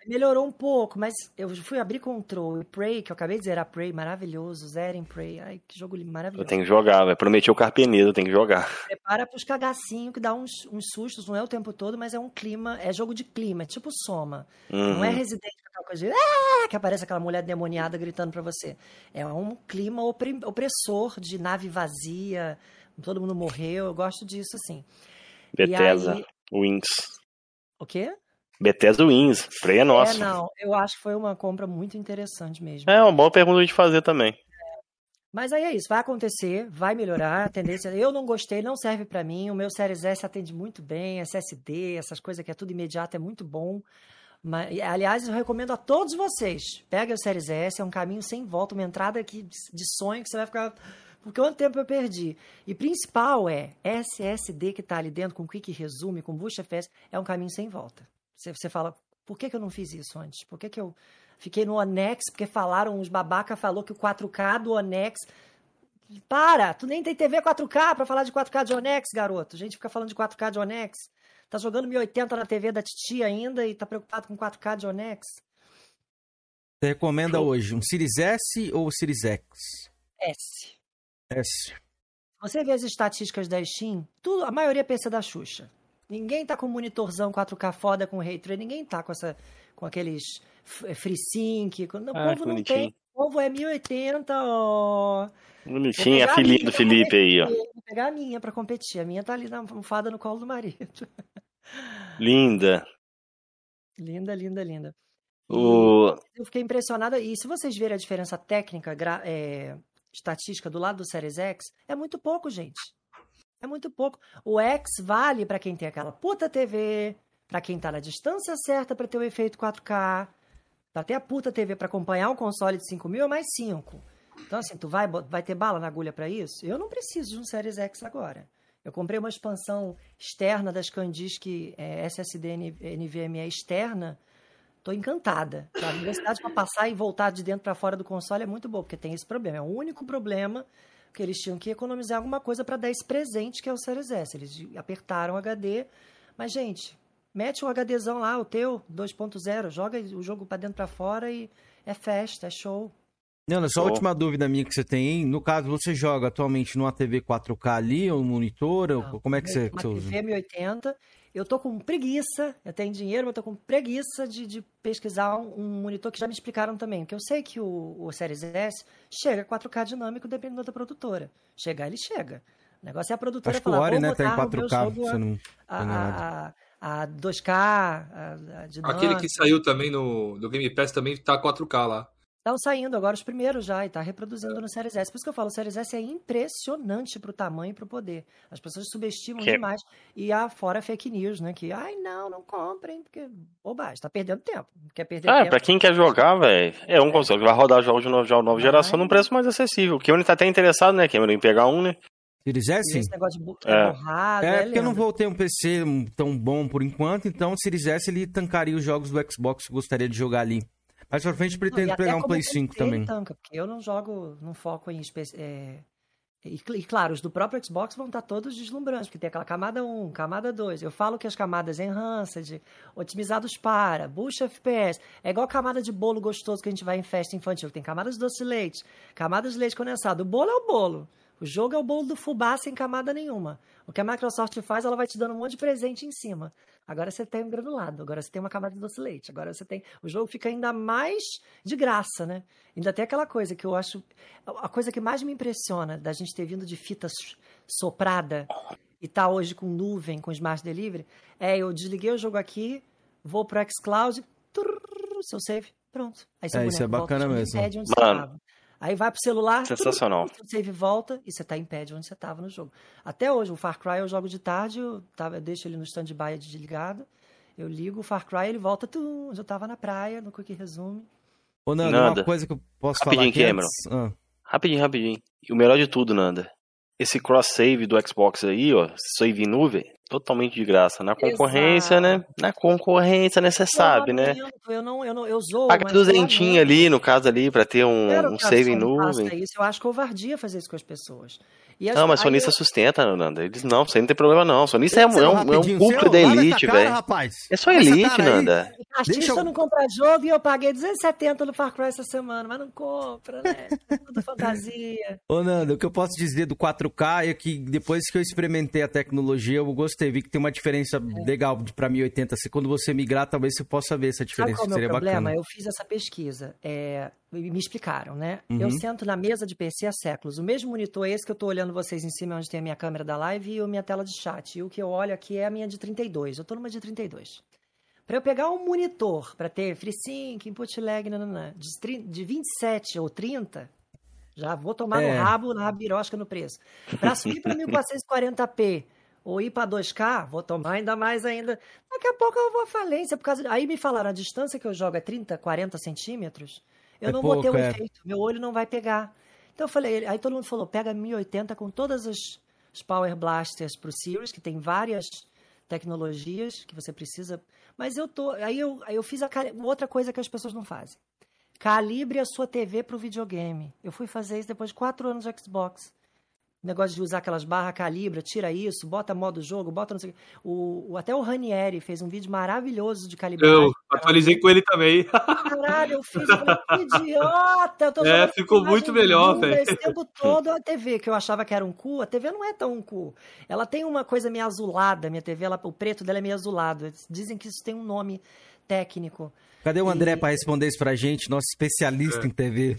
Melhorou um pouco, mas eu fui abrir Control e Prey, que eu acabei de zerar Prey, maravilhoso, zerem Prey. Ai, que jogo maravilhoso. Eu tenho que jogar, vai. Prometi o Carpenedo, eu tenho que jogar. Prepara pros cagacinhos que dá uns, uns sustos, não é o tempo todo, mas é um clima, é jogo de clima, é tipo Soma. Uhum. Não é Resident aquela coisa de, ah! que aparece aquela mulher demoniada gritando pra você. É um clima opressor de nave vazia, todo mundo morreu, eu gosto disso, assim. Bethesda, aí... Wings. O quê? Bethesda Wins, freia é nossa. É, não, eu acho que foi uma compra muito interessante mesmo. É, uma boa pergunta de fazer também. É. Mas aí é isso, vai acontecer, vai melhorar a tendência. Eu não gostei, não serve para mim. O meu Series S atende muito bem, SSD, essas coisas que é tudo imediato, é muito bom. Mas, aliás, eu recomendo a todos vocês. Pega o Series S, é um caminho sem volta, uma entrada aqui de sonho que você vai ficar Porque quanto tempo eu perdi? E principal é, SSD que está ali dentro, com Quick Resume, com Boost FPS, é um caminho sem volta. Você, você fala, por que, que eu não fiz isso antes? Por que, que eu fiquei no Onex? Porque falaram, os babaca falou que o 4K do Onex... Para! Tu nem tem TV 4K para falar de 4K de Onex, garoto. A gente fica falando de 4K de Onex. Tá jogando 1080 na TV da Titi ainda e tá preocupado com 4K de Onex. Você recomenda hoje um Series S ou Series X? S. S. Você vê as estatísticas da Steam, tudo, a maioria PC da Xuxa. Ninguém tá com monitorzão 4K foda com Ray Tracing, ninguém tá com essa com aqueles eh, FreeSync, o ah, povo não tem. O povo é 1080, ó. Bonitinha, a filhinha do Felipe aí, ó. Vou pegar a minha para competir. A minha tá ali na almofada no colo do marido. Linda. Linda, linda, linda. O... Eu fiquei impressionada. E se vocês verem a diferença técnica, é, estatística do lado do Series X, é muito pouco, gente. É muito pouco. O X vale para quem tem aquela puta TV, para quem tá na distância certa para ter o efeito 4K, para ter a puta TV para acompanhar o console de 5 mil é mais 5. Então, assim, tu vai, vai ter bala na agulha para isso? Eu não preciso de um Series X agora. Eu comprei uma expansão externa das SanDisk é, SSD NVMe externa. Tô encantada. A velocidade para passar e voltar de dentro para fora do console é muito boa, porque tem esse problema. É o único problema que eles tinham que economizar alguma coisa para dar esse presente que é o Series S. Eles apertaram o HD, mas gente, mete o HDzão lá, o teu 2.0, joga o jogo para dentro para fora e é festa, é show. Nana, só a última dúvida minha que você tem. No caso, você joga atualmente numa TV 4K ali, ou um monitor? Não, ou como é que você, uma você usa? TV 1080. Eu tô com preguiça, eu tenho dinheiro, mas eu tô com preguiça de, de pesquisar um, monitor que já me explicaram também. Porque eu sei que o, o Series S chega 4K dinâmico dependendo da produtora. Chegar, ele chega. O negócio é a produtora Acho falar, que o Ori, né, tá em 4K, você não... A, a, a 2K, a, a Aquele que saiu também no, no Game Pass também tá 4K lá. Estão saindo agora os primeiros já e está reproduzindo no Series S. Por isso que eu falo, o Series S é impressionante para o tamanho e para o poder. As pessoas subestimam que... demais. E há fora fake news, né? Que, ai, não, não comprem, porque bobagem, está perdendo tempo. Quer perder ah, tempo. para quem quer jogar, velho, é um console que vai rodar jogos de nova, de nova geração num preço mais acessível. O Cameron tá até interessado, né, Cameron, em pegar um, né? Series S? Esse negócio de é. borrado, é, é porque eu não vou ter um PC tão bom por enquanto, então o Series S ele tancaria os jogos do Xbox que eu gostaria de jogar ali. Mais pra frente pretendo pegar um Play 5 também. Tanca, porque eu não jogo, não foco em. É, e, e, claro, os do próprio Xbox vão estar todos deslumbrantes, porque tem aquela camada 1, camada 2. Eu falo que as camadas enhanced, otimizados para, boost FPS. É igual camada de bolo gostoso que a gente vai em festa infantil. Tem camadas de doce leite, camadas de leite condensado. O bolo é o bolo. O jogo é o bolo do fubá sem camada nenhuma. O que a Microsoft faz, ela vai te dando um monte de presente em cima. Agora você tem um granulado, agora você tem uma camada de doce leite, agora você tem. O jogo fica ainda mais de graça, né? Ainda tem aquela coisa que eu acho. A coisa que mais me impressiona da gente ter vindo de fita soprada e tá hoje com nuvem, com Smart Delivery, é eu desliguei o jogo aqui, vou pro xCloud, turr, seu save, pronto. Aí seu é, isso é bacana mesmo. Onde Mano, Aí vai pro celular. Sensacional. o save volta e você tá em pé de onde você tava no jogo. Até hoje, o Far Cry eu jogo de tarde, eu, tava, eu deixo ele no stand-by desligado. Eu ligo o Far Cry, ele volta, tum, onde eu tava na praia, no Quick Resume. Ô, Nanda, Nanda. uma coisa que eu posso rapidinho, falar Cameron. Ah. Rapidinho, rapidinho. E o melhor de tudo, Nanda, esse cross-save do Xbox aí, ó, save em nuvem, totalmente de graça. Na concorrência, né? Exato. né? Na concorrência, né? Você sabe, né? Eu não, eu não, eu zoo, Paga duzentinho ali, no caso ali, para ter um, um save em nuvem. Isso. Eu acho covardia fazer isso com as pessoas. As, não, mas sonista eu... sustenta, Nanda. Eles não, você não tem problema não. Sonista é, é, um, é um cúmplice da elite, velho. É só elite, Nanda. Artista eu... não compra jogo e eu paguei 270 no Far Cry essa semana, mas não compra, né? É tudo fantasia. Ô, Nanda, o que eu posso dizer do 4K é que depois que eu experimentei a tecnologia, eu gostei. Vi que tem uma diferença é. legal para 1080. Se quando você migrar, talvez você possa ver essa diferença. Sabe qual é o problema? Bacana. Eu fiz essa pesquisa. É, me explicaram, né? Uhum. Eu sento na mesa de PC há séculos. O mesmo monitor é esse que eu estou olhando vocês em cima, onde tem a minha câmera da live e a minha tela de chat. E o que eu olho aqui é a minha de 32. Eu estou numa de 32. Para eu pegar um monitor para ter FreeSync, input lag, nanana, de, de 27 ou 30, já vou tomar é. no rabo, na rabirosca no preço. Para subir para 1440p ou ir para 2K, vou tomar ainda mais ainda. Daqui a pouco eu vou à falência. Por causa... Aí me falaram, a distância que eu jogo é 30, 40 centímetros. Eu é não pouco, vou ter o um é. efeito, meu olho não vai pegar. Então eu falei, aí todo mundo falou, pega 1080 com todas as, Power Blasters pro Series, que tem várias tecnologias que você precisa. Mas eu tô. Aí eu, aí eu fiz a, outra coisa que as pessoas não fazem. Calibre a sua TV para o videogame. Eu fui fazer isso depois de quatro anos de Xbox negócio de usar aquelas barras calibra, tira isso, bota modo jogo, bota não sei o, o Até o Ranieri fez um vídeo maravilhoso de calibragem. Eu atualizei com ele também. Caralho, eu fiz um idiota! Eu tô é, ficou muito melhor, velho. Esse tempo todo a TV, que eu achava que era um cu, a TV não é tão um cu. Ela tem uma coisa meio azulada, minha TV, ela, o preto dela é meio azulado. Dizem que isso tem um nome técnico. Cadê o André e... para responder isso pra gente, nosso especialista é. em TV?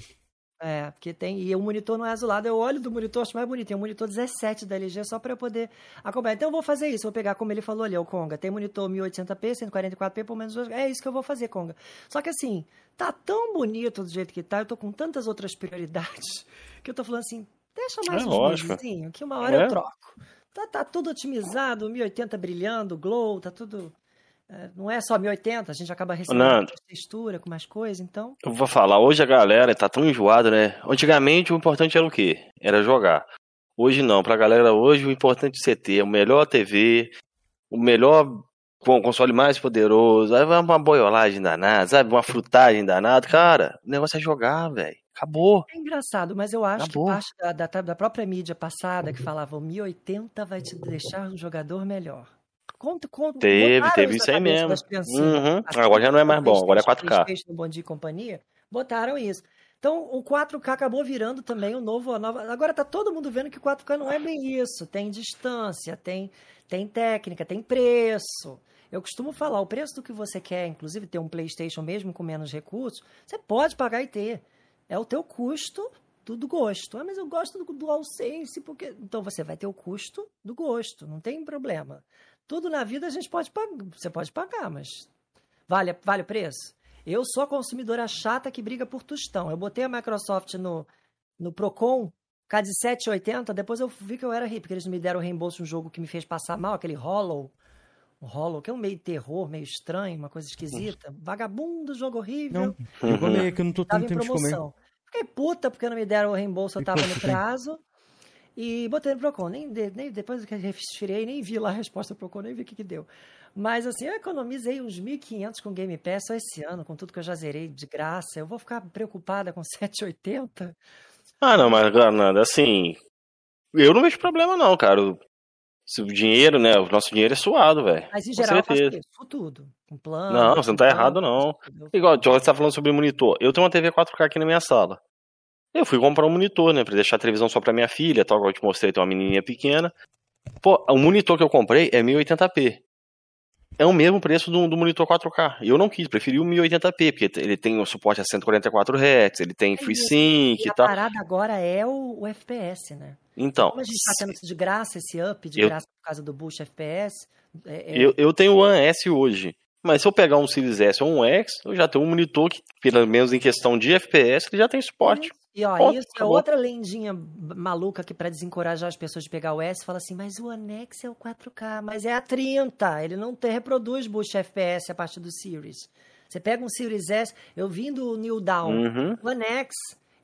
É, porque tem. E o monitor não é azulado. Eu olho do monitor, acho mais bonito. Tem um monitor 17 da LG só para eu poder acompanhar. Então eu vou fazer isso. Vou pegar, como ele falou ali, o Conga. Tem monitor 1080p, 144p, por menos. É isso que eu vou fazer, Conga. Só que assim, tá tão bonito do jeito que tá. Eu tô com tantas outras prioridades que eu tô falando assim, deixa mais é, um que uma hora é. eu troco. Tá, tá tudo otimizado, 1080 brilhando, glow, tá tudo. É, não é só 1080, a gente acaba recebendo mais textura, com mais coisa, então. Eu vou falar, hoje a galera tá tão enjoada, né? Antigamente o importante era o quê? Era jogar. Hoje não, pra galera hoje o importante é você ter o melhor TV, o melhor com o console mais poderoso, aí vai uma boiolagem danada, sabe? Uma frutagem danada. Cara, o negócio é jogar, velho. Acabou. É engraçado, mas eu acho Acabou. que parte da, da, da própria mídia passada que falava o 1080 vai te deixar um jogador melhor. Conta, conta, teve, teve isso aí mesmo. Uhum. Agora já não é mais bom, agora é 4K. No Bom Dia e Companhia, botaram isso. Então, o 4K acabou virando também o novo. A nova... Agora tá todo mundo vendo que o 4K não é bem isso. Tem distância, tem, tem técnica, tem preço. Eu costumo falar, o preço do que você quer, inclusive ter um PlayStation mesmo com menos recursos, você pode pagar e ter. É o teu custo do, do gosto. Ah, mas eu gosto do DualSense, porque. Então você vai ter o custo do gosto, não tem problema. Tudo na vida a gente pode pagar. Você pode pagar, mas vale, vale o preço? Eu sou a consumidora chata que briga por tostão. Eu botei a Microsoft no, no Procon, cá de 7,80, depois eu vi que eu era rico, porque eles me deram reembolso de um jogo que me fez passar mal, aquele Hollow. O Hollow, que é um meio terror, meio estranho, uma coisa esquisita. Vagabundo, jogo horrível. Não, eu comi, que eu não tô tendo tempo de comer. Fiquei puta porque não me deram o reembolso, eu tava no prazo. E botei no Procon. Nem, nem, depois que retirei, nem vi lá a resposta do Procon, nem vi o que, que deu. Mas assim, eu economizei uns 1.500 com Game Pass só esse ano, com tudo que eu já zerei de graça. Eu vou ficar preocupada com 780? Ah, não, mas, Nada, assim. Eu não vejo problema, não, cara. Se o dinheiro, né? O nosso dinheiro é suado, velho. Mas em geral eu faço tudo. Com plano. Não, você não tá errado, não. Igual, John tá falando sobre monitor. Eu tenho uma TV 4K aqui na minha sala. Eu fui comprar um monitor, né? Pra deixar a televisão só pra minha filha, tal, como eu te mostrei, tem uma menininha pequena. Pô, o monitor que eu comprei é 1080p. É o mesmo preço do, do monitor 4K. E eu não quis, preferi o 1080p, porque ele tem o suporte a 144 Hz, ele tem é FreeSync e, e tal. A parada agora é o, o, FPS, né? Então. Como a gente tá tendo isso de graça, esse up de eu, graça por causa do boost FPS. É, é... Eu, eu tenho o One S hoje. Mas se eu pegar um Series S ou um X, eu já tenho um monitor que, pelo menos em questão de FPS, ele já tem suporte. E ó, isso é outra lendinha maluca que para desencorajar as pessoas de pegar o S, fala assim, mas o Anex é o 4K, mas é a 30, ele não te reproduz boost FPS a partir do Series. Você pega um Series S, eu vim do New Down, uhum. o Anex,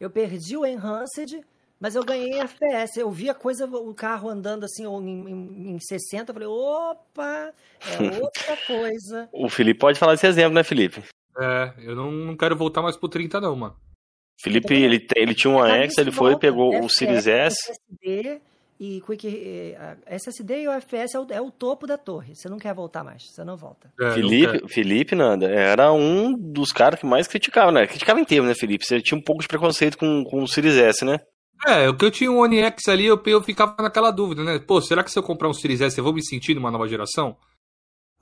eu perdi o Enhanced, mas eu ganhei FPS. Eu vi a coisa, o carro andando assim em, em, em 60, eu falei, opa, é outra coisa. o Felipe pode falar desse exemplo, né, Felipe? É, eu não, não quero voltar mais pro 30 não, mano. Felipe, ele, ele tinha um X, ele foi, pegou o Series S. SSD e Quick, eh, SSD e o FPS é o, é o, topo da torre. Você não quer voltar mais, você não volta. É, Felipe, Felipe, Nanda, era um dos caras que mais criticava, né? Criticava inteiro, né, Felipe? Você tinha um pouco de preconceito com, com o Series S, né? É, o que eu tinha um One X ali, eu, eu ficava naquela dúvida, né? Pô, será que se eu comprar um Series S eu vou me sentir numa nova geração?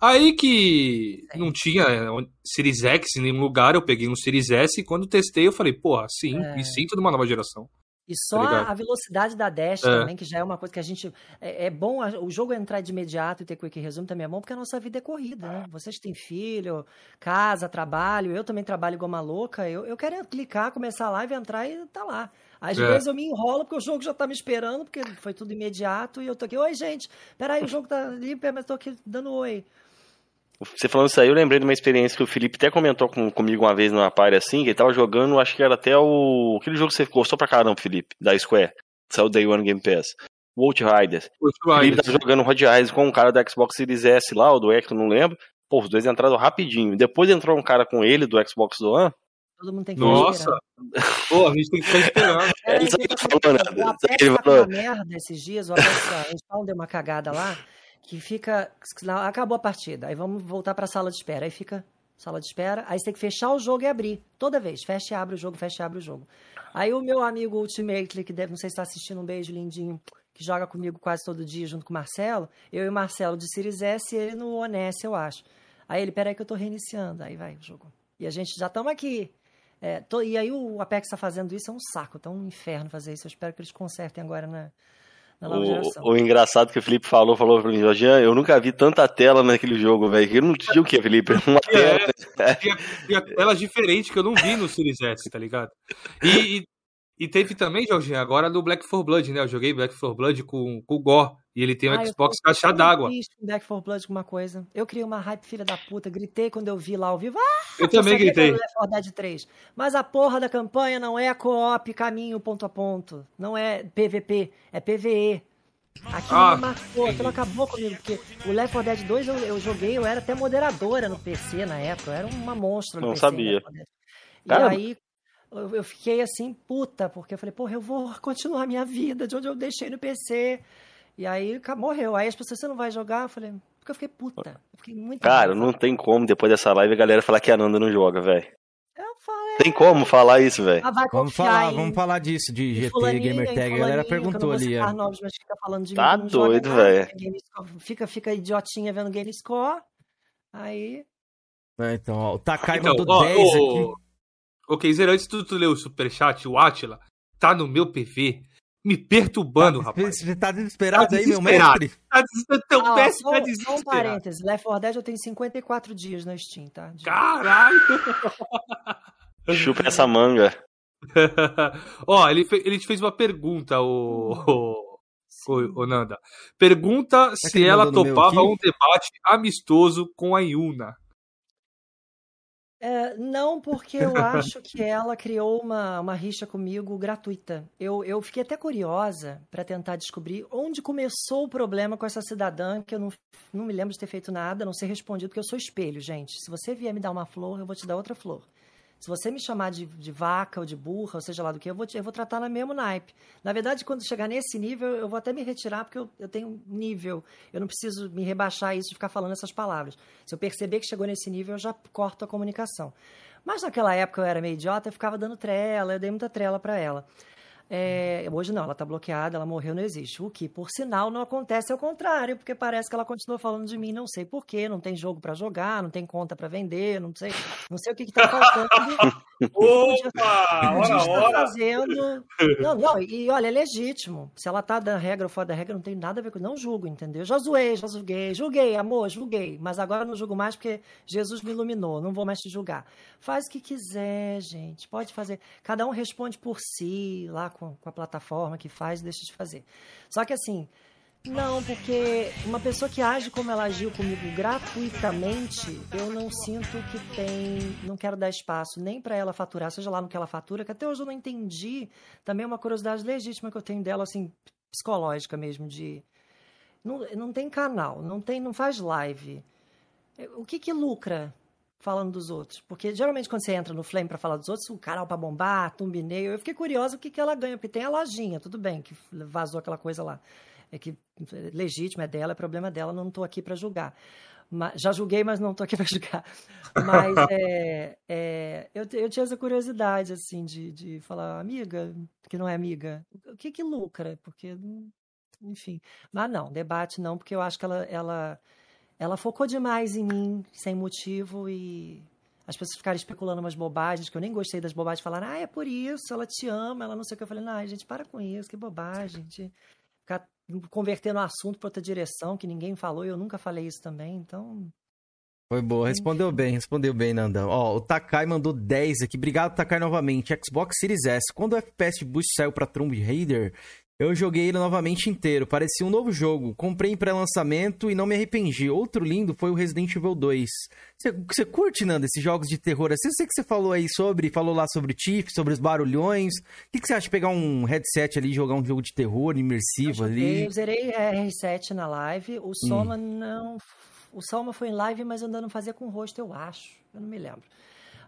Aí que não tinha é, Series X em nenhum lugar, eu peguei um Series S e quando testei eu falei, porra, sim, é. me sinto numa nova geração. E só tá a velocidade da dash é. também, que já é uma coisa que a gente. É, é, bom o jogo entrar de imediato e ter quick resume também é bom, porque a nossa vida é corrida, né? Vocês têm filho, casa, trabalho, eu também trabalho igual uma louca. Eu, eu quero clicar, começar a live, entrar e tá lá. Às é. vezes eu me enrolo porque o jogo já tá me esperando, porque foi tudo imediato, e eu tô aqui, oi, gente, peraí, o jogo tá ali, mas tô aqui dando oi. Você falando isso aí, eu lembrei de uma experiência que o Felipe até comentou com, comigo uma vez numa party assim, que ele tava jogando, acho que era até o. Aquele jogo que você gostou pra caramba, Felipe, da Square. Saiu Day One Game Pass. World Riders. O Felipe tava jogando Rod Riders com um cara do Xbox Series S lá, ou do X, não lembro. Pô, os dois entraram rapidinho. Depois entrou um cara com ele do Xbox One. Todo mundo tem que Nossa! Pô, a gente tem que ficar esperando. É, ele falou, né? Ele falou... merda esses dias, o Apex, a gente deu uma cagada lá que fica. Acabou a partida. Aí vamos voltar para a sala de espera. Aí fica sala de espera. Aí você tem que fechar o jogo e abrir. Toda vez. Fecha e abre o jogo, fecha e abre o jogo. Aí o meu amigo Ultimate, que deve, não sei se está assistindo, um beijo lindinho, que joga comigo quase todo dia junto com o Marcelo. Eu e o Marcelo de Series S e ele no Oness, eu acho. Aí ele, peraí que eu tô reiniciando. Aí vai o jogo. E a gente já estamos aqui. É, tô, e aí o Apex está fazendo isso, é um saco, tá um inferno fazer isso. Eu espero que eles consertem agora na, o, o, engraçado que o Felipe falou, falou pra mim, Jean, eu nunca vi tanta tela naquele jogo, velho. Eu não tinha o que, Felipe? Uma tela. É, tinha, tinha telas diferentes que eu não vi no Series S, tá ligado? E, e, e teve também, Jorginho, agora do Black 4 Blood, né? Eu joguei Black 4 Blood com, com o Gore. E ele tem um ah, Xbox caixa d'água. Eu Black 4 Blood com uma coisa. Eu criei uma hype filha da puta, gritei quando eu vi lá ao vivo. Ah, eu também gritei. Left 4 Dead 3. Mas a porra da campanha não é co-op, caminho, ponto a ponto. Não é PVP, é PVE. Aquilo ah, me marcou, aquilo acabou comigo, porque o Left 4 Dead 2 eu, eu, joguei, eu era até moderadora no PC na época, eu era uma monstro no Não PC. sabia. E aí eu, eu fiquei assim, puta, porque eu falei, porra, eu vou continuar a minha vida de onde eu deixei no PC. E aí morreu. Aí as pessoas, você não vai jogar? Eu falei, porque eu fiquei puta. Eu fiquei muito Cara, não tem como depois dessa live a galera falar que a Nanda não joga, velho. Tem como falar isso, velho? Ah, vamos falar, em... vamos falar disso, de GT Gamer Tag. A galera perguntou ali. De tá doido, velho. Fica, fica idiotinha vendo GameScore. Aí. É, então, ó, o Takai então, mandou ó, 10 ó, aqui. Ok, Zero, antes de tu, tu ler o superchat, o Atila tá no meu PV me perturbando, tá, rapaz. Você tá desesperado, tá aí, meu mestre? Tá desesperado. Teu ah, mestre tá desesperado. Só um parênteses, Left 4 Dead eu tenho 54 dias na Steam, tá? De... Caralho! Chupa essa manga. Ó, ele, fe ele te fez uma pergunta, o, o, o, o Nanda. Pergunta é se ela topava um debate amistoso com a Yuna. É, não, porque eu acho que ela criou uma, uma rixa comigo gratuita. Eu, eu fiquei até curiosa para tentar descobrir onde começou o problema com essa cidadã, que eu não, não me lembro de ter feito nada, não ser respondido, porque eu sou espelho, gente. Se você vier me dar uma flor, eu vou te dar outra flor. Se você me chamar de, de vaca ou de burra, ou seja lá do que, eu vou, eu vou tratar no mesmo naipe. Na verdade, quando chegar nesse nível, eu vou até me retirar, porque eu, eu tenho nível. Eu não preciso me rebaixar isso de ficar falando essas palavras. Se eu perceber que chegou nesse nível, eu já corto a comunicação. Mas naquela época eu era meio idiota, eu ficava dando trela, eu dei muita trela para ela. É, hoje não, ela está bloqueada, ela morreu, não existe. O que, por sinal, não acontece ao contrário, porque parece que ela continua falando de mim, não sei porquê, não tem jogo para jogar, não tem conta para vender, não sei, não sei o que está faltando. Opa! Ora, ora. fazendo. Não, não, e olha, é legítimo. Se ela tá da regra ou fora da regra, não tem nada a ver com. Não julgo, entendeu? Já zoei, já julguei, julguei, amor, julguei. Mas agora não julgo mais porque Jesus me iluminou, não vou mais te julgar. Faz o que quiser, gente. Pode fazer. Cada um responde por si, lá com, com a plataforma que faz, deixa de fazer. Só que assim, não, porque uma pessoa que age como ela agiu comigo gratuitamente, eu não sinto que tem. Não quero dar espaço nem para ela faturar, seja lá no que ela fatura, que até hoje eu não entendi. Também é uma curiosidade legítima que eu tenho dela, assim, psicológica mesmo, de. Não, não tem canal, não tem, não faz live. O que que lucra falando dos outros? Porque geralmente quando você entra no Flame para falar dos outros, o canal para bombar, thumbnail, eu fiquei curiosa o que, que ela ganha, porque tem a lojinha, tudo bem, que vazou aquela coisa lá. É que é legítimo, é dela, é problema dela, não estou aqui para julgar. Mas, já julguei, mas não estou aqui para julgar. Mas é, é, eu, eu tinha essa curiosidade, assim, de, de falar, amiga, que não é amiga, o que que lucra? Porque, enfim. Mas não, debate não, porque eu acho que ela, ela ela focou demais em mim, sem motivo, e as pessoas ficaram especulando umas bobagens, que eu nem gostei das bobagens, falaram, ah, é por isso, ela te ama, ela não sei o que. Eu falei, não, gente, para com isso, que bobagem. Ficar convertendo o assunto para outra direção, que ninguém falou, e eu nunca falei isso também, então... Foi boa, respondeu bem, respondeu bem, Nandão. Ó, o Takai mandou 10 aqui. Obrigado, Takai, novamente. Xbox Series S. Quando o FPS Boost saiu pra Tomb Raider, Eu joguei ele novamente inteiro, parecia um novo jogo. Comprei em pré-lançamento e não me arrependi. Outro lindo foi o Resident Evil 2. Você, curte, Nando, esses jogos de terror assim? Eu sei que você falou aí sobre, falou lá sobre o Tiff, sobre os barulhões. O que, você acha de pegar um headset ali e jogar um jogo de terror imersivo eu ali? Eu zerei é, R7 na live. O Soma hum. não. O Soma foi em live, mas eu ainda não fazia com rosto, eu acho. Eu não me lembro.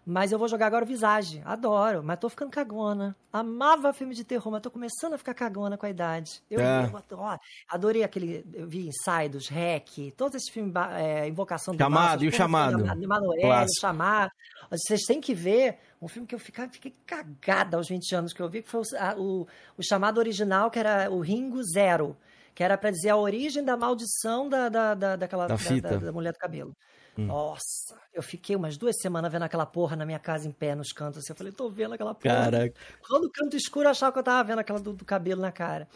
Mas eu vou jogar agora o Visage. Adoro, mas tô ficando cagona. Amava filme de terror, mas tô começando a ficar cagona com a idade. Eu, é. eu, ó, adorei aquele. Eu vi Inside, Hack, todos esses filmes, é, Invocação do Chamado, e o Chamado. Manoel, o Chamado. Vocês têm que ver um filme que eu fiquei, fiquei cagada aos 20 anos que eu vi, que foi o, a, o, o chamado original, que era o Ringo Zero que era para dizer a origem da maldição da, da, da, daquela, da, da, da, mulher do cabelo. Hum. Nossa, eu fiquei umas duas semanas vendo aquela porra na minha casa em pé nos cantos. Assim, eu falei, tô vendo aquela porra. Caraca. Todo canto escuro eu achava que eu tava vendo aquela do, do cabelo na cara.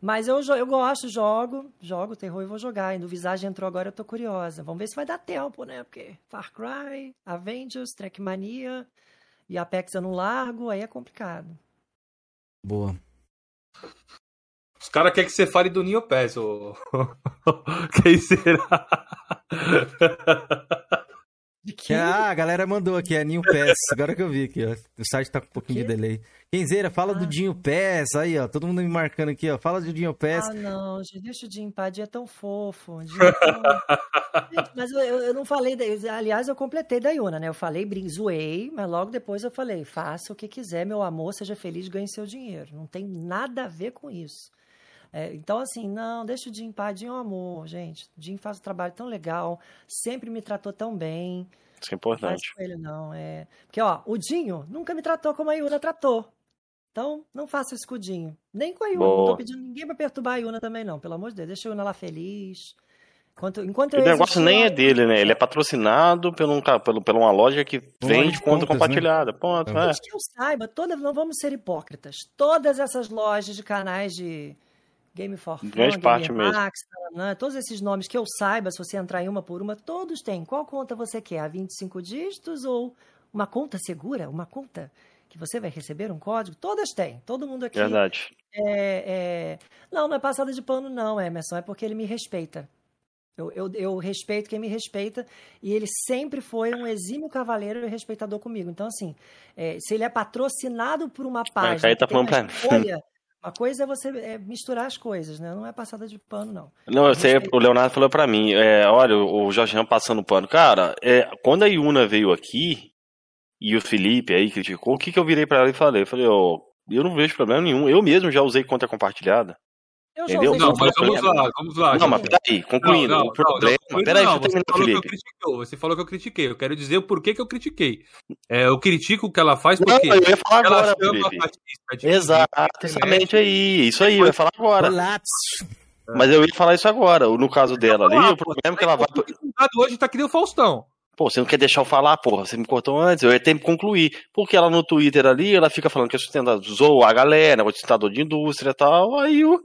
Mas eu, eu gosto, jogo, jogo terror e vou jogar. E no Visage entrou agora, eu tô curiosa. Vamos ver se vai dar tempo, né? Porque Far Cry, Avengers, Trackmania e Apex eu não largo, aí é complicado. Boa. Os caras querem que você fale do Neopes, ô. Quem será? Ah, a galera mandou aqui, é Ninho Pass. Agora que eu vi aqui, ó. O site tá com um pouquinho de delay. Kenzeira, fala ah. do Dinho Pass. Aí, ó. Todo mundo me marcando aqui, ó. Fala do Dinho Pass. Ah, não. Deixa o Dinho Padinha é tão fofo. É tão... mas eu, eu, não falei. Da... Aliás, eu completei da Yuna, né? Eu falei, brin... zoei, mas logo depois eu falei: faça o que quiser, meu amor, seja feliz, ganhe seu dinheiro. Não tem nada a ver com isso. É, então, assim, não, deixa o Jim em paz. Jim é um amor, gente. O Jim faz um trabalho tão legal, sempre me tratou tão bem. Isso é importante. Não ele, não. É... Porque, ó, o Dinho nunca me tratou como a Yuna tratou. Então, não faça isso com o Dinho. Nem com a Yuna. Boa. Não tô pedindo ninguém pra perturbar a Yuna também, não. Pelo amor de Deus, deixa a Yuna lá feliz. Enquanto, enquanto o negócio nem é dele, né? Ele é patrocinado por, um, pelo, por uma loja que vende conta né? compartilhada. Né? Ponto. É. Que eu saiba, todas, não vamos ser hipócritas. Todas essas lojas de canais de Game for Fun, Grande parte mesmo. Max, né? todos esses nomes que eu saiba, se você entrar em uma por uma, todos têm. Qual conta você quer? A 25 dígitos ou uma conta segura? Uma conta que você vai receber um código? Todas têm. Todo mundo aqui. Verdade. É, é... Não, não é passada de pano, não, Emerson. É porque ele me respeita. Eu, eu, eu, respeito quem me respeita e ele sempre foi um exímio cavaleiro e respeitador comigo. Então, assim, é, se ele é patrocinado por uma página. Aí tá falando pra... escolha, uma coisa é você é, misturar as coisas, né? Não é passada de pano, não. Não, eu sei, o Leonardo falou para mim, é, olha, o Jorge passando pano. Cara, é, quando a Yuna veio aqui e o Felipe aí criticou, o que, que eu virei para ela e falei? Eu falei, ó, oh, eu não vejo problema nenhum. Eu mesmo já usei conta compartilhada. Eu Entendeu? Não, mas vamos lá, vamos lá. Não, mas peraí, concluindo. Não, não, o problema. Não, peraí, não, você, falou que eu critiquei, você falou que eu critiquei. Eu quero dizer o porquê que eu critiquei. É, eu critico o que ela faz porque. Não, eu ia falar agora, Felipe. Exatamente aí. Isso aí, eu ia falar agora. Mas eu ia falar isso agora. No caso dela ali, o problema é que ela vai. Hoje tá que nem o Faustão. Pô, você não quer deixar eu falar, porra, você me cortou antes, eu ia ter que concluir. Porque ela no Twitter ali, ela fica falando que é sustentador, zoa a galera, é sustentador de indústria e tal, aí o,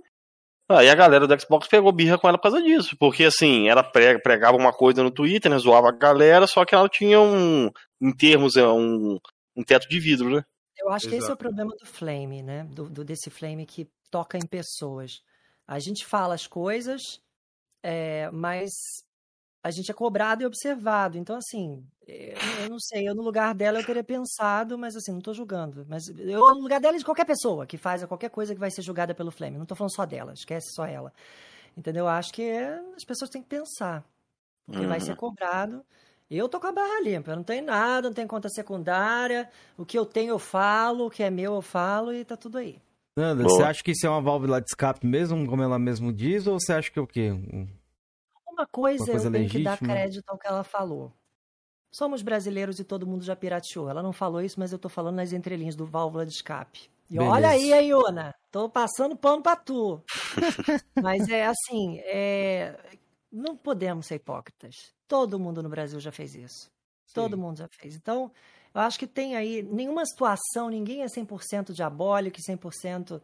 Aí a galera do Xbox pegou birra com ela por causa disso. Porque, assim, ela pregava uma coisa no Twitter, né? Zoava a galera, só que ela tinha um, em termos, é, um, um teto de vidro, né? Eu acho Exato. que esse é o problema do Flame, né? Do, do, desse Flame que toca em pessoas. A gente fala as coisas, é, mas a gente é cobrado e observado. Então, assim, eu não sei, eu no lugar dela eu teria pensado, mas assim, não estou julgando. Mas eu no lugar dela de qualquer pessoa que faz qualquer coisa que vai ser julgada pelo Flame. Não estou falando só dela, esquece só ela. Entendeu? Eu acho que é, as pessoas têm que pensar. Porque uhum. vai ser uhum. cobrado. Eu tô com a barra limpa, eu não tenho nada, não tenho conta secundária. O que eu tenho eu falo, o que é meu eu falo e tá tudo aí. Nanda, você acha que isso é uma válvula de escape mesmo, como ela mesmo diz, ou você acha que é o quê? Uma coisa, uma coisa eu tenho que dar crédito ao que ela falou. Somos brasileiros e todo mundo já pirateou. Ela não falou isso, mas eu tô falando nas entrelinhas do válvula de escape. E Beleza. olha aí, hein, Iona? Tô passando pano pra tu. mas é assim, é... não podemos ser hipócritas. Todo mundo no Brasil já fez isso. Sim. Todo mundo já fez. Então, eu acho que tem aí nenhuma situação, ninguém é 100% diabólico e 100%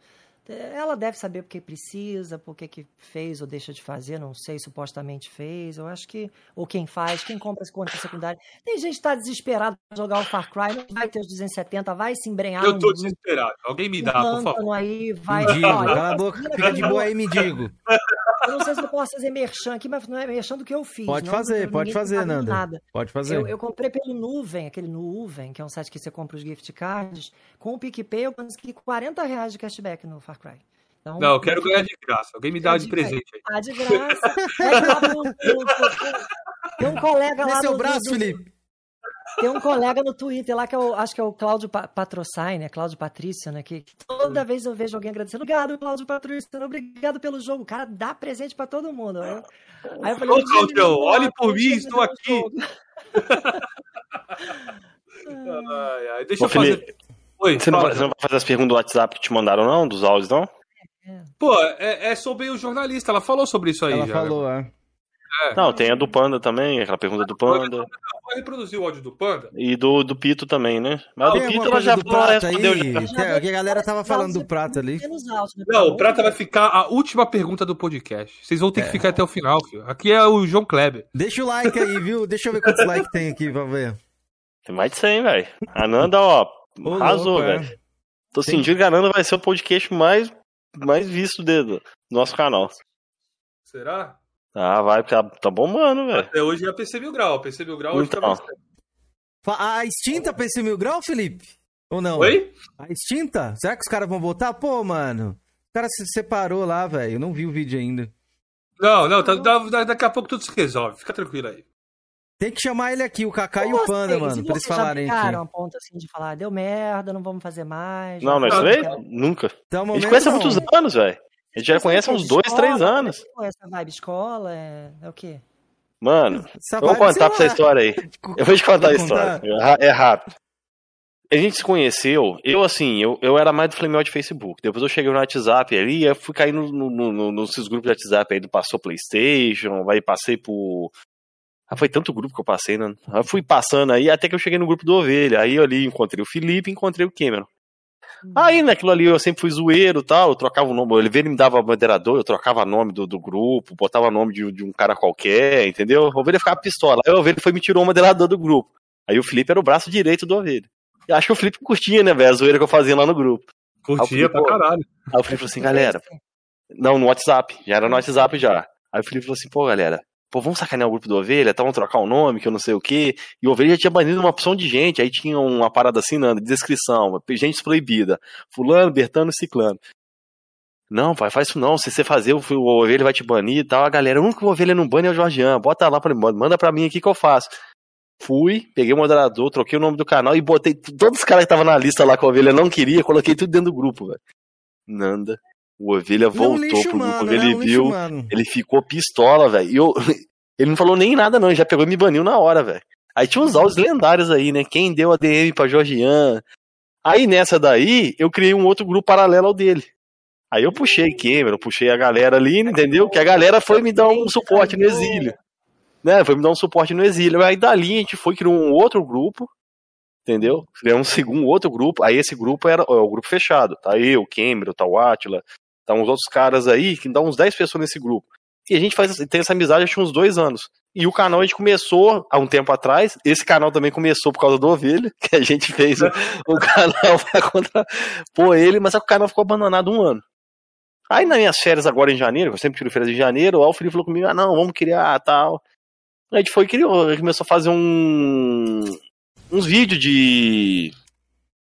ela deve saber porque precisa, porque que fez ou deixa de fazer, não sei, supostamente fez. Eu acho que. Ou quem faz, quem compra essa conta secundária. Tem gente que está desesperado para jogar o Far Cry, não vai ter os 270, vai se embrenhar. Eu tô um, desesperado. Alguém me dá, por favor. Aí, vai, mendigo, cala a boca, fica de boa aí, me digo. Eu não sei se eu posso fazer merchan aqui, mas não é merchan do que eu fiz. Pode não, fazer, pode fazer, Nanda. Nada. Pode fazer. Eu, eu, comprei pelo Nuvem, aquele Nuvem, que é um site que você compra os gift cards. Com o PicPay eu consegui 40 reais de cashback no Far Cry. Então, não, eu quero ganhar de graça. Alguém me dá de, de presente aí. Ah, de graça. Tem um colega lá. no seu braço, do, Felipe. Tem um colega no Twitter lá que eu acho que é o Cláudio Patrocine, né? Cláudio Patrício, né? Que toda vez eu vejo alguém agradecendo. Obrigado, Cláudio Patrício, obrigado pelo jogo. O cara dá presente pra todo mundo. Aí eu, aí eu falei, Ô, Cláudio, olhe por mim, estou aqui. ai, ai, deixa Ô, eu fazer. Oi, você, não vai, você não vai fazer as perguntas do WhatsApp que te mandaram, não? Dos áudios, não? Pô, é, é sobre o jornalista. Ela falou sobre isso aí ela já. falou, é. É. Não, tem a do Panda também, aquela pergunta do Panda. Pode reproduzir o áudio do Panda? E do, do Pito também, né? Mas do Pito ela já, respondeu. Já. a galera tava falando do Prata ali. Não, o Prata vai ficar a última pergunta do podcast. Vocês vão ter é. que ficar até o final, filho. Aqui é o João Kleber. Deixa o like aí, viu? Deixa eu ver quantos likes tem aqui pra ver. Tem mais de 100, velho. A Nanda, ó, arrasou, é. velho. Tô tem... sentindo que a Nanda vai ser o podcast mais, mais visto do nosso canal. Será? Ah, vai, porque tá, tá bombando, velho. Até hoje é PC Mil Grau. PC Mil Grau hoje tá então. A extinta PC Mil Grau, Felipe? Ou não? Oi? A extinta? Será que os caras vão voltar? Pô, mano. O cara se separou lá, velho. Eu não vi o vídeo ainda. Não, não, tá, daqui a pouco tudo se resolve. Fica tranquilo aí. Tem que chamar ele aqui, o Kaká e o Panda, mano, pra eles falarem já aqui. a ponto assim de falar, deu merda, não vamos fazer mais. Não, nós três? Nunca. Então, a gente conhece há muitos anos, velho. A gente já conhece há uns dois, escola, três anos. Essa vibe escola é, é o quê? Mano, eu vou contar pra essa história aí. Eu vou te contar a história. É rápido. A gente se conheceu, eu assim, eu, eu era mais do Flamel de Facebook. Depois eu cheguei no WhatsApp ali, eu fui cair no, no, no, nesses grupos de WhatsApp aí do Passou Playstation, aí passei por. Ah, foi tanto grupo que eu passei, né? Eu fui passando aí até que eu cheguei no grupo do Ovelha. Aí eu ali encontrei o Felipe encontrei o Cameron. Aí naquilo ali eu sempre fui zoeiro e tal, eu trocava o nome, ele me dava moderador, eu trocava nome do, do grupo, botava nome de, de um cara qualquer, entendeu? O Ovelha ficava pistola. Aí o Ovelha foi me tirou o moderador do grupo. Aí o Felipe era o braço direito do Ovelha. Eu acho que o Felipe curtia, né, velho, a zoeira que eu fazia lá no grupo. Curtia pra caralho. Aí o Felipe falou assim, galera. Não, no WhatsApp, já era no WhatsApp já. Aí o Felipe falou assim, pô, galera, pô, vamos sacanear o grupo do Ovelha, tá, vamos trocar o nome, que eu não sei o quê. E o Ovelha já tinha banido uma opção de gente, aí tinha uma parada assim na descrição, gente proibida. Fulano, Bertano, Ciclano. Não, pai, faz isso não. Se você fazer, o, Ovelha vai te banir e tal. A galera, o único Ovelha não bane é o Jorgian. Bota lá pra mim, manda pra mim aqui que eu faço. Fui, peguei o moderador, troquei o nome do canal e botei todos os caras que estavam na lista lá que a Ovelha não queria, coloquei tudo dentro do grupo, velho. Nanda. O Ovelha voltou pro grupo, ele viu, ele ficou pistola, velho. Ele não falou nem nada, não, ele já pegou e me baniu na hora, velho. Aí tinha uns áudios lendários aí, né? Quem deu a DM pra Georgian. Aí nessa daí, eu criei um outro grupo paralelo ao dele. Aí eu puxei Cameron, puxei a galera ali, entendeu? Que a galera foi me dar um suporte no exílio. Né? Foi me dar um suporte no exílio. Aí dali a gente foi criar um outro grupo, entendeu? Criou um segundo outro grupo. Aí esse grupo era o grupo fechado. Tá eu, Cameron, tá o Atila, Tá uns outros caras aí, que dá uns 10 pessoas nesse grupo. E a gente faz, tem essa amizade há uns dois anos. E o canal a gente começou há um tempo atrás. Esse canal também começou por causa do Ovelha, que a gente fez o, o canal pra contrapor ele, mas o canal ficou abandonado um ano. Aí nas minhas férias agora em janeiro, eu sempre tiro férias em janeiro, o Felipe falou comigo, ah não, vamos criar tal. A gente foi criou, a gente começou a fazer um, uns vídeos de,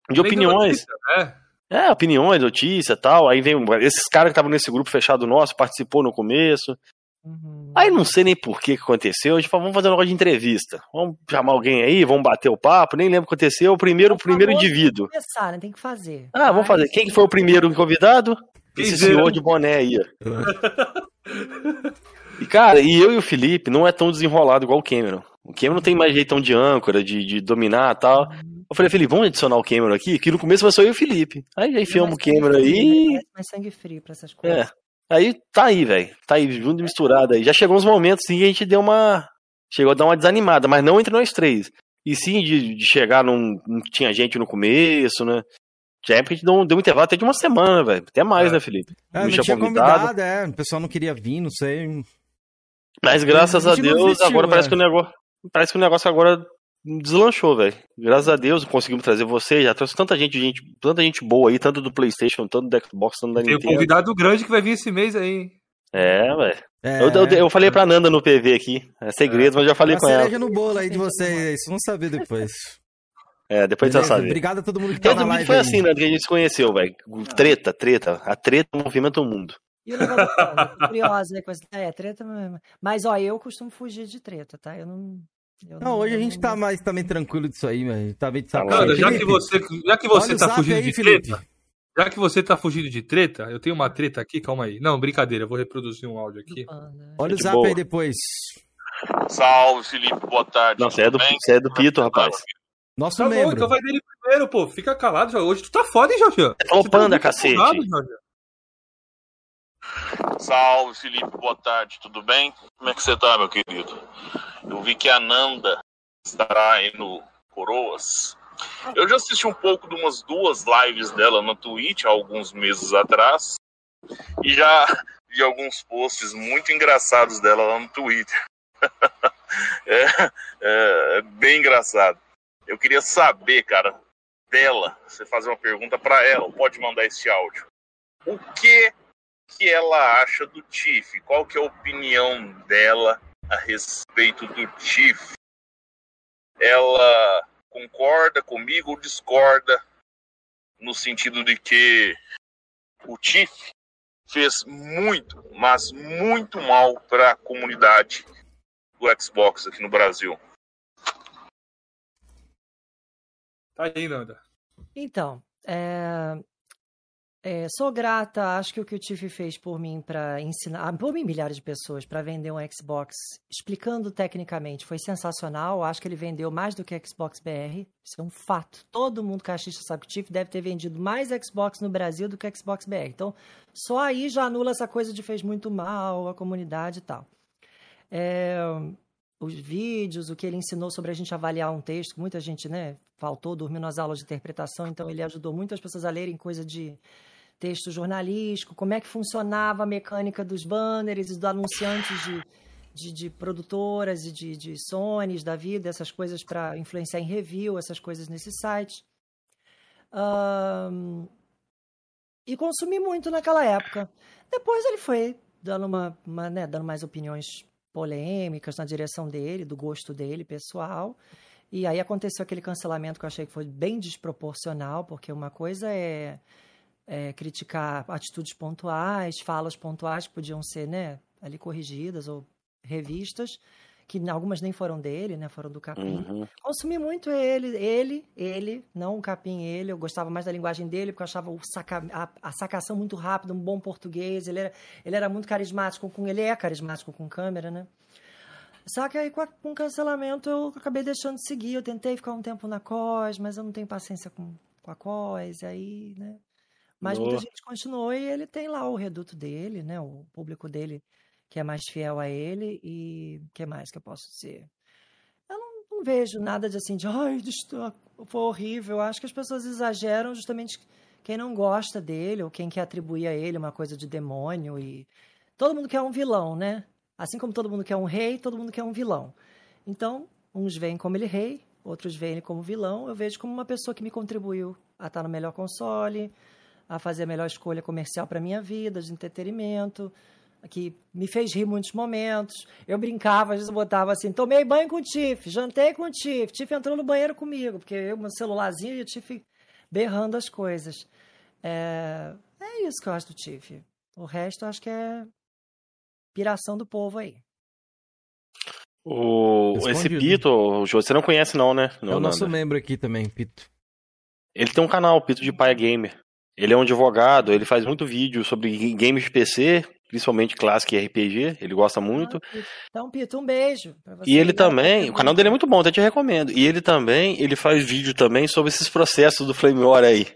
de opiniões. Notícia, né? É, opiniões, notícia tal. Aí vem esses caras que estavam nesse grupo fechado nosso, participou no começo. Uhum. Aí não sei nem por que, que aconteceu. A gente falou, vamos fazer um negócio de entrevista. Vamos chamar alguém aí, vamos bater o papo. Nem lembro o que aconteceu. O primeiro, o primeiro indivíduo. Começar, né? Tem que fazer. Ah, vamos fazer. Quem que foi o primeiro convidado? Esse senhor de boné aí. e cara, e eu e o Felipe não é tão desenrolado igual o Cameron. O Cameron tem mais jeitão de âncora, de, de dominar e tal. Uhum. Eu falei, Felipe, vamos adicionar o Cameron aqui? Que no começo vai só eu e o Felipe. Aí já enfiamos o Cameron aí. Né? Mais sangue frio pra essas coisas. É. Aí tá aí, velho. Tá aí, junto e misturado aí. Já chegou uns momentos e a gente deu uma. Chegou a dar uma desanimada, mas não entre nós três. E sim de, de chegar num. Não tinha gente no começo, né? Já é porque a gente deu, deu um intervalo até de uma semana, velho. Até mais, é. né, Felipe? É, não tinha convidado. convidado, é. O pessoal não queria vir, não sei. Mas graças a, a Deus, desistiu, agora parece que o negócio. Parece que o negócio agora deslanchou, velho. Graças a Deus conseguimos trazer você. Já trouxe tanta gente, gente, tanta gente boa aí, tanto do PlayStation, tanto do Xbox, tanto da Tem Nintendo. Tem um convidado grande que vai vir esse mês aí. É, velho. É. Eu, eu, eu, falei pra Nanda no PV aqui. É segredo, é. mas já falei com ela. no bolo aí de vocês, vamos saber depois. É, depois Beleza, você sabe. Obrigado a todo mundo que tá todo na live. Foi aí. assim, né, que a gente se conheceu, velho. Treta, treta. A treta movimenta o mundo. E o negócio curiosa, né? É, treta. Mas, ó, eu costumo fugir de treta, tá? Eu não. Eu não, não, hoje a gente tá mais também tranquilo disso aí, mas tá bem de saco. Cara, já que você, já que você tá fugindo aí, de Felipe. treta, já que você tá fugindo de treta, eu tenho uma treta aqui, calma aí. Não, brincadeira, eu vou reproduzir um áudio aqui. Olha o zap boa. aí depois. Salve, Felipe, boa tarde. Não, você é, do, você é do Pito, rapaz. Nosso tá membro. Bom, então vai dele primeiro, pô. Fica calado, Jorge. Hoje tu tá foda, hein, Jorge? Tá panda, cacete. Salve, Felipe. Boa tarde. Tudo bem? Como é que você tá, meu querido? Eu vi que a Nanda estará aí no Coroas. Eu já assisti um pouco de umas duas lives dela no Twitch há alguns meses atrás. E já vi alguns posts muito engraçados dela lá no Twitter. é, é, é bem engraçado. Eu queria saber, cara, dela, você fazer uma pergunta para ela, pode mandar esse áudio. O que que ela acha do Tiff? Qual que é a opinião dela a respeito do Tiff? Ela concorda comigo ou discorda no sentido de que o Tiff fez muito, mas muito mal para a comunidade do Xbox aqui no Brasil. Tá aí, Nanda. Então, é, é, sou grata, acho que o que o Tiff fez por mim para ensinar, ah, por mim milhares de pessoas para vender um Xbox, explicando tecnicamente, foi sensacional. Acho que ele vendeu mais do que Xbox BR, isso é um fato. Todo mundo cachista sabe que o Tiff deve ter vendido mais Xbox no Brasil do que Xbox BR. Então, só aí já anula essa coisa de fez muito mal a comunidade e tal. É, os vídeos, o que ele ensinou sobre a gente avaliar um texto, muita gente, né, faltou, dormiu nas aulas de interpretação, então ele ajudou muitas pessoas a lerem coisa de texto jornalístico, como é que funcionava a mecânica dos banners e dos anunciantes de, de, de produtoras e de, de Sonys da vida, essas coisas para influenciar em review, essas coisas nesse site. Um, e consumi muito naquela época. Depois ele foi dando, uma, uma né, dando mais opiniões polêmicas na direção dele, do gosto dele, pessoal. E aí aconteceu aquele cancelamento que eu achei que foi bem desproporcional, porque uma coisa é é, criticar atitudes pontuais, falas pontuais que podiam ser né, ali corrigidas ou revistas, que algumas nem foram dele, né, foram do Capim. Uhum. Consumi muito ele, ele, ele, não o Capim, ele. Eu gostava mais da linguagem dele, porque eu achava o saca, a, a, sacação muito rápida, um bom português. Ele era, ele era muito carismático com. Ele é carismático com câmera, né? Só que aí com, a, com o cancelamento eu acabei deixando de seguir. Eu tentei ficar um tempo na COS, mas eu não tenho paciência com, com a COS, aí, né? Mas Boa. muita gente continuou e ele tem lá o reduto dele, né? O público dele que é mais fiel a ele e o que mais que eu posso dizer? Eu não, não vejo nada de assim de ai, foi horrível. Eu acho que as pessoas exageram justamente quem não gosta dele ou quem quer atribuir a ele uma coisa de demônio e todo mundo quer um vilão, né? Assim como todo mundo quer um rei, todo mundo quer um vilão. Então, uns veem como ele rei, outros veem ele como vilão. Eu vejo como uma pessoa que me contribuiu a estar no melhor console, a fazer a melhor escolha comercial para minha vida, de entretenimento, que me fez rir muitos momentos. Eu brincava, às vezes eu botava assim, tomei banho com o Tiff, jantei com o Tiff, Tiff entrou no banheiro comigo, porque eu, meu celularzinho e o Tiff berrando as coisas. É, é isso que eu acho do Tiff. O resto eu acho que é piração do povo aí. O, esse Pito, você não conhece não, né? Não, é o nosso membro aqui também, Pito. Ele tem um canal, Pito de Paia Gamer. Ele é um advogado, ele faz muito vídeo sobre games de PC, principalmente clássico e RPG, ele gosta muito. Então, Pito, um beijo. e ele também, o canal dele é muito bom, até te recomendo. E ele também, ele faz vídeo também sobre esses processos do Flame War aí.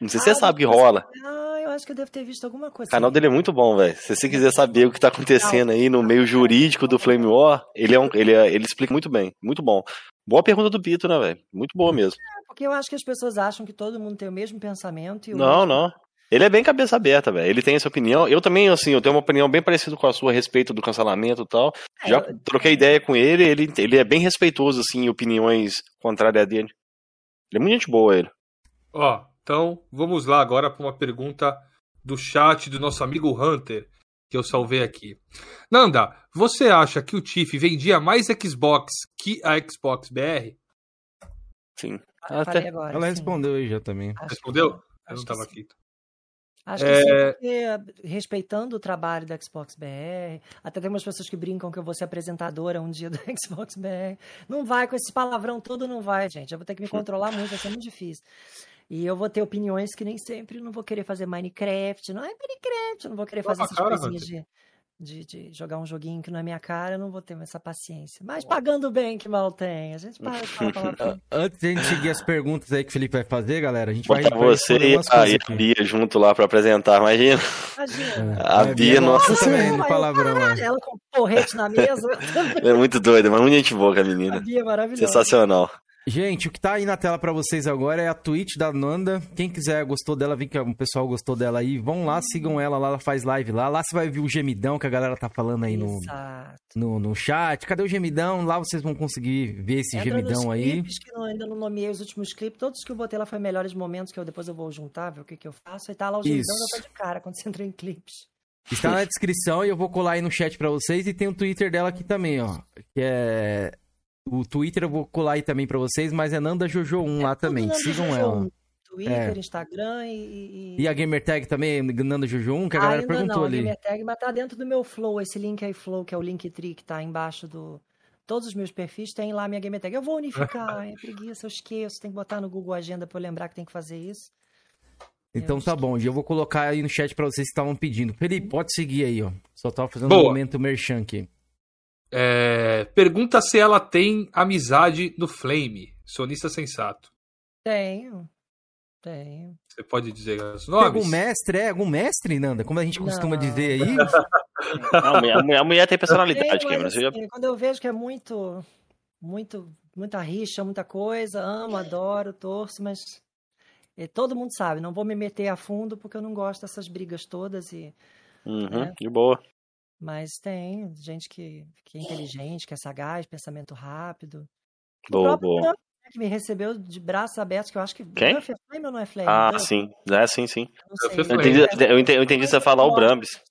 Não sei se ah, você sabe que rola. Ah, eu acho que eu devo ter visto alguma coisa. O canal dele é muito bom, velho. Se você quiser saber o que tá acontecendo aí no meio jurídico do Flame War, ele é um, ele, é, ele explica muito bem, muito bom. Boa pergunta do Pito, né, velho? Muito boa mesmo. É, porque eu acho que as pessoas acham que todo mundo tem o mesmo pensamento. não, outro... não. Ele é bem cabeça aberta, velho. Ele tem essa opinião. Eu também, assim, eu tenho uma opinião bem parecida com a sua a respeito do cancelamento e tal. É, Já eu... troquei ideia com ele, ele, ele é bem respeitoso, assim, em opiniões contrárias dele. Ele é muito gente boa, ele. Ó, então vamos lá agora para uma pergunta do chat do nosso amigo Hunter, que eu salvei aqui. Nanda, você acha que o Tiff vendia mais Xbox que a Xbox BR? Sim. Até... Agora, Ela sim. respondeu aí já também. Acho Respondeu? Eu não estava aqui. Acho que é... sim, porque, respeitando o trabalho da Xbox BR, até tem umas pessoas que brincam que eu vou ser apresentadora um dia do Xbox BR. Não vai com esse palavrão todo, não vai, gente. Eu vou ter que me controlar muito, vai ser muito difícil. E eu vou ter opiniões que nem sempre não vou querer fazer Minecraft. Não é Minecraft, eu não vou querer fazer essas cara, coisinhas de, de, de, jogar um joguinho que não é minha cara, eu não vou ter essa paciência. Mas pagando bem que mal tem. A gente para de falar Antes de a gente seguir as perguntas aí que o Felipe vai fazer, galera, a gente Bota vai. você e a, a Bia junto lá pra apresentar, imagina. Imagina. A, é, Bia, nossa. nossa também, no palavrão. Caralho, ela com porrete na mesa. é muito doida, mas muito gente boa, a menina. A Bia é maravilhosa. Sensacional. Gente, o que tá aí na tela para vocês agora é a Twitch da Nanda. Quem quiser, gostou dela, vi que o pessoal gostou dela aí, vão lá, sigam ela lá, ela faz live lá. Lá você vai ver o gemidão que a galera tá falando aí no, no, no, chat. Cadê o gemidão? Lá vocês vão conseguir ver esse Entra gemidão aí. Clipes, que eu ainda não nomeei os últimos clipes. Todos que eu botei lá foi melhores momentos, que eu depois eu vou juntar, ver o que, que eu faço. E tá lá o gemidão já tá de cara quando você entra em clipes. Está na descrição e eu vou colar aí no chat para vocês. E tem o Twitter dela aqui também, ó. Que é o Twitter eu vou colar aí também pra vocês, mas é Nanda Jojo 1 é lá também. Sigam ela. Twitter, é. Instagram e, e. E a Gamertag também, Nanda Jojo 1, que a galera perguntou não, ali. A Gamertag, mas tá dentro do meu Flow, esse link aí, Flow, que é o Linktree que tá embaixo do. Todos os meus perfis tem lá a minha Gamertag. Eu vou unificar, é preguiça, eu esqueço, tem que botar no Google Agenda pra eu lembrar que tem que fazer isso. Então eu tá esqueço. bom, eu vou colocar aí no chat pra vocês que estavam pedindo. Felipe, pode seguir aí, ó. Só tava fazendo Boa. um momento merchan aqui. É, pergunta se ela tem amizade no Flame. Sonista sensato. Tenho. Tenho. Você pode dizer os nomes? Tem algum mestre, é? Algum mestre, Nanda? Como a gente costuma Não. dizer aí? Não, a, mulher, a, mulher, tem personalidade, Cameron. Assim, já... Quando eu vejo que é muito, muito, muita rixa, muita coisa, amo, adoro, torço, mas todo mundo sabe, não vou me meter a fundo porque eu não gosto dessas brigas todas e. Uhum, né? De boa. Mas tem gente que, que é inteligente, que é sagaz, pensamento rápido. Boa, boa. que me recebeu de braços abertos, que eu acho que. Quem? é Flame ou não é Flame? Ah, Duff? sim. É, sim, sim. Eu, eu, entendi, eu, entendi, eu entendi você falar o Brambis.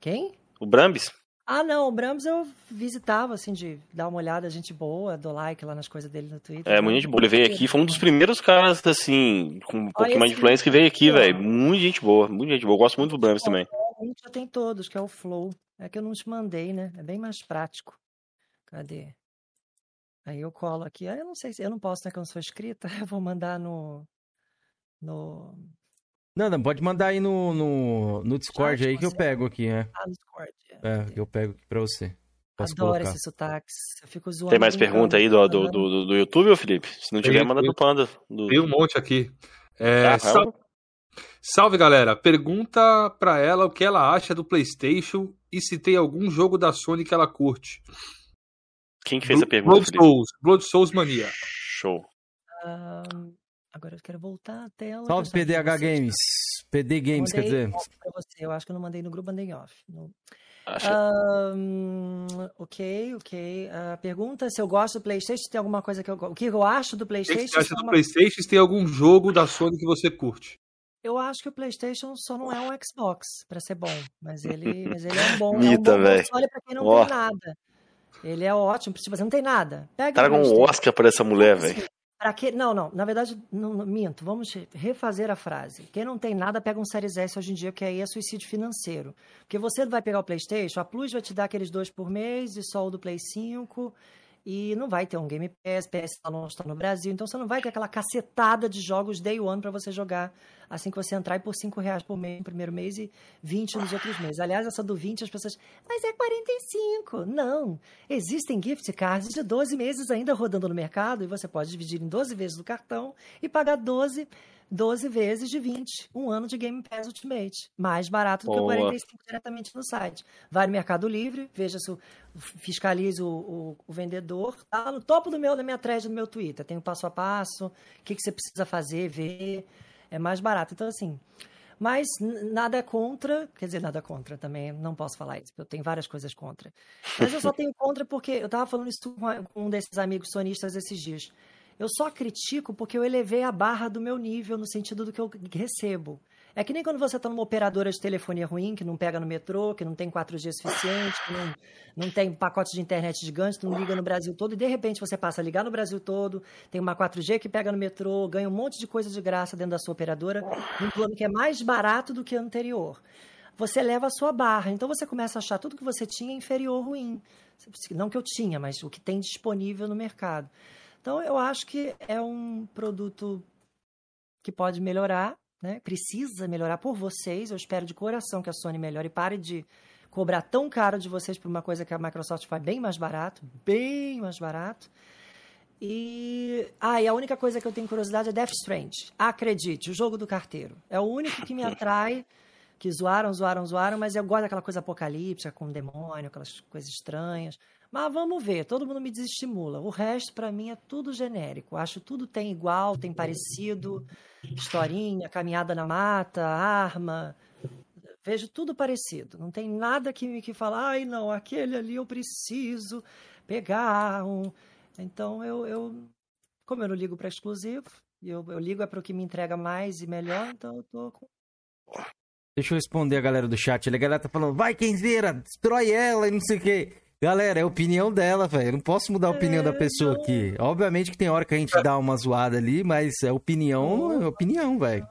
Quem? O Brambis? Ah, não, o Brahms eu visitava, assim, de dar uma olhada, gente boa, dou like lá nas coisas dele no Twitter. É, muito gente boa. Ele veio aqui, foi um dos primeiros caras, assim, com um pouquinho mais de influência que veio aqui, velho. Muita gente boa, muita gente boa. Eu gosto muito do Brahms também. Já tem todos, que é o Flow. É que eu não te mandei, né? É bem mais prático. Cadê? Aí eu colo aqui. Ah, eu não sei se eu não posso, né? Que eu não sou escrita. Eu vou mandar no. No. Não, não, pode mandar aí no, no, no Discord Chat, aí que eu pego aqui, né? Ah, no Discord. É, é eu pego aqui pra você. Posso Adoro colocar. esses sotaques. Eu fico zoando. Tem mais pergunta aí do, do, do, do YouTube, ô Felipe? Se não tiver, manda do Panda. Do... Tem um monte aqui. É, ah, salve, galera. Pergunta pra ela o que ela acha do PlayStation e se tem algum jogo da Sony que ela curte. Quem que fez Bl a pergunta? Blood Souls, Blood Souls Mania. Show. Um, agora eu quero voltar à tela. Salve PDH Games. PD Games, quer dizer. Você. Eu acho que eu não mandei no grupo, mandei off. No... Acho... Um, ok, ok. Uh, pergunta se eu gosto do PlayStation, tem alguma coisa que eu O que eu acho do PlayStation? O que você acha do uma... PlayStation? Se tem algum jogo da Sony que você curte? Eu acho que o PlayStation só não é um Xbox para ser bom, mas ele, mas ele é um bom, Mita, é um bom console para quem não oh. tem nada. Ele é ótimo, tipo, você não tem nada. Pega Traga um Oscar para essa mulher, velho. Para que? Não, não. Na verdade, não, não, minto. Vamos refazer a frase. Quem não tem nada pega um Series S hoje em dia, que aí é suicídio financeiro. Porque você vai pegar o PlayStation, a Plus vai te dar aqueles dois por mês e só o do Play 5 e não vai ter um Game Pass, PS não está no Brasil, então você não vai ter aquela cacetada de jogos day one para você jogar assim que você entrar e por 5 reais por mês no primeiro mês e 20 nos outros meses. Aliás, essa do 20 as pessoas, mas é 45. Não, existem gift cards de 12 meses ainda rodando no mercado e você pode dividir em 12 vezes do cartão e pagar 12 12 vezes de 20, um ano de Game Pass Ultimate. Mais barato do Boa. que o 45 diretamente no site. Vai no Mercado Livre, veja se o, fiscalize o, o, o, vendedor. Tá no topo do meu, da minha thread do meu Twitter. Tem o passo a passo, o que, que você precisa fazer, ver. É mais barato. Então, assim, mas nada contra, quer dizer, nada contra também, não posso falar isso, eu tenho várias coisas contra. Mas eu só tenho contra porque eu estava falando isso com um desses amigos sonistas esses dias. Eu só critico porque eu elevei a barra do meu nível no sentido do que eu recebo. É que nem quando você está numa operadora de telefonia ruim, que não pega no metrô, que não tem 4G suficiente, que não, não tem pacote de internet gigante, não liga no Brasil todo, e de repente você passa a ligar no Brasil todo, tem uma 4G que pega no metrô, ganha um monte de coisa de graça dentro da sua operadora, num plano que é mais barato do que o anterior. Você leva a sua barra, então você começa a achar tudo que você tinha inferior ruim. Não que eu tinha, mas o que tem disponível no mercado. Então, eu acho que é um produto que pode melhorar, né? precisa melhorar por vocês. Eu espero de coração que a Sony melhore e pare de cobrar tão caro de vocês por uma coisa que a Microsoft faz bem mais barato, bem mais barato. E, ah, e a única coisa que eu tenho curiosidade é Death Strange. Acredite, o jogo do carteiro. É o único que me atrai, que zoaram, zoaram, zoaram, mas eu gosto daquela coisa apocalíptica, com demônio, aquelas coisas estranhas. Mas vamos ver, todo mundo me desestimula. O resto, para mim, é tudo genérico. Acho tudo tem igual, tem parecido. Historinha, caminhada na mata, arma. Vejo tudo parecido. Não tem nada que me que fala, ai não, aquele ali eu preciso pegar um. Então eu, eu como eu não ligo para exclusivo, eu, eu ligo é para o que me entrega mais e melhor, então eu tô com. Deixa eu responder a galera do chat. A galera tá falando, vai Kenzeira, destrói ela e não sei o quê. Galera, é a opinião dela, velho. Eu não posso mudar a opinião é, da pessoa não. aqui. Obviamente que tem hora que a gente dá uma zoada ali, mas é opinião, é opinião, velho.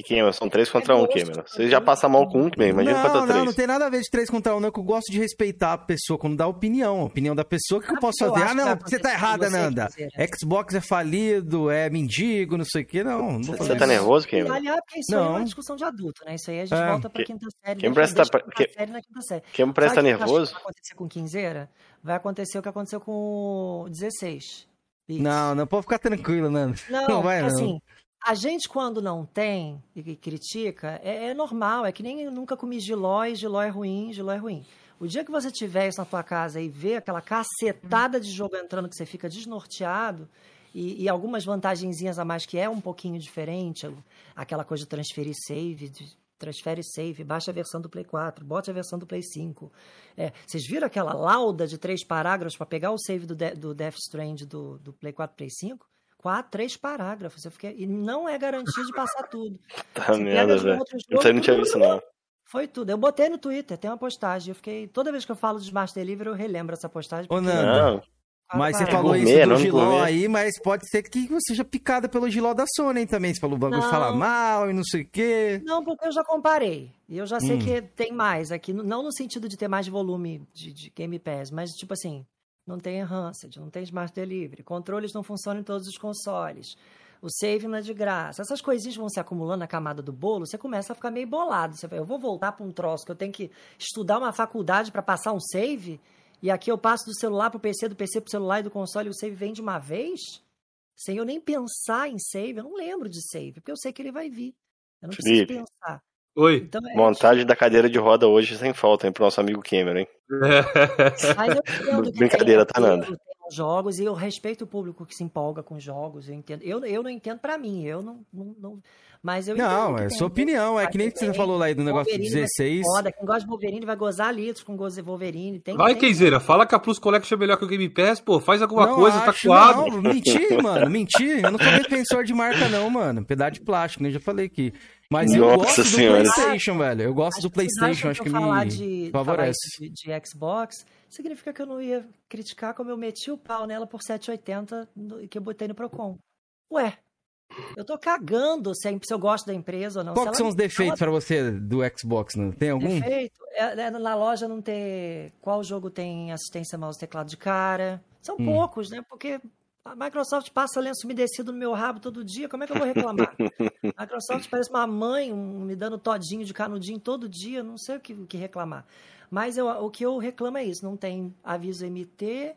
E quem São três contra um, Cameron. Você já passa mal com um, mesmo. Imagina contra três. Não, não tem nada a ver de três contra um, não. Que eu gosto de respeitar a pessoa quando dá opinião. A opinião da pessoa, o que eu posso fazer? Ah, não, você tá errada, Nanda. Né? Xbox é falido, é mendigo, não sei o quê. Não, não Você tá nervoso, Cameron? Aliás, porque isso não. é uma discussão de adulto, né? Isso aí a gente é. volta pra quinta série. Quem presta, pra... que... série na quinta série. Quem presta nervoso? O que vai acontecer com quinzeira? Vai acontecer o que aconteceu com o 16. Isso. Não, não pode ficar tranquilo, Nanda. Não, não vai, não. A gente, quando não tem e critica, é, é, normal. É que nem nunca comi giló e giló é ruim, giló é ruim. O dia que você tiver isso na tua casa e ver aquela cacetada de jogo entrando que você fica desnorteado e, e algumas vantagenzinhas a mais que é um pouquinho diferente, aquela coisa de transferir save, de, transfere save, baixa a versão do Play 4, bote a versão do Play 5. É, vocês viram aquela lauda de três parágrafos para pegar o save do, de, do Death Strand do, do Play 4 Play 5? Quatro, três parágrafos. Eu fiquei, e não é garantia de passar tudo. tá merda, velho. Eu não tinha visto, não. Foi tudo. Eu botei no Twitter, tem uma postagem. Eu fiquei. Toda vez que eu falo de Smart Delivery, eu relembro essa postagem. Ô, Nanda. Mas você falou gourmet, isso do Giló aí, mas pode ser que você seja picada pelo Giló da Sony também. Você falou o bagulho falar mal e não sei o quê. Não, porque eu já comparei. E eu já sei hum. que tem mais aqui. Não no sentido de ter mais volume de, de Game Pass, mas tipo assim, não tem enhanced, não tem smart delivery, controles não funcionam em todos os consoles, o save não é de graça. Essas coisinhas vão se acumulando na camada do bolo, você começa a ficar meio bolado. Você fala, eu vou voltar para um troço que eu tenho que estudar uma faculdade para passar um save, e aqui eu passo do celular para o PC, do PC para o celular e do console, e o save vem de uma vez, sem eu nem pensar em save. Eu não lembro de save, porque eu sei que ele vai vir. Eu não preciso Felipe, pensar. Oi. Então, é, Montagem da cadeira de roda hoje sem falta, hein, pro nosso amigo Cameron, hein? Mas eu Brincadeira, tá, Nanda? Jogos e eu respeito o público que se empolga com jogos, eu entendo. Eu, eu não entendo para mim, eu não, não, não, mas eu Não, é sua opinião, é que nem você falou lá aí do negócio de 16. Foda. Quem gosta de Wolverine vai gozar litros com gosto de Wolverine. Tem, vai, Keizeira, fala que a Plus Collection é melhor que o Game Pass, pô, faz alguma não coisa, tá acho, tá coado. Não, mentir, mano, mentir. Eu não sou defensor de marca, não, mano. Pedaço de plástico, né? Já falei aqui. Mas eu gosto senhora. do PlayStation, velho. Eu gosto do PlayStation, acho que, me de, favorece. De, de, Xbox, significa que eu não ia criticar como eu meti o pau nela por 780 que eu botei no Procon. Ué, eu tô cagando se, se eu gosto da empresa ou não. Quais são os defeitos para você do Xbox? Não? Tem algum? Defeito? É, é, na loja não ter. Qual jogo tem assistência mouse teclado de cara? São hum. poucos, né? Porque a Microsoft passa lenço umedecido no meu rabo todo dia, como é que eu vou reclamar? a Microsoft parece uma mãe um, me dando todinho de canudinho todo dia, não sei o que, o que reclamar. Mas eu, o que eu reclamo é isso, não tem aviso MT,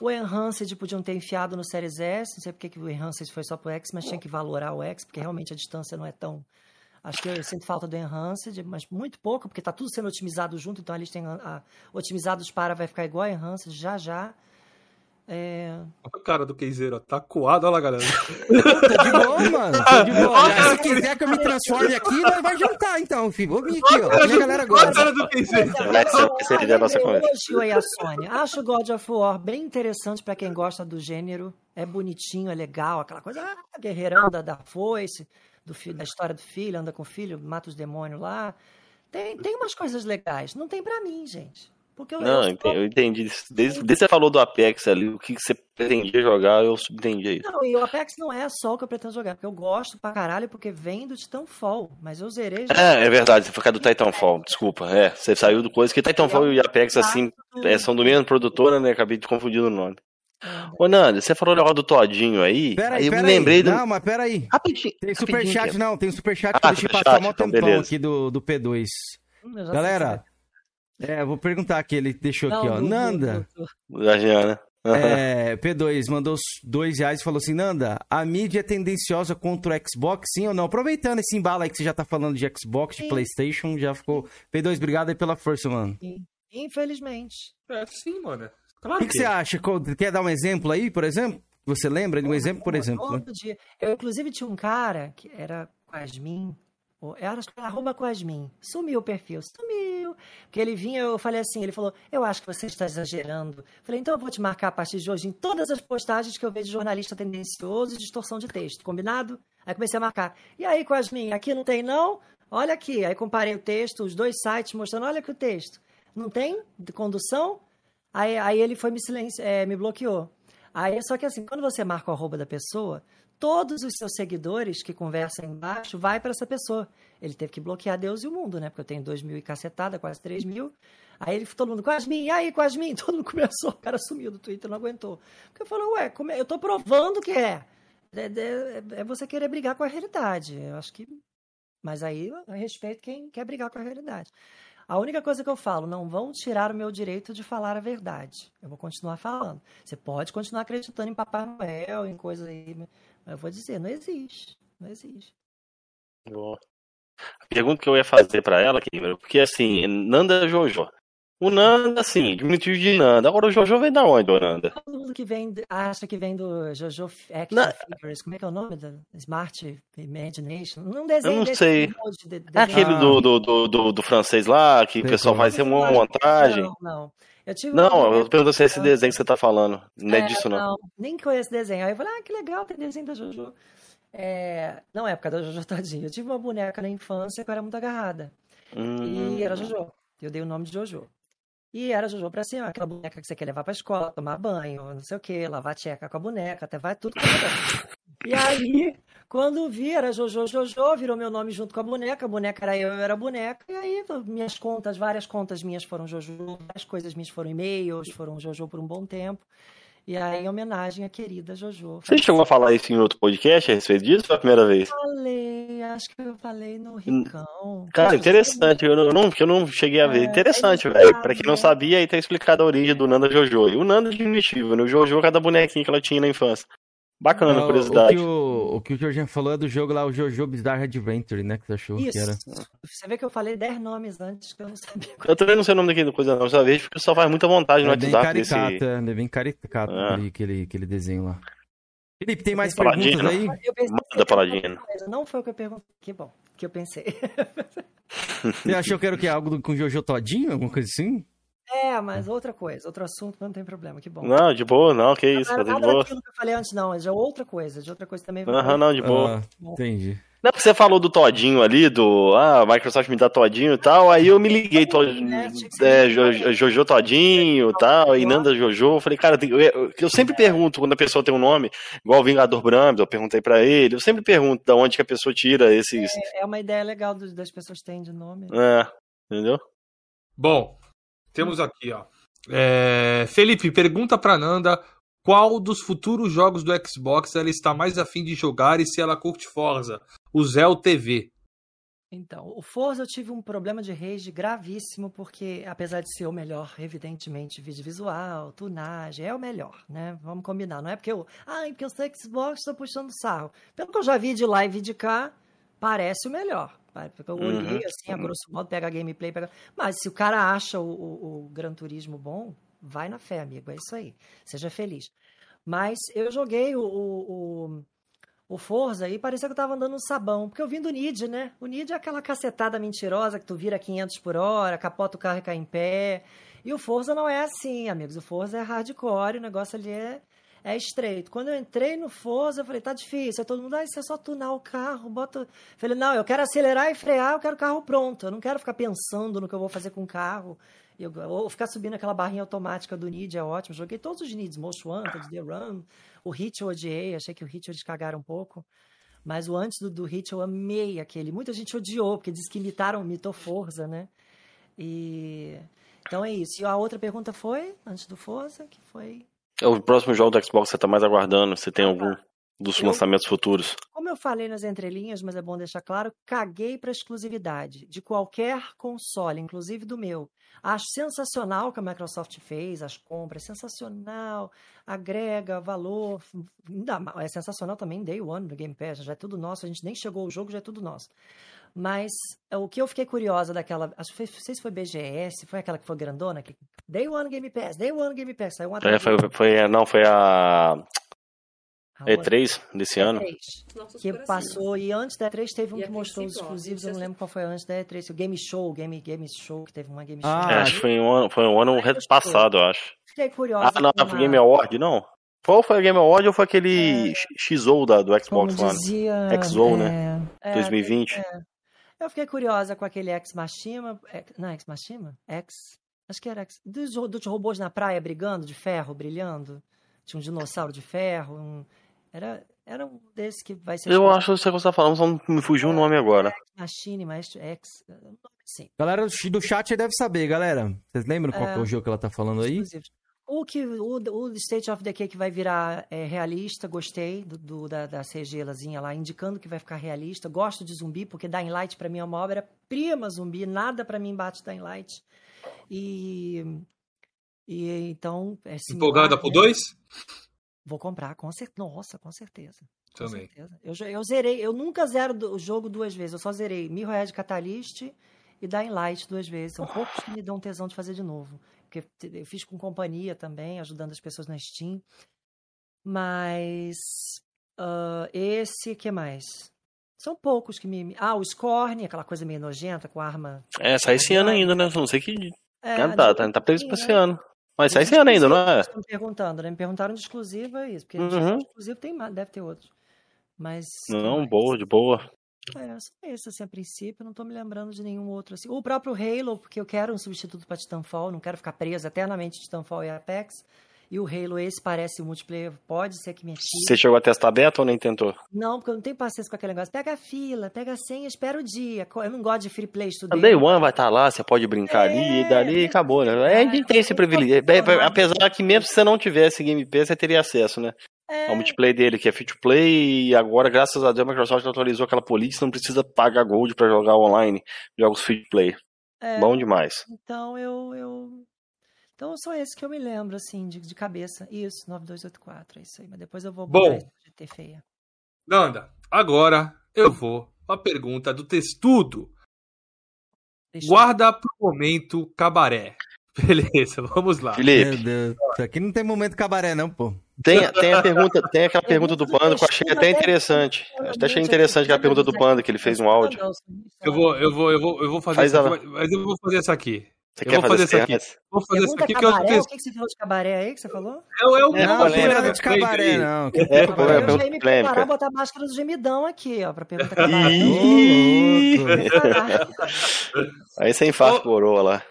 O Enhanced podiam ter enfiado no Series S, não sei porque que o Enhanced foi só pro X, mas tinha que valorar o X, porque realmente a distância não é tão... Acho que eu sinto falta do Enhanced, mas muito pouco, porque tá tudo sendo otimizado junto, então a lista a, otimizados para vai ficar igual a Enhanced já já. É... Olha a cara do Keizeiro, tá coado, olha lá, galera. tá de boa, mano. Tá de boa. se quiser que eu me transforme aqui, vai jantar, então, filho. Vou vir aqui, ó. A galera gosta. Olha a cara do Keizeiro. Essa a nossa conversa. Elogio aí a Sony. Acho God of War bem interessante pra quem gosta do gênero. É bonitinho, é legal, aquela coisa, ah, guerreirão da, da foice, do filho, da história do filho, anda com o filho, mata os demônios lá. Tem, tem umas coisas legais. Não tem pra mim, gente. Porque eu, não, eu, eu entendi. Desde, desde que você falou do Apex ali, o que você pretendia jogar, eu subentendi isso. Não, e o Apex não é só o que eu pretendo jogar, porque eu gosto pra caralho, porque vem do Titanfall, mas eu zerei. Já... É, é verdade, você foi do Titanfall, desculpa. É, você saiu do coisa que Titanfall e Apex, assim, é, são do mesmo produtora, né? Acabei de confundir o nome. Ô, Nando, você falou o negócio do Todinho aí. Pera aí, aí eu me lembrei aí. do. Não, mas pera aí. Rapidinho. Tem superchat, não, tem superchat ah, que eu deixei passar mó então, tempão beleza. aqui do, do P2. Hum, Galera, é, vou perguntar aqui, ele deixou não, aqui, ó. Nanda. Da Giana. É, P2 mandou dois reais e falou assim: Nanda, a mídia é tendenciosa contra o Xbox, sim ou não? Aproveitando esse embalo aí que você já tá falando de Xbox, sim. de PlayStation, já ficou. P2, obrigado aí pela força, mano. Sim. Infelizmente. É, sim, mano. Claro o que, que, que, você acha? Quer dar um exemplo aí, por exemplo? Você lembra de um exemplo, por exemplo? Todo né? dia. Eu, inclusive, tinha um cara que era Quasmin. Era arroba Quasmin. Sumiu o perfil. Sumiu. Porque ele vinha, eu falei assim, ele falou, eu acho que você está exagerando. Falei, então eu vou te marcar a partir de hoje em todas as postagens que eu vejo de jornalista tendencioso e distorção de texto. Combinado? Aí comecei a marcar. E aí, Quasmin, aqui não tem não? Olha aqui. Aí comparei o texto, os dois sites mostrando, olha aqui o texto. Não tem? Condução? Aí, aí ele foi me, silenci... É, me bloqueou. Aí, só que assim, quando você marca o arroba da pessoa, todos os seus seguidores que conversam embaixo vai para essa pessoa. Ele teve que bloquear Deus e o mundo, né? Porque eu tenho dois mil e cacetada, quase três mil. Aí ele, todo mundo, Quasmin, e aí, Quasmin? Todo mundo começou, o cara sumiu do Twitter, não aguentou. Porque eu falei, ué, é? eu tô provando que é. É, é. é, você querer brigar com a realidade. Eu acho que. Mas aí eu respeito quem quer brigar com a realidade. A única coisa que eu falo, não vão tirar o meu direito de falar a verdade. Eu vou continuar falando. Você pode continuar acreditando em Papai Noel, em coisas aí. Mas eu vou dizer, não existe. Não existe. Boa. A pergunta que eu ia fazer para ela, Kimber, porque assim, Nanda Jojo. O Nanda, assim, diminutivo de Nanda. Agora o Jojo vem da onde, o Nanda? Todo mundo que vem, acha que vem do Jojo Action. Figures. Como é que é o nome? Da Smart Imagination? Não desenho Eu não sei. De, de, de, Aquele do, do, do, do, francês lá, que o pessoal faz uma montagem. Não, não. Eu tive não, eu pergunto se é esse desenho que você tá falando. Não é, é disso, não. não. Nem conheço desenho. Aí eu falei, ah, que legal, tem desenho da Jojo. É, não é época da Jojo Tadinho. Eu tive uma boneca na infância que eu era muito agarrada. Hum. E era Jojo. Eu dei o nome de Jojo. E era Jojo pra assim, ó, aquela boneca que você quer levar pra escola, tomar banho, não sei o que, lavar tcheca com a boneca, até vai tudo com a boneca. E aí, quando vi, era Jojo Jojo, virou meu nome junto com a boneca, a boneca era eu, eu era a boneca, e aí minhas contas, várias contas minhas foram Jojo, várias coisas minhas foram e-mails, foram Jojo por um bom tempo. E aí, em homenagem à querida Jojo. Você chegou a falar isso em outro podcast a respeito disso ou foi a primeira vez? Falei, acho que eu falei no Ricão. Cara, interessante. Eu não, eu não cheguei a ver. É, interessante, é velho. Pra quem não sabia, aí tá explicado a origem do Nanda Jojo. E o Nanda diminutivo, né? O Jojo, cada bonequinho que ela tinha na infância. Bacana, não, curiosidade. O que o, o que o Jorginho falou é do jogo lá, o Jojo Bizarre Adventure, né? Que você achou Isso. que era. Você vê que eu falei 10 nomes antes que eu não sabia. Eu também não sei o nome daquele coisa, não. Só vejo porque o pessoal faz muita vontade no é WhatsApp. Caricato, desse... É bem caricato, é. aquele, aquele, aquele desenho lá. Felipe, tem mais perguntas aí? Manda paladina. Não foi o que eu perguntei. Que bom, que eu pensei. Você achou que era o que? Algo com Jojo Todinho? Alguma coisa assim? É, mas outra coisa, outro assunto, não tem problema, que bom. Não, de boa, não, que isso, não, de boa. que eu falei antes, não, é de outra coisa, de outra coisa também. Aham, uhum, não, de boa. Ah, entendi. Não, porque você falou do Todinho ali, do. Ah, a Microsoft me dá Todinho e tal. Aí eu me liguei, to, é, jo, Jojo Todinho e tal, e Nanda Jojo. Eu falei, cara, eu, eu, sempre pergunto quando a pessoa tem um nome, igual o Vingador Brahms, eu perguntei pra ele. Eu sempre pergunto de onde que a pessoa tira esses. É, é uma ideia legal das pessoas terem de nome. É, entendeu? Bom, temos aqui, ó. É, Felipe, pergunta pra Nanda qual dos futuros jogos do Xbox ela está mais afim de jogar e se ela curte Forza, o Zé TV. Então, o Forza eu tive um problema de rage gravíssimo, porque apesar de ser o melhor, evidentemente, vídeo visual, tunagem, é o melhor, né? Vamos combinar. Não é porque eu. Ah, porque eu Xbox, estou puxando sarro. Pelo que eu já vi de lá e vi de cá, parece o melhor. Porque eu olhei Uhum. assim, a grosso modo, pega a gameplay, pega. Mas se o cara acha o, o, o Gran Turismo bom, vai na fé, amigo. É isso aí. Seja feliz. Mas eu joguei o, o, o, o Forza e parecia que eu tava andando no sabão. Porque eu vim do Nid, né? O Nid é aquela cacetada mentirosa que tu vira 500 por hora, capota o carro e cai em pé. E o Forza não é assim, amigos. O Forza é hardcore, o negócio ali é, é estreito. Quando eu entrei no Forza, eu falei, tá difícil. Aí todo mundo, ah, isso é só tunar o carro, bota... Falei, não, eu quero acelerar e frear, eu quero o carro pronto. Eu não quero ficar pensando no que eu vou fazer com o carro. Eu, ou ficar subindo aquela barrinha automática do Nid é ótimo. Joguei todos os Nids, Most Wanted, The Run. O Hit eu odiei, achei que o Hit eles cagaram um pouco. Mas o antes do, do Hit eu amei aquele. Muita gente odiou, porque diz que imitaram, imitou Forza, né? E... Então é isso. E a outra pergunta foi, antes do Forza, que foi... É o próximo jogo do Xbox que você tá mais aguardando? Você tem algum dos Eu- lançamentos futuros? Como eu falei nas entrelinhas, mas é bom deixar claro, caguei para exclusividade de qualquer console, inclusive do meu. Acho sensacional o que a Microsoft fez, as compras, sensacional, agrega valor, é sensacional também Day One do Game Pass, já é tudo nosso, a gente nem chegou ao jogo, já é tudo nosso. Mas é, o que eu fiquei curiosa daquela, acho que foi, não sei se foi BGS, foi aquela que foi grandona, que Day One Game Pass, Day One Game Pass, saiu uma É, foi, foi, não, foi a A outra. E3 desse ano. E3 Nossos que corações. passou, e antes da E3 teve um E que mostrou os ó, exclusivos, eu não é- lembro qual foi antes da E3, o Game Show, Game, Game Show, que teve uma Game Show. Ah, É, acho que foi um ano, foi um ano passado, eu acho. Fiquei curiosa. Ah, não, foi a- Game Award, não? Qual foi a Game Award ou foi É. aquele XO da, do como Xbox One? dizia, XO, né? 2020. Eu fiquei curiosa com aquele Ex Machina, Ex- não, Ex Machina? Ex, acho que era Ex, dos, dos robôs na praia brigando, de ferro, brilhando. Tinha um dinossauro de ferro, um- era, era um desses que vai ser... Eu acho que você está falando, só não me fugiu o nome agora. Machine, mas Ex, nome assim. Galera do chat deve saber, galera. Vocês lembram qual que é o jogo que ela tá falando aí? exclusivos. O que o, o State of Decay que vai virar é, realista, gostei do, do- da, da CGlazinha lá, indicando que vai ficar realista. Gosto de zumbi, porque Dying Light pra mim é uma obra prima zumbi, nada pra mim bate Dying Light. E e então é similar, Empolgada pro né? 2? Vou comprar, com certeza. Nossa, com certeza. Com Também. certeza. Eu, eu zerei, eu nunca zero o jogo duas vezes, eu só zerei Mirrorhead Catalyst e Dying Light duas vezes. São poucos que me dão tesão de fazer de novo. Porque eu fiz com companhia também, ajudando as pessoas na Steam. Mas ah, esse, que mais? São poucos que me. Ah, o Scorn, aquela coisa meio nojenta com arma. É, sai esse ano ainda, né? Não sei que É, ano tá, tá, tá previsto pra esse né? ano. Mas sai esse ano ainda, não é? Estão me perguntando, né? Me perguntaram de exclusivo, é isso. Porque Uhum. de exclusivo tem mais, deve ter outros. Mas. Não, boa, de boa. É, só esse, assim, a princípio, não tô me lembrando de nenhum outro, assim. O próprio Halo, porque eu quero um substituto para Titanfall, não quero ficar preso eternamente Titanfall e Apex. E o Halo, esse parece o multiplayer, pode ser que me atire. Você chegou a testar beta ou nem tentou? Não, porque eu não tenho paciência com aquele negócio. Pega a fila, pega a senha, espera o dia. Eu não gosto de free play A estudante. Day One vai estar lá, você pode brincar ali e dali e acabou, né? É, a gente tem esse privilégio. É, é, Apesar que mesmo se você não tivesse Game Pass, você teria acesso, né? É, Ao multiplayer dele, que é free to play, e agora, graças a Deus, a Microsoft atualizou aquela política, não precisa pagar gold pra jogar online jogos free to play. é, Bom demais. Então eu, eu. Então são esses que eu me lembro, assim, de, de cabeça. Isso, 9284, é isso aí. Mas depois eu vou Bom. botar isso no GT feia. Nanda, agora eu vou pra pergunta do textudo. Deixa eu- Guarda pro momento cabaré. Beleza, vamos lá. Felipe, Meu Deus. Isso aqui não tem momento cabaré, não, pô. Tem, tem a pergunta, tem aquela pergunta do Panda que eu achei até interessante. Eu até achei interessante aquela pergunta do Panda, que ele fez um áudio. Eu vou, eu vou, eu vou, eu vou fazer Faz essa aqui, mas eu vou fazer essa aqui. Você Eu quer vou fazer fazer essa aqui. Vou fazer essa aqui que eu. O que que você falou de cabaré aí que você falou? É, o- é o Não, polêmica. não nada de cabaré, não. Que É, tem é, cabaré? eu já ia me polêmica. preparar, botar a máscara do gemidão aqui, ó, pra pergunta cabaré. Aí você infarta Ô. coroa lá.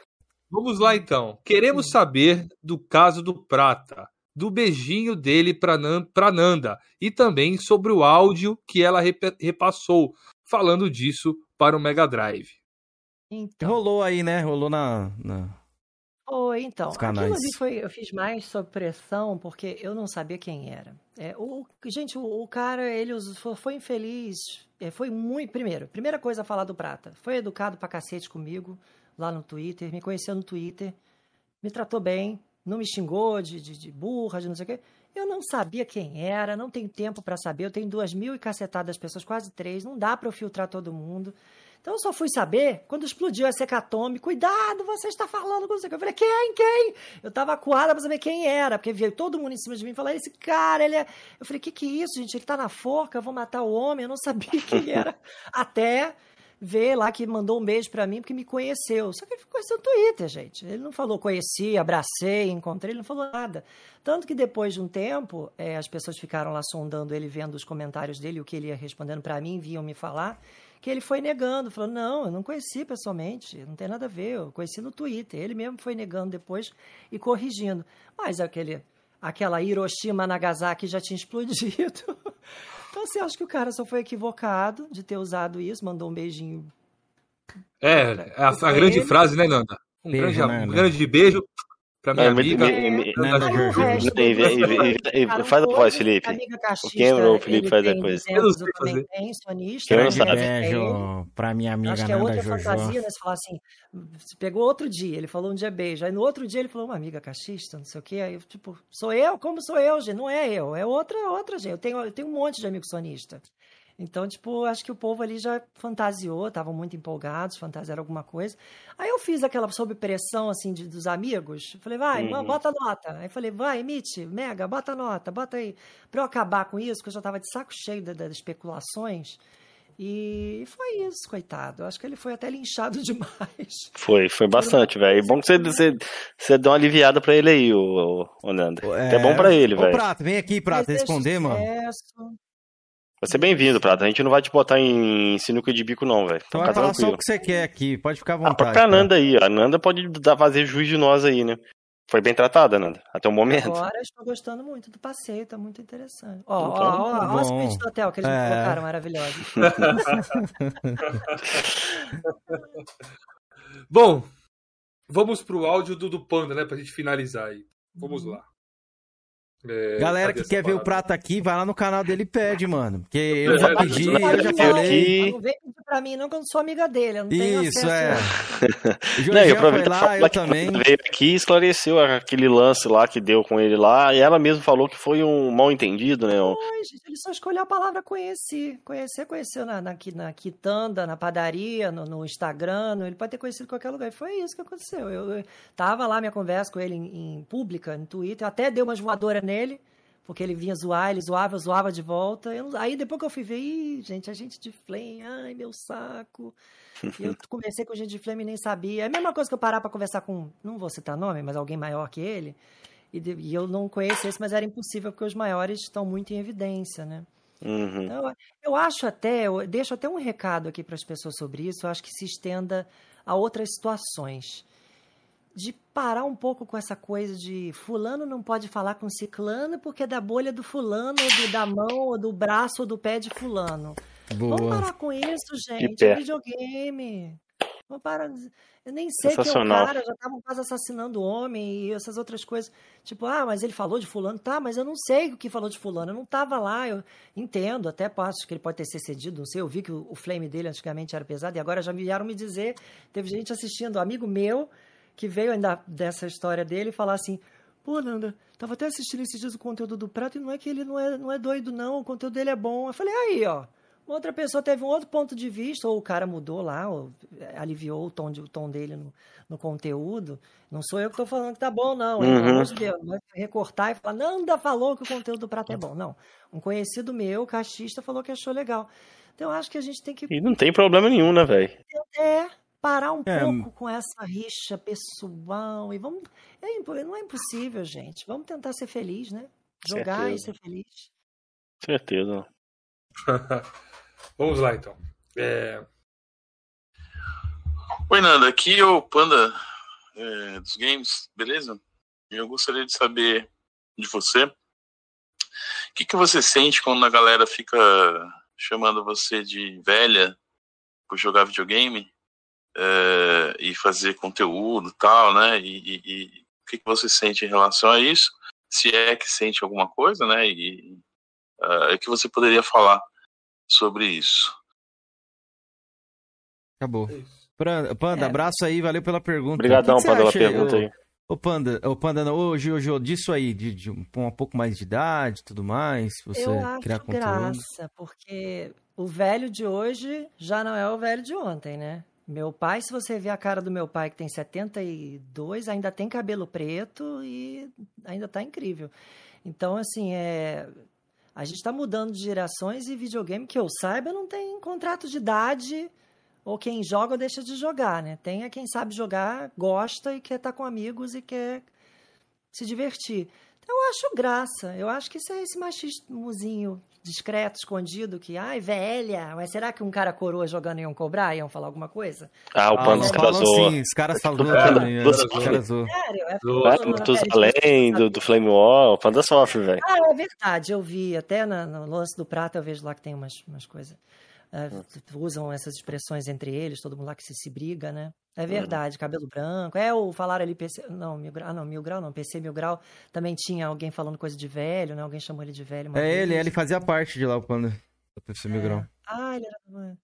Vamos lá então. Queremos saber do caso do Prata, do beijinho dele Nan, pra Nanda e também sobre o áudio que ela repassou, falando disso para o Mega Drive. Então, Rolou aí, né? Rolou na. na- Foi, então. Os canais. Aquilo ali foi, eu fiz mais sob pressão porque eu não sabia quem era. É, o, gente, o, o cara, ele usou- foi infeliz. é, foi muito. Primeiro, primeira coisa a falar do Prata. Foi educado pra cacete comigo lá no Twitter, me conheceu no Twitter, me tratou bem, não me xingou de, de, de burra, de não sei o quê. Eu não sabia quem era, não tenho tempo pra saber. Eu tenho duas mil e cacetadas pessoas, quase três. Não dá pra eu filtrar todo mundo. Então eu só fui saber quando explodiu essa hecatombe. Cuidado, você está falando com você. Eu falei, quem? Quem? Eu tava acuada pra saber quem era, porque veio todo mundo em cima de mim e falar, esse cara, ele é. Eu falei, que que é isso, gente? Ele tá na forca, eu vou matar o homem. Eu não sabia quem era. Até ver lá que mandou um beijo pra mim porque me conheceu. Só que ele conheceu no Twitter, gente. Ele não falou conheci, abracei, encontrei, ele não falou nada. Tanto que depois de um tempo, eh, as pessoas ficaram lá sondando ele, vendo os comentários dele, o que ele ia respondendo pra mim, vinham me falar, que ele foi negando, falou: não, eu não conheci pessoalmente, não tem nada a ver, eu conheci no Twitter. Ele mesmo foi negando depois e corrigindo. Mas aquele, aquela Hiroshima Nagasaki já tinha explodido. Então, assim, acho que o cara só foi equivocado de ter usado isso, mandou um beijinho. É, a, a grande frase, né, Nanda? Um Beijo, grande, um Nanda. grande beijo pra minha É, me- amiga. me- me- o E- e- e- e- cara, faz a o voz, Felipe. Amiga cachista, Quem é o Felipe faz a coisa? 200, Eu não sei também fazer. tem, sonista. Não sabe? ter ele. Beijo pra minha amiga Acho que é outra fantasia, né? Você fala assim, você pegou outro dia, ele falou um dia beijo. Aí no outro dia ele falou, uma amiga cachista, não sei o quê. Aí eu, tipo, sou eu? Como sou eu, gente? Não é eu, é outra, outra, gente. Eu tenho, eu tenho um monte de amigo sonista. Então, tipo, acho que o povo ali já fantasiou, estavam muito empolgados, fantasiaram alguma coisa. Aí eu fiz aquela sob pressão, assim, de, dos amigos. Falei, vai, Uhum. bota nota. Aí falei, vai, emite, mega, bota nota, bota aí. Pra eu acabar com isso, porque eu já tava de saco cheio da- das especulações. E foi isso, coitado. Eu acho que ele foi até linchado demais. Foi, foi bastante, velho. É bom que você, você, você deu uma aliviada pra ele aí, o, o Nanda. É, bom pra ele, Ô, velho. Prata, vem aqui, Desejo responder, mano. Vai ser bem-vindo, Prata. A gente não vai te botar em sinuca de bico, não, velho. Então Fica vai falar só tranquilo. o que você quer aqui, pode ficar à A vontade. própria cara. Nanda aí, a Nanda pode dar, fazer juiz de nós aí, né? Foi bem tratada, Nanda, até o momento. Agora estou gostando muito do passeio, tá muito interessante. Ó, Então, ó, ó, ó, as suítes do hotel que eles me É. colocaram, maravilhosa. Bom, vamos pro áudio do, do Panda, né? Pra gente finalizar aí. Vamos lá. É, Galera que quer ver o? Prata aqui, vai lá no canal dele e pede, mano. Porque eu É, já é, pedi, é, eu já falei. Não vem pedir pra mim, não, que eu não sou amiga dele. Eu não tenho Isso, acesso. é. O Não, e aproveita pra lá, falar eu que também. veio aqui e esclareceu aquele lance lá que deu com ele lá, e ela mesma falou que foi um mal entendido, né? Ai, gente, ele só escolheu a palavra conheci. Conhecer, conheceu na, na, na quitanda, na padaria, no, no Instagram, no- ele pode ter conhecido em qualquer lugar. E foi isso que aconteceu. Eu, eu tava lá minha conversa com ele em, em pública, no Twitter, eu até dei umas voadoras nele, porque ele vinha zoar, ele zoava, eu zoava de volta. Eu aí depois que eu fui ver, ih, gente, a gente de flame, ai, meu saco. Eu conversei com gente de flame e nem sabia. É a mesma coisa que eu parar pra conversar com, não vou citar nome, mas alguém maior que ele. E, e eu não conheço esse, mas era impossível, porque os maiores estão muito em evidência, né? Uhum. Então, eu acho até, eu deixo até um recado aqui para as pessoas sobre isso, eu acho que se estenda a outras situações. De parar um pouco com essa coisa de fulano não pode falar com ciclano porque é da bolha do fulano, ou do, da mão, ou do braço, ou do pé de fulano. Vamos Boa. parar com isso, gente. É videogame. Vamos parar. Eu nem sei que é o Sensacional. cara, já estavam quase assassinando o homem e essas outras coisas. Tipo, ah, mas ele falou de fulano. Tá, mas eu não sei o que falou de fulano. Eu não tava lá, eu entendo, até acho que ele pode ter se cedido, não sei. Eu vi que o, o flame dele antigamente era pesado e agora já vieram me dizer, teve gente assistindo, amigo meu, que veio ainda dessa história dele e falar assim, pô, Nanda, tava até assistindo esses dias o conteúdo do Prato e não é que ele não é, não é doido, não, o conteúdo dele é bom. Eu falei, aí, ó, uma outra pessoa teve um outro ponto de vista, ou o cara mudou lá, ou eh, aliviou o tom, de- o tom dele no, no conteúdo. Não sou eu que tô falando que tá bom, não, hein? Pelo Uhum. amor de Deus. Não vai recortar e falar, Nanda falou que o conteúdo do Prato é bom. Não. Um conhecido meu, cachista, falou que achou legal. Então, eu acho que a gente tem que E não tem problema nenhum, né, velho? é, parar um É, pouco com essa rixa pessoal e vamos. É, não é impossível, gente. Vamos tentar ser feliz, né? Jogar e Certeza. ser feliz. Certeza. Vamos lá, então. É, Oi, Nanda, aqui é o Panda é, dos Games, beleza? Eu gostaria de saber de você o que, que você sente quando a galera fica chamando você de velha por jogar videogame é, e fazer conteúdo tal, né? E, e, e, o que, você sente em relação a isso? Se é que sente alguma coisa, né? E uh, o que você poderia falar sobre isso? Acabou. Panda, é. abraço aí, valeu pela pergunta. Obrigadão, Panda, pela pergunta aí. Ô Panda, ô Panda, não, ô Jojo, disso aí, de, de um, um, pouco mais de idade tudo mais, você Eu acho criar conteúdo. graça, porque o velho de hoje já não é o velho de ontem, né? Meu pai, se você ver a cara do meu pai, que tem 72, ainda tem cabelo preto e ainda tá incrível. Então, assim, é... a gente está mudando de gerações e videogame, que eu saiba, não tem contrato de idade ou quem joga ou deixa de jogar, né? Tem a quem sabe jogar, gosta e quer estar tá com amigos e quer se divertir. Então, eu acho graça. Eu acho que isso é esse machismozinho discreto, escondido, que, ai, velha, mas será que um cara coroa jogando iam cobrar? Iam falar alguma coisa? Ah, o Panda ah. Sim, os caras falam também. Né? Os caras zoam. Sério, é além do, do Flame War, o Panda sofre, velho. Ah, é verdade, eu vi, até na, no lance do Prata eu vejo lá que tem umas, umas coisas uh, usam essas expressões entre eles, todo mundo lá que se, se briga, né? É uhum. verdade, cabelo branco. É o falar ali PC, não, mil grau, ah, não, mil grau não, PC mil grau também tinha alguém falando coisa de velho, né? Alguém chamou ele de velho. é vez. ele, ele fazia parte de lá o Panda, do PC mil é. grau. Ah, ele era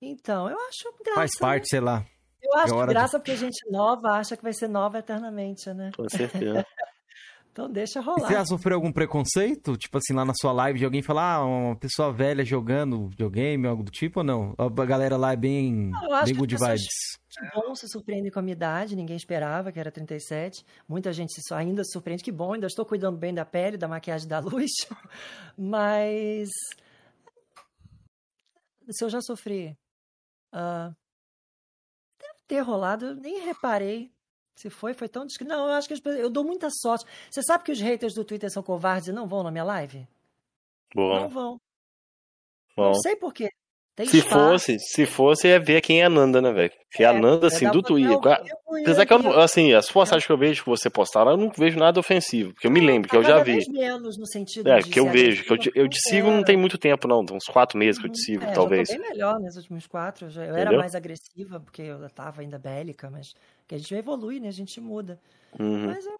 Então, eu acho graça. Faz parte, né? sei lá. Eu acho é graça de... porque gente nova acha que vai ser nova eternamente, né? Com certeza. Então deixa rolar. você já sofreu algum preconceito? Tipo assim, lá na sua live de alguém falar, ah, uma pessoa velha jogando videogame, algo do tipo ou não? A galera lá é bem, não, bem good vibes. Que bom se surpreende com a minha idade, ninguém esperava que era 37. Muita gente ainda se surpreende, que bom, ainda estou cuidando bem da pele, da maquiagem da luz. Mas. Se eu já sofri. Uh, deve ter rolado, eu nem reparei. Se foi, foi tão discreto. Não, eu acho que eu dou muita sorte. Você sabe que os haters do Twitter são covardes e não vão na minha live? Boa. Não vão. Bom. Não sei por quê. Tem se fosse, se fosse, ia ver quem é a Nanda, né, velho? Que é, a Nanda, assim, do Twitter. Apesar que eu não, assim, as postagens que eu vejo que você postar, eu não vejo nada ofensivo. Porque eu me lembro, que eu já vi. menos no sentido É, que eu vejo. Que eu, te, eu te sigo não tem muito tempo, não. Uns quatro meses que eu te sigo, é, talvez. Eu bem melhor nos últimos quatro. Eu, eu era mais agressiva, porque eu tava ainda bélica, mas que a gente evolui, né? A gente muda. Uhum. Mas, eu,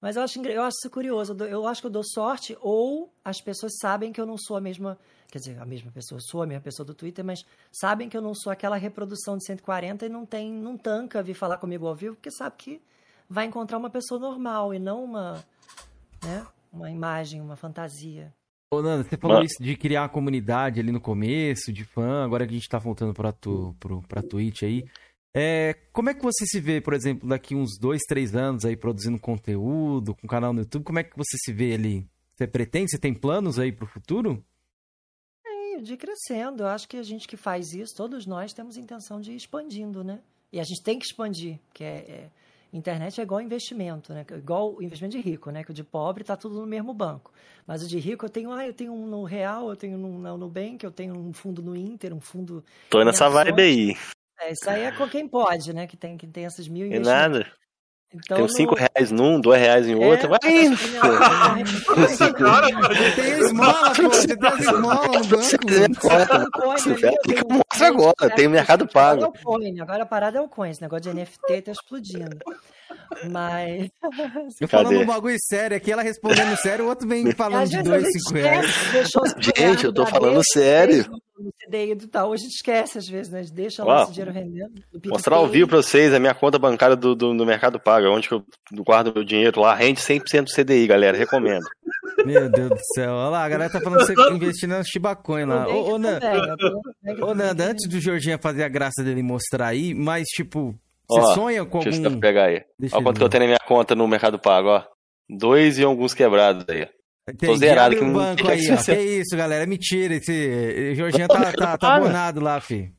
mas eu acho, eu acho isso curioso. Eu acho que eu dou sorte, ou as pessoas sabem que eu não sou a mesma. Quer dizer, a mesma pessoa, sou a mesma pessoa do Twitter, mas sabem que eu não sou aquela reprodução de 140 e não tem, não tanca vir falar comigo ao vivo, porque sabe que vai encontrar uma pessoa normal e não uma, né, uma imagem, uma fantasia. Ô, Nanda, você falou Mas... isso de criar uma comunidade ali no começo, de fã, agora que a gente tá voltando pra, tu, pro, pra Twitch aí. É, como é que você se vê, por exemplo, daqui uns dois, três anos aí produzindo conteúdo, com canal no YouTube? Como é que você se vê ali? Você pretende? Você tem planos aí pro futuro? De crescendo. Eu acho que a gente que faz isso, todos nós temos intenção de ir expandindo, né? E a gente tem que expandir, porque é, é, internet é igual investimento, né? Igual o investimento de rico, né? Que o de pobre está tudo no mesmo banco. Mas o de rico eu tenho, ah, eu tenho um no Real, eu tenho um no Nubank, eu tenho um fundo no Inter, um fundo. Tô nessa vibe aí. É, isso aí é com quem pode, né? Que tem, que tem essas mil investimentos. nada. Então, tem cinco no... reais num, dois reais em outro. É, vai indo. tem esmola, pô. Você tem esmola no banco. Mostra agora. Tem o Mercado Pago. Agora a parada é o coin. Esse negócio de NFT tá explodindo. Mas. Você falando um bagulho sério aqui, ela respondendo sério, o outro vem falando de dois, cinco reais. Gente, eu tô falando sério no CDI do tal, a gente esquece às vezes, né? Deixa lá esse dinheiro rendendo. Mostrar ao vivo pra vocês a minha conta bancária do, do, do Mercado Pago, onde que eu guardo meu dinheiro lá, rende 100% do CDI, galera, recomendo. Meu Deus do céu, olha lá, a galera tá falando que você investir na Chibacoin lá. Ô, ô, Nanda, ô, Nanda, antes do Jorginho fazer a graça dele mostrar aí, mas tipo, você ó, sonha com deixa algum... Deixa eu pegar aí. Deixa ó quanto que eu tenho na minha conta no Mercado Pago, ó. Dois e alguns quebrados aí. Tô zerado aqui no banco aí, ó. Que isso, galera. É mentira. Esse Jorginho tá, tá, tá abonado lá, fi.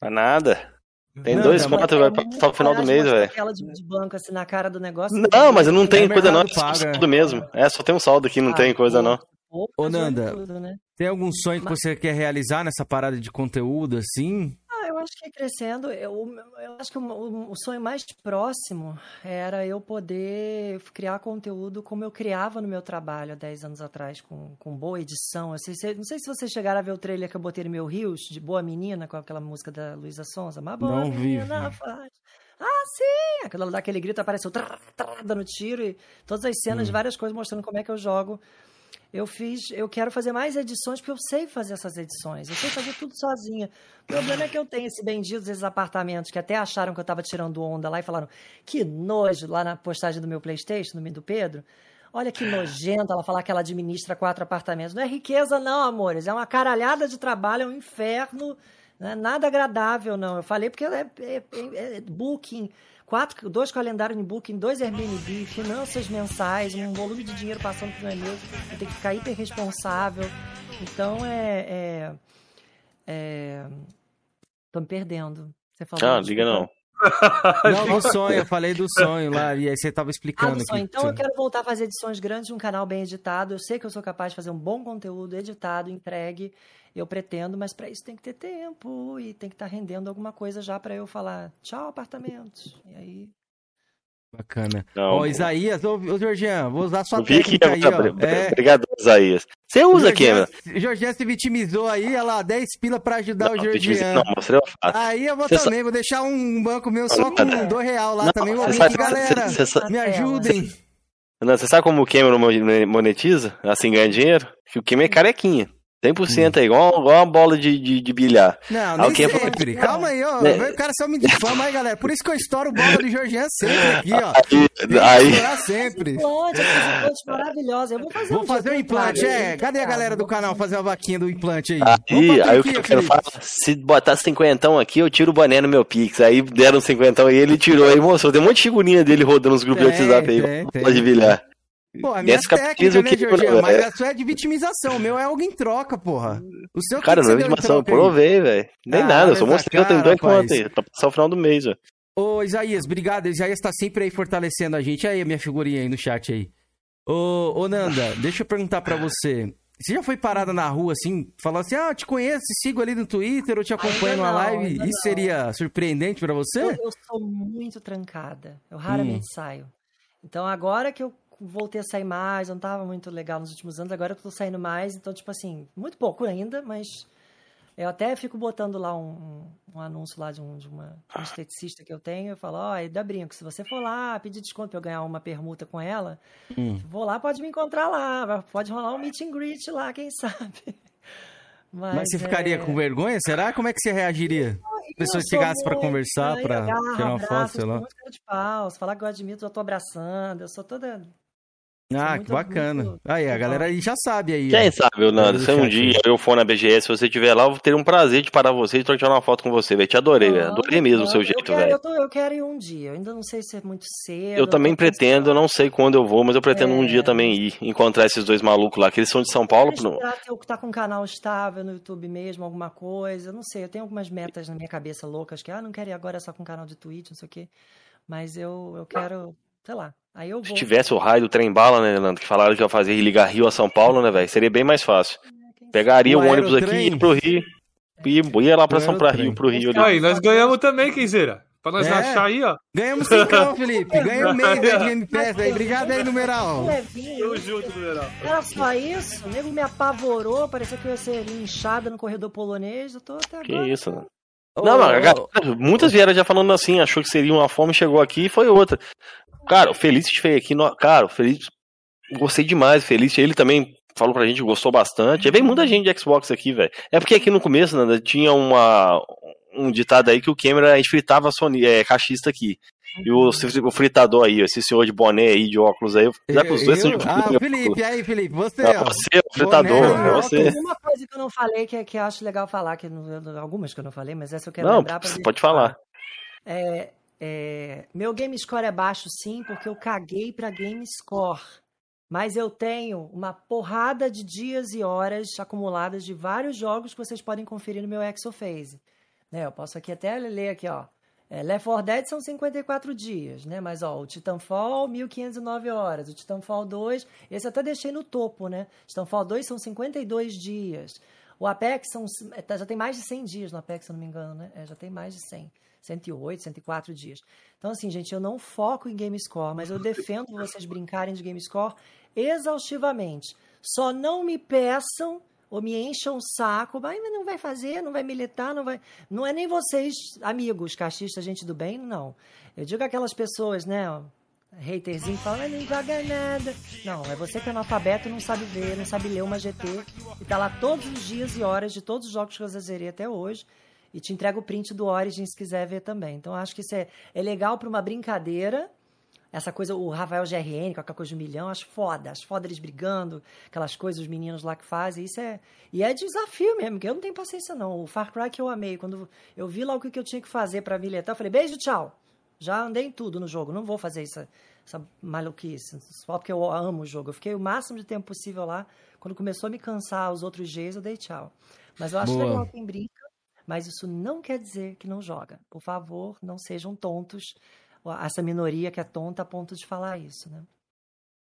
Não é nada. Tem não, dois contos, vai passar o final do mês, velho. Aquela de, de, banco assim na cara do negócio. Não, mas eu não tenho é coisa não, é só saldo mesmo. É, só tem um saldo aqui, não ah, tem coisa não. Ô, Nanda, tudo, né? tem algum sonho que você quer realizar nessa parada de conteúdo, assim? Eu acho que crescendo, eu, eu acho que o, o, sonho mais próximo era eu poder criar conteúdo como eu criava no meu trabalho há 10 anos atrás, com, com boa edição. não sei se vocês chegaram a ver o trailer que eu botei no meu Rios, de Boa Menina, com aquela música da Luísa Sonza. Mas boa Não menina vi, faz. Ah, sim! Aquela daquele grito apareceu trá, trá, dando tiro e todas as cenas, hum. várias coisas mostrando como é que eu jogo eu fiz, eu quero fazer mais edições porque eu sei fazer essas edições, eu sei fazer tudo sozinha. O problema é que eu tenho esse bendito esses apartamentos que até acharam que eu estava tirando onda lá e falaram que nojo lá na postagem do meu PlayStation, no do Pedro. Olha que nojento ela falar que ela administra quatro apartamentos. Não é riqueza, não, amores. É uma caralhada de trabalho, é um inferno. Não é nada agradável, não. Eu falei porque é, é, é, é booking quatro, dois calendários em Booking, dois Airbnb, finanças mensais, um volume de dinheiro passando por meu, eu tenho que ficar hiper responsável. Então é. é, é... Tô me perdendo. Você falou. Ah, liga não. Não, do sonho, eu falei do sonho lá, e aí você estava explicando. Ah. Então eu quero voltar a fazer edições grandes de um canal bem editado. Eu sei que eu sou capaz de fazer um bom conteúdo editado, entregue. Eu pretendo, mas para isso tem que ter tempo e tem que estar tá rendendo alguma coisa já para eu falar tchau, apartamentos. E aí Bacana. Ó, oh, Isaías, ô, ô Georgian, vou usar sua Vi técnica aí, ó. É... Obrigado, Isaías. Você usa aqui, mano? Georgian se vitimizou aí, olha lá, 10 pila pra ajudar não, o Georgian. Não, mostrei eu faço. Aí eu vou você também, vou deixar um banco meu só com 2 real lá não, também. Vou sabe, galera, cê, cê, me ajudem. Não, você sabe como o Cameron monetiza? Assim, ganha dinheiro? Que o Cameron é carequinha. 100% hum. é igual, igual uma bola de, de, de bilhar. Não, nem Alguém sempre. É... Calma aí, ó. É. O cara só me difama aí, galera. Por isso que eu estouro bola de Georgian sempre aqui, ó. Aí, aí... sempre. Implante, implante maravilhosa. Eu vou fazer vou um fazer um implante, é. Cadê a galera do canal fazer uma vaquinha do implante aí? Aí, aí o que eu quero falar, se botar cinquentão aqui, eu tiro o boné no meu Pix. Aí deram cinquentão e ele tirou aí, moço. Tem um monte de figurinha dele rodando nos grupos de WhatsApp aí. Pode bilhar. Pô, a minha técnica, né, Jorginho? Mas a sua é de vitimização. O meu é alguém troca, porra. O seu Cara, não é vitimização, eu provei, velho. Nem ah, nada, eu só mostrei que eu tenho dois contas pra passar o final do mês, velho. Ô, Isaías, obrigado. Isaías tá sempre aí fortalecendo a gente. Aí a minha figurinha aí no chat aí. Ô, ô Nanda, deixa eu perguntar pra você. Você já foi parada na rua assim, falando assim: ah, te conheço, sigo ali no Twitter, eu te acompanho na live? Isso não. seria surpreendente para você? Eu, eu, sou muito trancada. Eu raramente hum. saio. Então agora que eu voltei a sair mais, não estava muito legal nos últimos anos, agora eu tô saindo mais, então, tipo assim, muito pouco ainda, mas eu até fico botando lá um, um anúncio lá de, um, de uma um esteticista que eu tenho, eu falo, ó, oh, dá brinco, se você for lá pedir desconto pra eu ganhar uma permuta com ela, hum. vou lá, pode me encontrar lá, pode rolar um meet and greet lá, quem sabe. Mas, Mas você é... ficaria com vergonha? Será? Como é que você reagiria? pessoa chegasse para conversar, para tirar uma foto, sei lá. Muito cara de pau, se falar que eu admito, eu tô abraçando, eu sou toda ah, que bacana. Muito... Aí, a galera aí já sabe aí. Quem ó. sabe, Nando, se um dia eu for na BGS, se você estiver lá, eu vou ter um prazer de parar você e tirar uma foto com você, velho. Te adorei, velho. Adorei mesmo o seu jeito, velho. Eu, eu, quero ir um dia, eu ainda não sei se é muito cedo. Eu também pretendo, eu não sei quando eu vou, mas eu pretendo é... um dia também ir, encontrar esses dois malucos lá, que eles são de São Paulo. Será que eu tá com um canal estável no YouTube mesmo, alguma coisa, eu não sei, eu tenho algumas metas na minha cabeça loucas, que, ah, não quero ir agora só com canal de Twitch, não sei o quê, mas eu, eu quero, sei lá, Aí eu vou. Se tivesse o raio do trem bala, né, Leandro? Que falaram que ia fazer ligar Rio a São Paulo, né, velho? Seria bem mais fácil. É, Pegaria o, o ônibus aqui e ir pro Rio. E ia lá pra São pra Rio, pro Rio. Ali. Aí, nós ganhamos também, Kenzeira. Pra nós é. achar aí, ó. Ganhamos cincão, Felipe. Um mês de Game Pass aí. Obrigado aí, numeral. Tamo junto, numeral. Era só isso? O nego me apavorou. Parecia que eu ia ser linchada no corredor polonês. Eu tô até agora. Que isso, né? Não, não, muitas vieram já falando assim, achou que seria uma forma, chegou aqui e foi outra. Cara, o Felice veio aqui, no... cara, o Felice, gostei demais, o Felice, ele também falou pra gente que gostou bastante. Vem muita gente de Xbox aqui, velho. É porque aqui no começo, né, tinha uma, um ditado aí que o Cameron, a gente fritava Sony, é, cachista aqui. E o, o fritador aí, esse senhor de boné aí, de óculos aí, já que os dois são de Ah, Felipe, aí, Felipe, você. Não, você, o fritador, boné, você. Tem uma coisa que eu não falei que, que eu acho legal falar, que algumas que eu não falei, mas essa eu quero não, lembrar pra Pode falar. É, é, meu game score é baixo sim, porque eu caguei para game score. Mas eu tenho uma porrada de dias e horas acumuladas de vários jogos que vocês podem conferir no meu Exophase. Né, eu posso aqui até ler aqui, ó. É, Left 4 Dead são 54 dias, né? Mas ó, o Titanfall 1509 horas, o Titanfall 2, esse até deixei no topo, né? Titanfall 2 são 52 dias. O Apex são, é, tá, já tem mais de 100 dias no Apex, se não me engano, né? É, já tem mais de 100. 108, 104 dias. Então, assim, gente, eu não foco em game score, mas eu defendo vocês brincarem de game score exaustivamente. Só não me peçam ou me encham o saco, mas não vai fazer, não vai militar, não vai. Não é nem vocês, amigos, cachistas, gente do bem, não. Eu digo aquelas pessoas, né? haterzinho fala, não joga nada. Não, é você que é analfabeto e não sabe ver, não sabe ler uma GT e tá lá todos os dias e horas de todos os jogos que eu zerei até hoje e te entrega o print do Origin se quiser ver também. Então acho que isso é, é legal para uma brincadeira. Essa coisa, o Rafael GRN, com aquela coisa de um milhão, acho foda. Acho foda eles brigando, aquelas coisas, os meninos lá que fazem. Isso é. E é desafio mesmo, que eu não tenho paciência, não. O Far Cry que eu amei. Quando eu vi lá o que eu tinha que fazer para militar, eu falei, beijo, tchau. Já andei em tudo no jogo, não vou fazer essa, essa maluquice, só porque eu amo o jogo. Eu fiquei o máximo de tempo possível lá. Quando começou a me cansar os outros dias, eu dei tchau. Mas eu acho Boa. legal quem brinca, mas isso não quer dizer que não joga. Por favor, não sejam tontos. Essa minoria que é tonta a ponto de falar isso, né?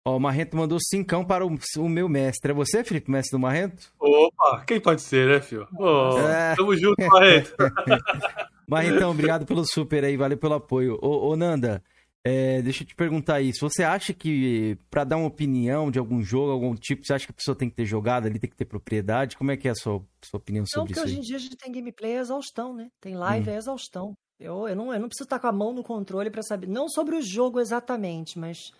Ó, o Marrento mandou cincão para o, o, meu mestre. É você, Felipe, mestre do Marrento? Opa, quem pode ser, né, filho? Oh, é. Tamo junto, Marrento. Marrentão, obrigado pelo super aí, valeu pelo apoio. Ô, ô Nanda, é, deixa eu te perguntar isso. Você acha que, para dar uma opinião de algum jogo, algum tipo, você acha que a pessoa tem que ter jogado ali, tem que ter propriedade? Como é que é a sua, sua opinião sobre isso? Não, porque hoje em dia a gente tem gameplay exaustão, né? Tem live hum. é exaustão. Eu, eu, não, eu não preciso estar com a mão no controle para saber. Não sobre o jogo exatamente, mas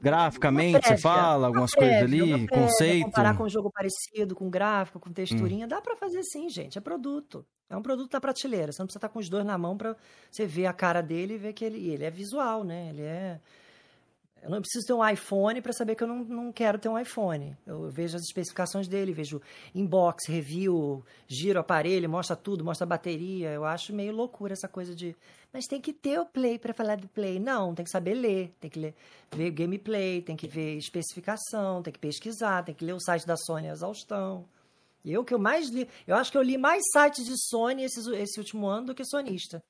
Graficamente, você fala algumas prévia, coisas ali, prévia, conceito. Comparar com um jogo parecido, com gráfico, com texturinha, hum. dá para fazer sim, gente. É produto. É um produto da prateleira. Você não precisa estar com os dois na mão para você ver a cara dele e ver que ele, ele é visual, né? Ele é eu não preciso ter um iPhone para saber que eu não, não quero ter um iPhone. Eu vejo as especificações dele, vejo inbox, review, giro aparelho, mostra tudo, mostra a bateria. Eu acho meio loucura essa coisa de. Mas tem que ter o Play para falar do Play. Não, tem que saber ler, tem que ler, ver gameplay, tem que ver especificação, tem que pesquisar, tem que ler o site da Sony exaustão. Eu que eu mais li, eu acho que eu li mais sites de Sony esse, esse último ano do que sonista.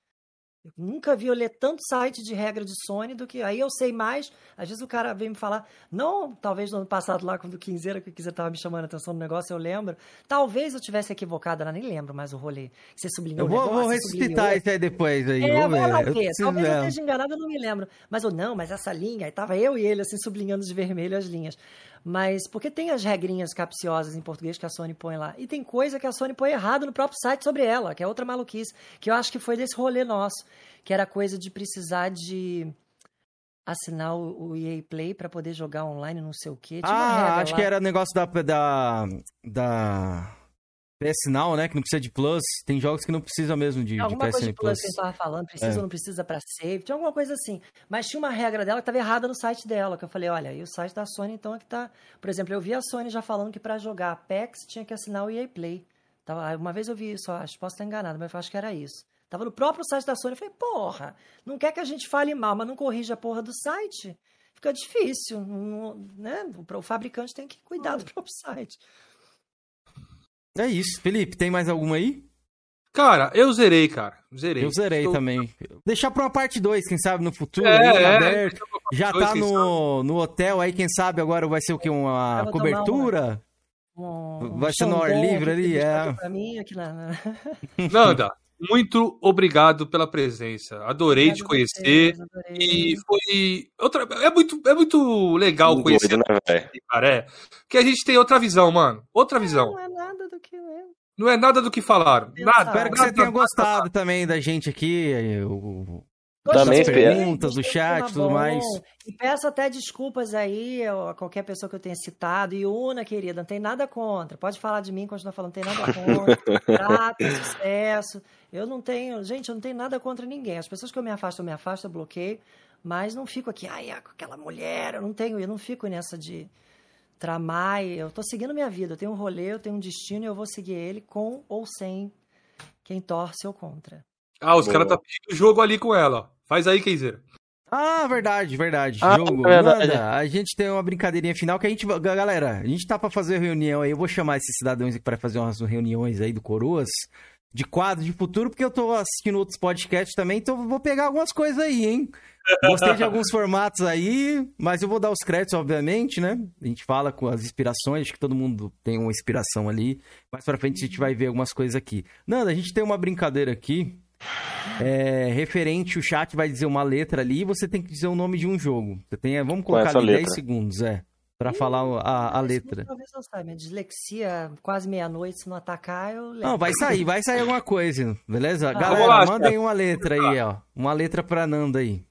Eu nunca vi eu ler tanto site de regra de Sony do que. Aí eu sei mais. Às vezes o cara vem me falar, não, talvez no ano passado lá, quando o Quinzeira, que quiser tava me chamando a atenção no negócio, eu lembro. Talvez eu tivesse equivocado, eu nem lembro mais o rolê. Você sublinhou eu vou, negócio, vou ressuscitar isso aí depois. Aí, é, vou lá ver. Talvez eu esteja enganado, eu não me lembro. Mas eu, não, mas essa linha, aí tava eu e ele assim sublinhando de vermelho as linhas. Mas porque tem as regrinhas capciosas em português que a Sony põe lá. E tem coisa que a Sony põe errado no próprio site sobre ela, que é outra maluquice, que eu acho que foi desse rolê nosso, que era coisa de precisar de assinar o EA Play para poder jogar online, não sei o quê. Tinha ah, acho lá. que era negócio da, da, da PS Now, né? Que não precisa de Plus. Tem jogos que não precisam mesmo de, alguma de PSN coisa de Plus. que a gente tava falando, precisa é. ou não precisa para save. Tinha alguma coisa assim. Mas tinha uma regra dela que tava errada no site dela. Que eu falei, olha, e o site da Sony então é que tá... Por exemplo, eu vi a Sony já falando que para jogar Apex tinha que assinar o EA Play. Tava, uma vez eu vi isso, acho, posso estar enganado, mas eu acho que era isso. Tava no próprio site da Sony. Eu falei, porra, não quer que a gente fale mal, mas não corrija a porra do site? Fica difícil, não, né? O, o fabricante tem que cuidar do próprio site. É isso. Felipe, tem mais alguma aí? Cara, eu zerei, cara. Zerei. Eu zerei Estou... também. Deixar pra uma parte 2, quem sabe no futuro. É, aí, é, aberto. Já dois, tá no, no hotel, aí quem sabe agora vai ser o que? Uma cobertura? Uma... Um, vai ser no ar livre ali? É. Pra mim, aqui na... Nanda, muito obrigado pela presença. Adorei Obrigado te conhecer. Vocês, e foi. Outra... É, muito, é muito legal muito conhecer. Doido, né, cara, é. Que a gente tem outra visão, mano. Outra visão. Não é nada que Não é nada do que falaram. Nada. Espero que você tenha gostado nada. também da gente aqui. O... Também perguntas do chat e tudo mais. E peço até desculpas aí a qualquer pessoa que eu tenha citado. E Una, querida, não tem nada contra. Pode falar de mim, continuar falando, não tem nada contra. Prata, sucesso. Eu não tenho, gente, eu não tenho nada contra ninguém. As pessoas que eu me afasto, eu me afasto, eu bloqueio. Mas não fico aqui, ai, aquela mulher, eu não tenho, eu não fico nessa de tramar. Eu tô seguindo minha vida, eu tenho um rolê, eu tenho um destino e eu vou seguir ele com ou sem quem torce ou contra. Ah, os caras tá pedindo jogo ali com ela. Faz aí, Keizer. Ah, verdade, verdade. Ah, jogo. Verdade. Manda, a gente tem uma brincadeirinha final que a gente. Galera, a gente tá pra fazer reunião aí. Eu vou chamar esses cidadãos aqui pra fazer umas reuniões aí do Coroas. De quadro de futuro, porque eu tô assistindo outros podcasts também, então vou pegar algumas coisas aí, hein? Gostei de alguns formatos aí, mas eu vou dar os créditos, obviamente, né? A gente fala com as inspirações, acho que todo mundo tem uma inspiração ali. Mais pra frente a gente vai ver algumas coisas aqui. Nanda, a gente tem uma brincadeira aqui. É, referente, o chat vai dizer uma letra ali e você tem que dizer o nome de um jogo. Você tem, vamos colocar ali letra? 10 segundos, é. Pra falar a, a letra. Talvez não saiba. Minha dislexia, quase meia-noite, se não atacar, eu lembro. Não, vai sair, vai sair alguma coisa, beleza? Ah, Galera, mandem uma letra aí, ó. Uma letra pra Nanda aí.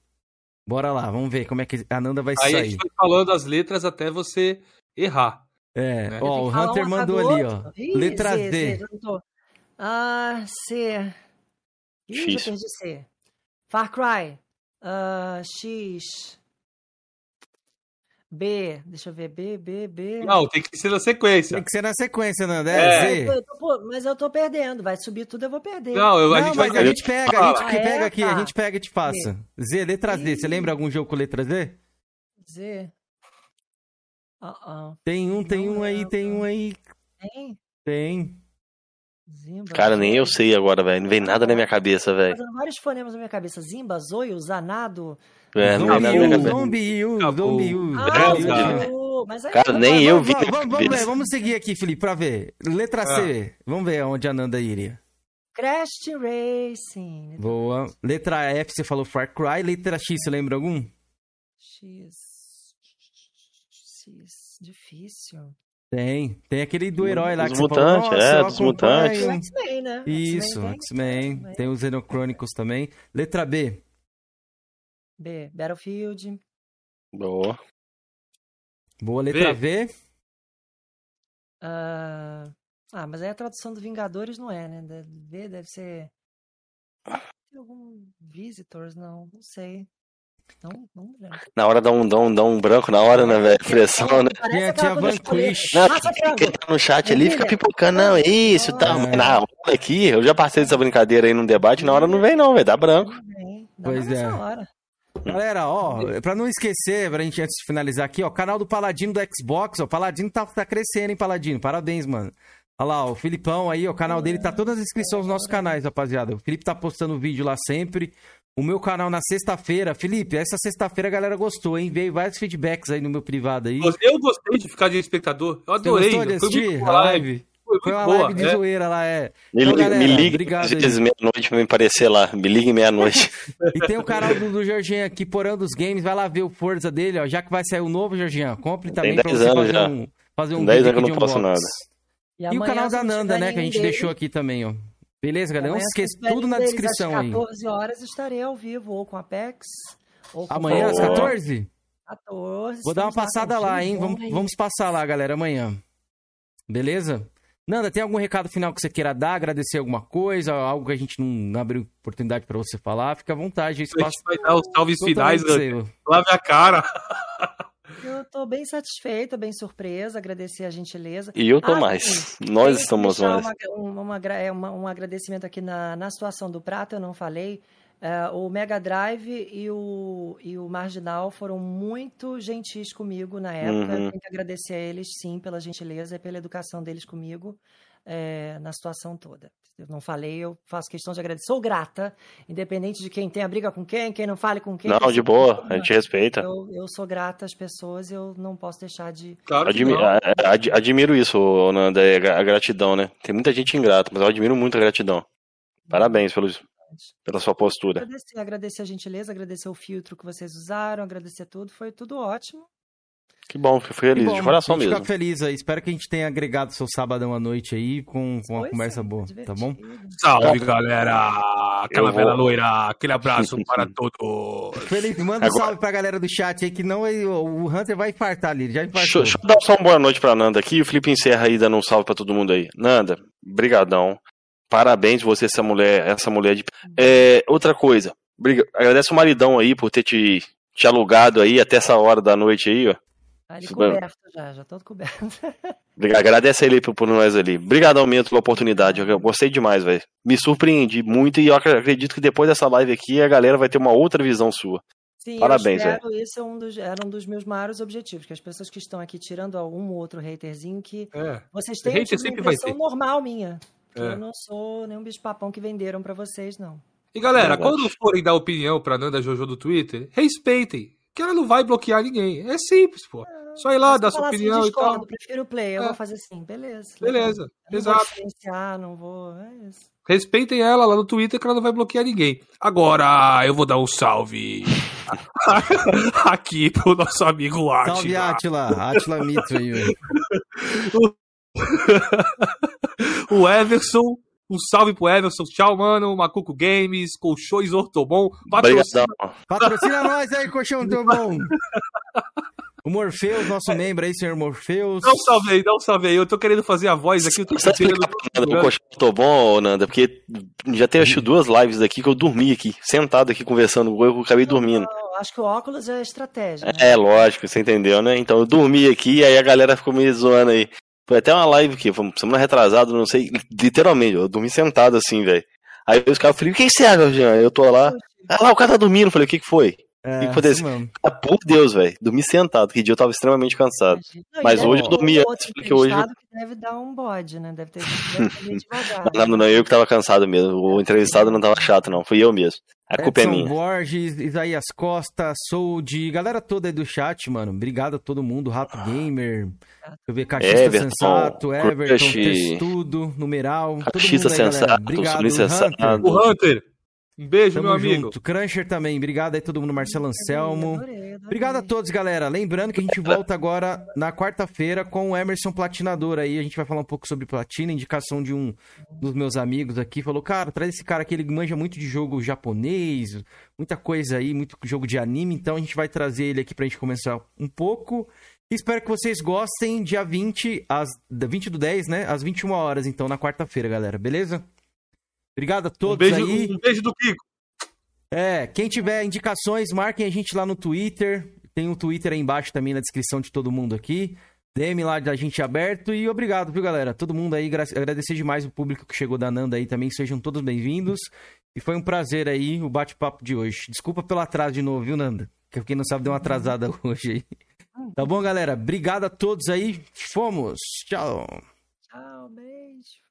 Bora lá, vamos ver como é que a Nanda vai aí sair. Aí a gente vai falando as letras até você errar. É, né? ó, o Hunter mandou ali, ó. Ih, letra Z. Z. Z ah, C. Ih, X. já perdi C. Far Cry. Uh, X. B, deixa eu ver, B, B, B. Não, tem que ser na sequência. Tem que ser na sequência, Nanda. É, é. Eu tô, mas eu tô perdendo. Vai subir tudo, eu vou perder. Não, eu, a, não, gente vai... a gente pega, a gente ah, pega é? aqui, tá. a gente pega e te passa. Z, letra Z. Você lembra algum jogo com letra Z? Z. Uh -uh. Tem um, tem não um aí, tem um aí. Tem? Tem. Zimba, Cara, nem eu sei agora, velho. Não vem nada na minha cabeça, velho. Fazendo vários fonemas na minha cabeça. Zimba, Zoio, Zanado. É, não Zombiu, Zombiu, Zombiu. Ah, Cara, nem eu vi. Vamos, vamos, ver, vamos seguir aqui, Felipe, pra ver. Letra C. Ah. Vamos ver onde a Nanda iria. Crash Racing. Boa. Letra F, você falou Far Cry. Letra X, você lembra algum? X. X. Difícil. Tem. Tem aquele do herói lá que você mutantes, falou, é, dos mutantes. X-Men, né? Isso, X-Men. Tem os Xenochronicles também. Letra B. B. Battlefield. Boa. Boa. Letra V. V. Uh... Ah, mas aí a tradução do Vingadores não é, né? V deve ser. Tem algum Visitors? Não, não sei. Não, não lembro. Na hora dá um, dá um, dá um branco, na hora, né, velho? Pressão, né? Tinha, tinha Vanquish. Não, quem tá no chat ali fica pipocando, não, é isso, tá. É. Na hora aqui, eu já passei dessa brincadeira aí num debate, na hora não vem, não, velho, dá branco. Pois é. Galera, ó, pra não esquecer, pra gente antes de finalizar aqui, ó, canal do Paladino do Xbox, ó, Paladino tá, tá crescendo, hein, Paladino? Parabéns, mano. Olha lá, o Filipão aí, o canal dele tá todas as inscrições nos nossos canais, rapaziada. O Felipe tá postando vídeo lá sempre. O meu canal na sexta-feira. Felipe, essa sexta-feira a galera gostou, hein? Veio vários feedbacks aí no meu privado aí. Eu gostei de ficar de espectador. Eu adorei. Você gostou de assistir a live? Foi, foi uma boa, live de é? zoeira lá, é. Me, então, galera, me ligue meia-noite pra me aparecer lá. Me ligue meia-noite. e tem o canal do, do Jorginho aqui, Porão dos Games. Vai lá ver o Forza dele, ó. Já que vai sair o novo, Jorginho. Compre também tem 10 pra você fazer já. um, fazer um 10 anos que eu não posso nada. E, e o canal da Nanda, né, que a gente dele. deixou aqui também, ó. Beleza, galera? Não esqueça tudo na descrição aí. Às 14 horas estarei ao vivo, ou com a Apex, ou com Amanhã às 14? 14. Vou dar uma passada lá, hein? Vamos, vamos passar lá, galera, amanhã. Beleza? Nanda, tem algum recado final que você queira dar? Agradecer alguma coisa? Algo que a gente não abriu oportunidade para você falar? Fica à vontade. Espaço... A gente vai dar os salves finais. Lave a cara. Eu tô bem satisfeita, bem surpresa, agradecer a gentileza. E eu tô ah, mais. Sim. Nós estamos mais. Uma, uma, é, uma, um agradecimento aqui na, na situação do Prato, eu não falei. Uh, o Mega Drive e o, e o Marginal foram muito gentis comigo na época. Uhum. Tenho que agradecer a eles, sim, pela gentileza e pela educação deles comigo é, na situação toda. Eu não falei, eu faço questão de agradecer. Sou grata, independente de quem tem a briga com quem, quem não fale com quem. Não, de boa, a gente respeita. Eu, eu sou grata às pessoas e eu não posso deixar de. Claro Admi ad admiro isso, Nanda, é a gratidão, né? Tem muita gente ingrata, mas eu admiro muito a gratidão. Parabéns pelo, pela sua postura. Agradecer, agradecer a gentileza, agradecer o filtro que vocês usaram, agradecer tudo, foi tudo ótimo. Que bom, fico feliz, bom, de coração mesmo. Fica feliz aí. Espero que a gente tenha agregado seu sábado à noite aí com, com uma conversa é, boa, tá bom? Salve, galera! Calavera loira, aquele abraço para todos. Felipe, manda Agora... um salve pra galera do chat aí, que não o Hunter vai infartar ali, já infartou. Deixa, deixa eu dar só uma boa noite pra Nanda aqui o Felipe encerra aí dando um salve pra todo mundo aí. Nanda, brigadão. Parabéns você, essa mulher, essa mulher de... É, outra coisa, briga... agradece o maridão aí por ter te, te alugado aí até essa hora da noite aí, ó. Tá ali coberto já, já todo coberto. Agradece ele por, por nós ali. Obrigadão mesmo pela oportunidade. Eu gostei demais, velho. Me surpreendi muito e eu acredito que depois dessa live aqui a galera vai ter uma outra visão sua. Sim, Parabéns, velho. Esse é um dos, era um dos meus maiores objetivos, que as pessoas que estão aqui tirando algum outro haterzinho que é. vocês têm uma impressão normal minha. É. Eu não sou nenhum bicho-papão que venderam para vocês, não. E galera, quando forem dar opinião pra Nanda Jojo do Twitter, respeitem. Que ela não vai bloquear ninguém. É simples, pô. Só ir lá, dar sua assim, opinião e tal. prefiro o play, eu é. vou fazer assim, beleza. Beleza, não exato. Vou não vou. É isso. Respeitem ela lá no Twitter que ela não vai bloquear ninguém. Agora, eu vou dar um salve aqui pro nosso amigo Atila. Salve, Atila. Atila Mito aí, velho. o Everson um salve pro Everson. Tchau, mano. Macuco Games, Colchões Ortobon. Patrocina, patrocina nós aí, Colchão Ortobon. O Morpheus, nosso membro aí, senhor Morpheus. Dá um salve aí, dá um salve aí. Eu tô querendo fazer a voz aqui. Eu tô Você explicar pro Nanda, o colchão tô bom, Nanda? Porque já tem acho duas lives aqui que eu dormi aqui, sentado aqui conversando, eu acabei dormindo. Não, acho que o óculos é estratégia. Né? É, lógico, você entendeu, né? Então eu dormi aqui e aí a galera ficou me zoando aí. Foi até uma live que foi semana retrasada, não sei, literalmente, eu dormi sentado assim, velho. Aí os caras falaram, o que, que você acha, Jean? Eu tô lá. Ah lá, o cara tá dormindo. Eu falei, o que que foi? É, desse? Ah, por Deus, velho. Dormi sentado. Que dia eu tava extremamente cansado. Não, Mas hoje eu dormi antes, porque hoje. Que deve dar um bode, né? Deve ter, deve ter não, não, não, eu que tava cansado mesmo. O entrevistado não tava chato, não. Fui eu mesmo. A Edson culpa é minha. Borges, Isaías Costa, Sold, galera toda aí do chat, mano. Obrigado a todo mundo. Rato Gamer. Deixa eu ver, Cachista Everton, Sensato, Everton, Crush, Testudo, Numeral. Cachista Sensato, Obrigado, Hunter. O Hunter. Um beijo, Tamo meu amigo. Junto. Cruncher também. Obrigado aí todo mundo. Marcelo Anselmo. Adorei, adorei. Obrigado a todos, galera. Lembrando que a gente volta agora na quarta-feira com o Emerson Platinador aí. A gente vai falar um pouco sobre platina, indicação de um dos meus amigos aqui. Falou, cara, traz esse cara aqui, ele manja muito de jogo japonês, muita coisa aí, muito jogo de anime. Então a gente vai trazer ele aqui pra gente começar um pouco. Espero que vocês gostem. Dia 20, às 20 do 10, né? Às 21 horas, então, na quarta-feira, galera. Beleza? Obrigado a todos um beijo, aí. Um beijo do Kiko. É, quem tiver indicações, marquem a gente lá no Twitter. Tem um Twitter aí embaixo também na descrição de todo mundo aqui. DM lá da gente aberto e obrigado, viu, galera? Todo mundo aí, agradecer demais o público que chegou da Nanda aí também. Sejam todos bem-vindos. E foi um prazer aí o bate-papo de hoje. Desculpa pelo atraso de novo, viu, Nanda? Que quem não sabe deu uma atrasada hoje aí. Tá bom, galera? Obrigado a todos aí. Fomos. Tchau. Tchau, beijo.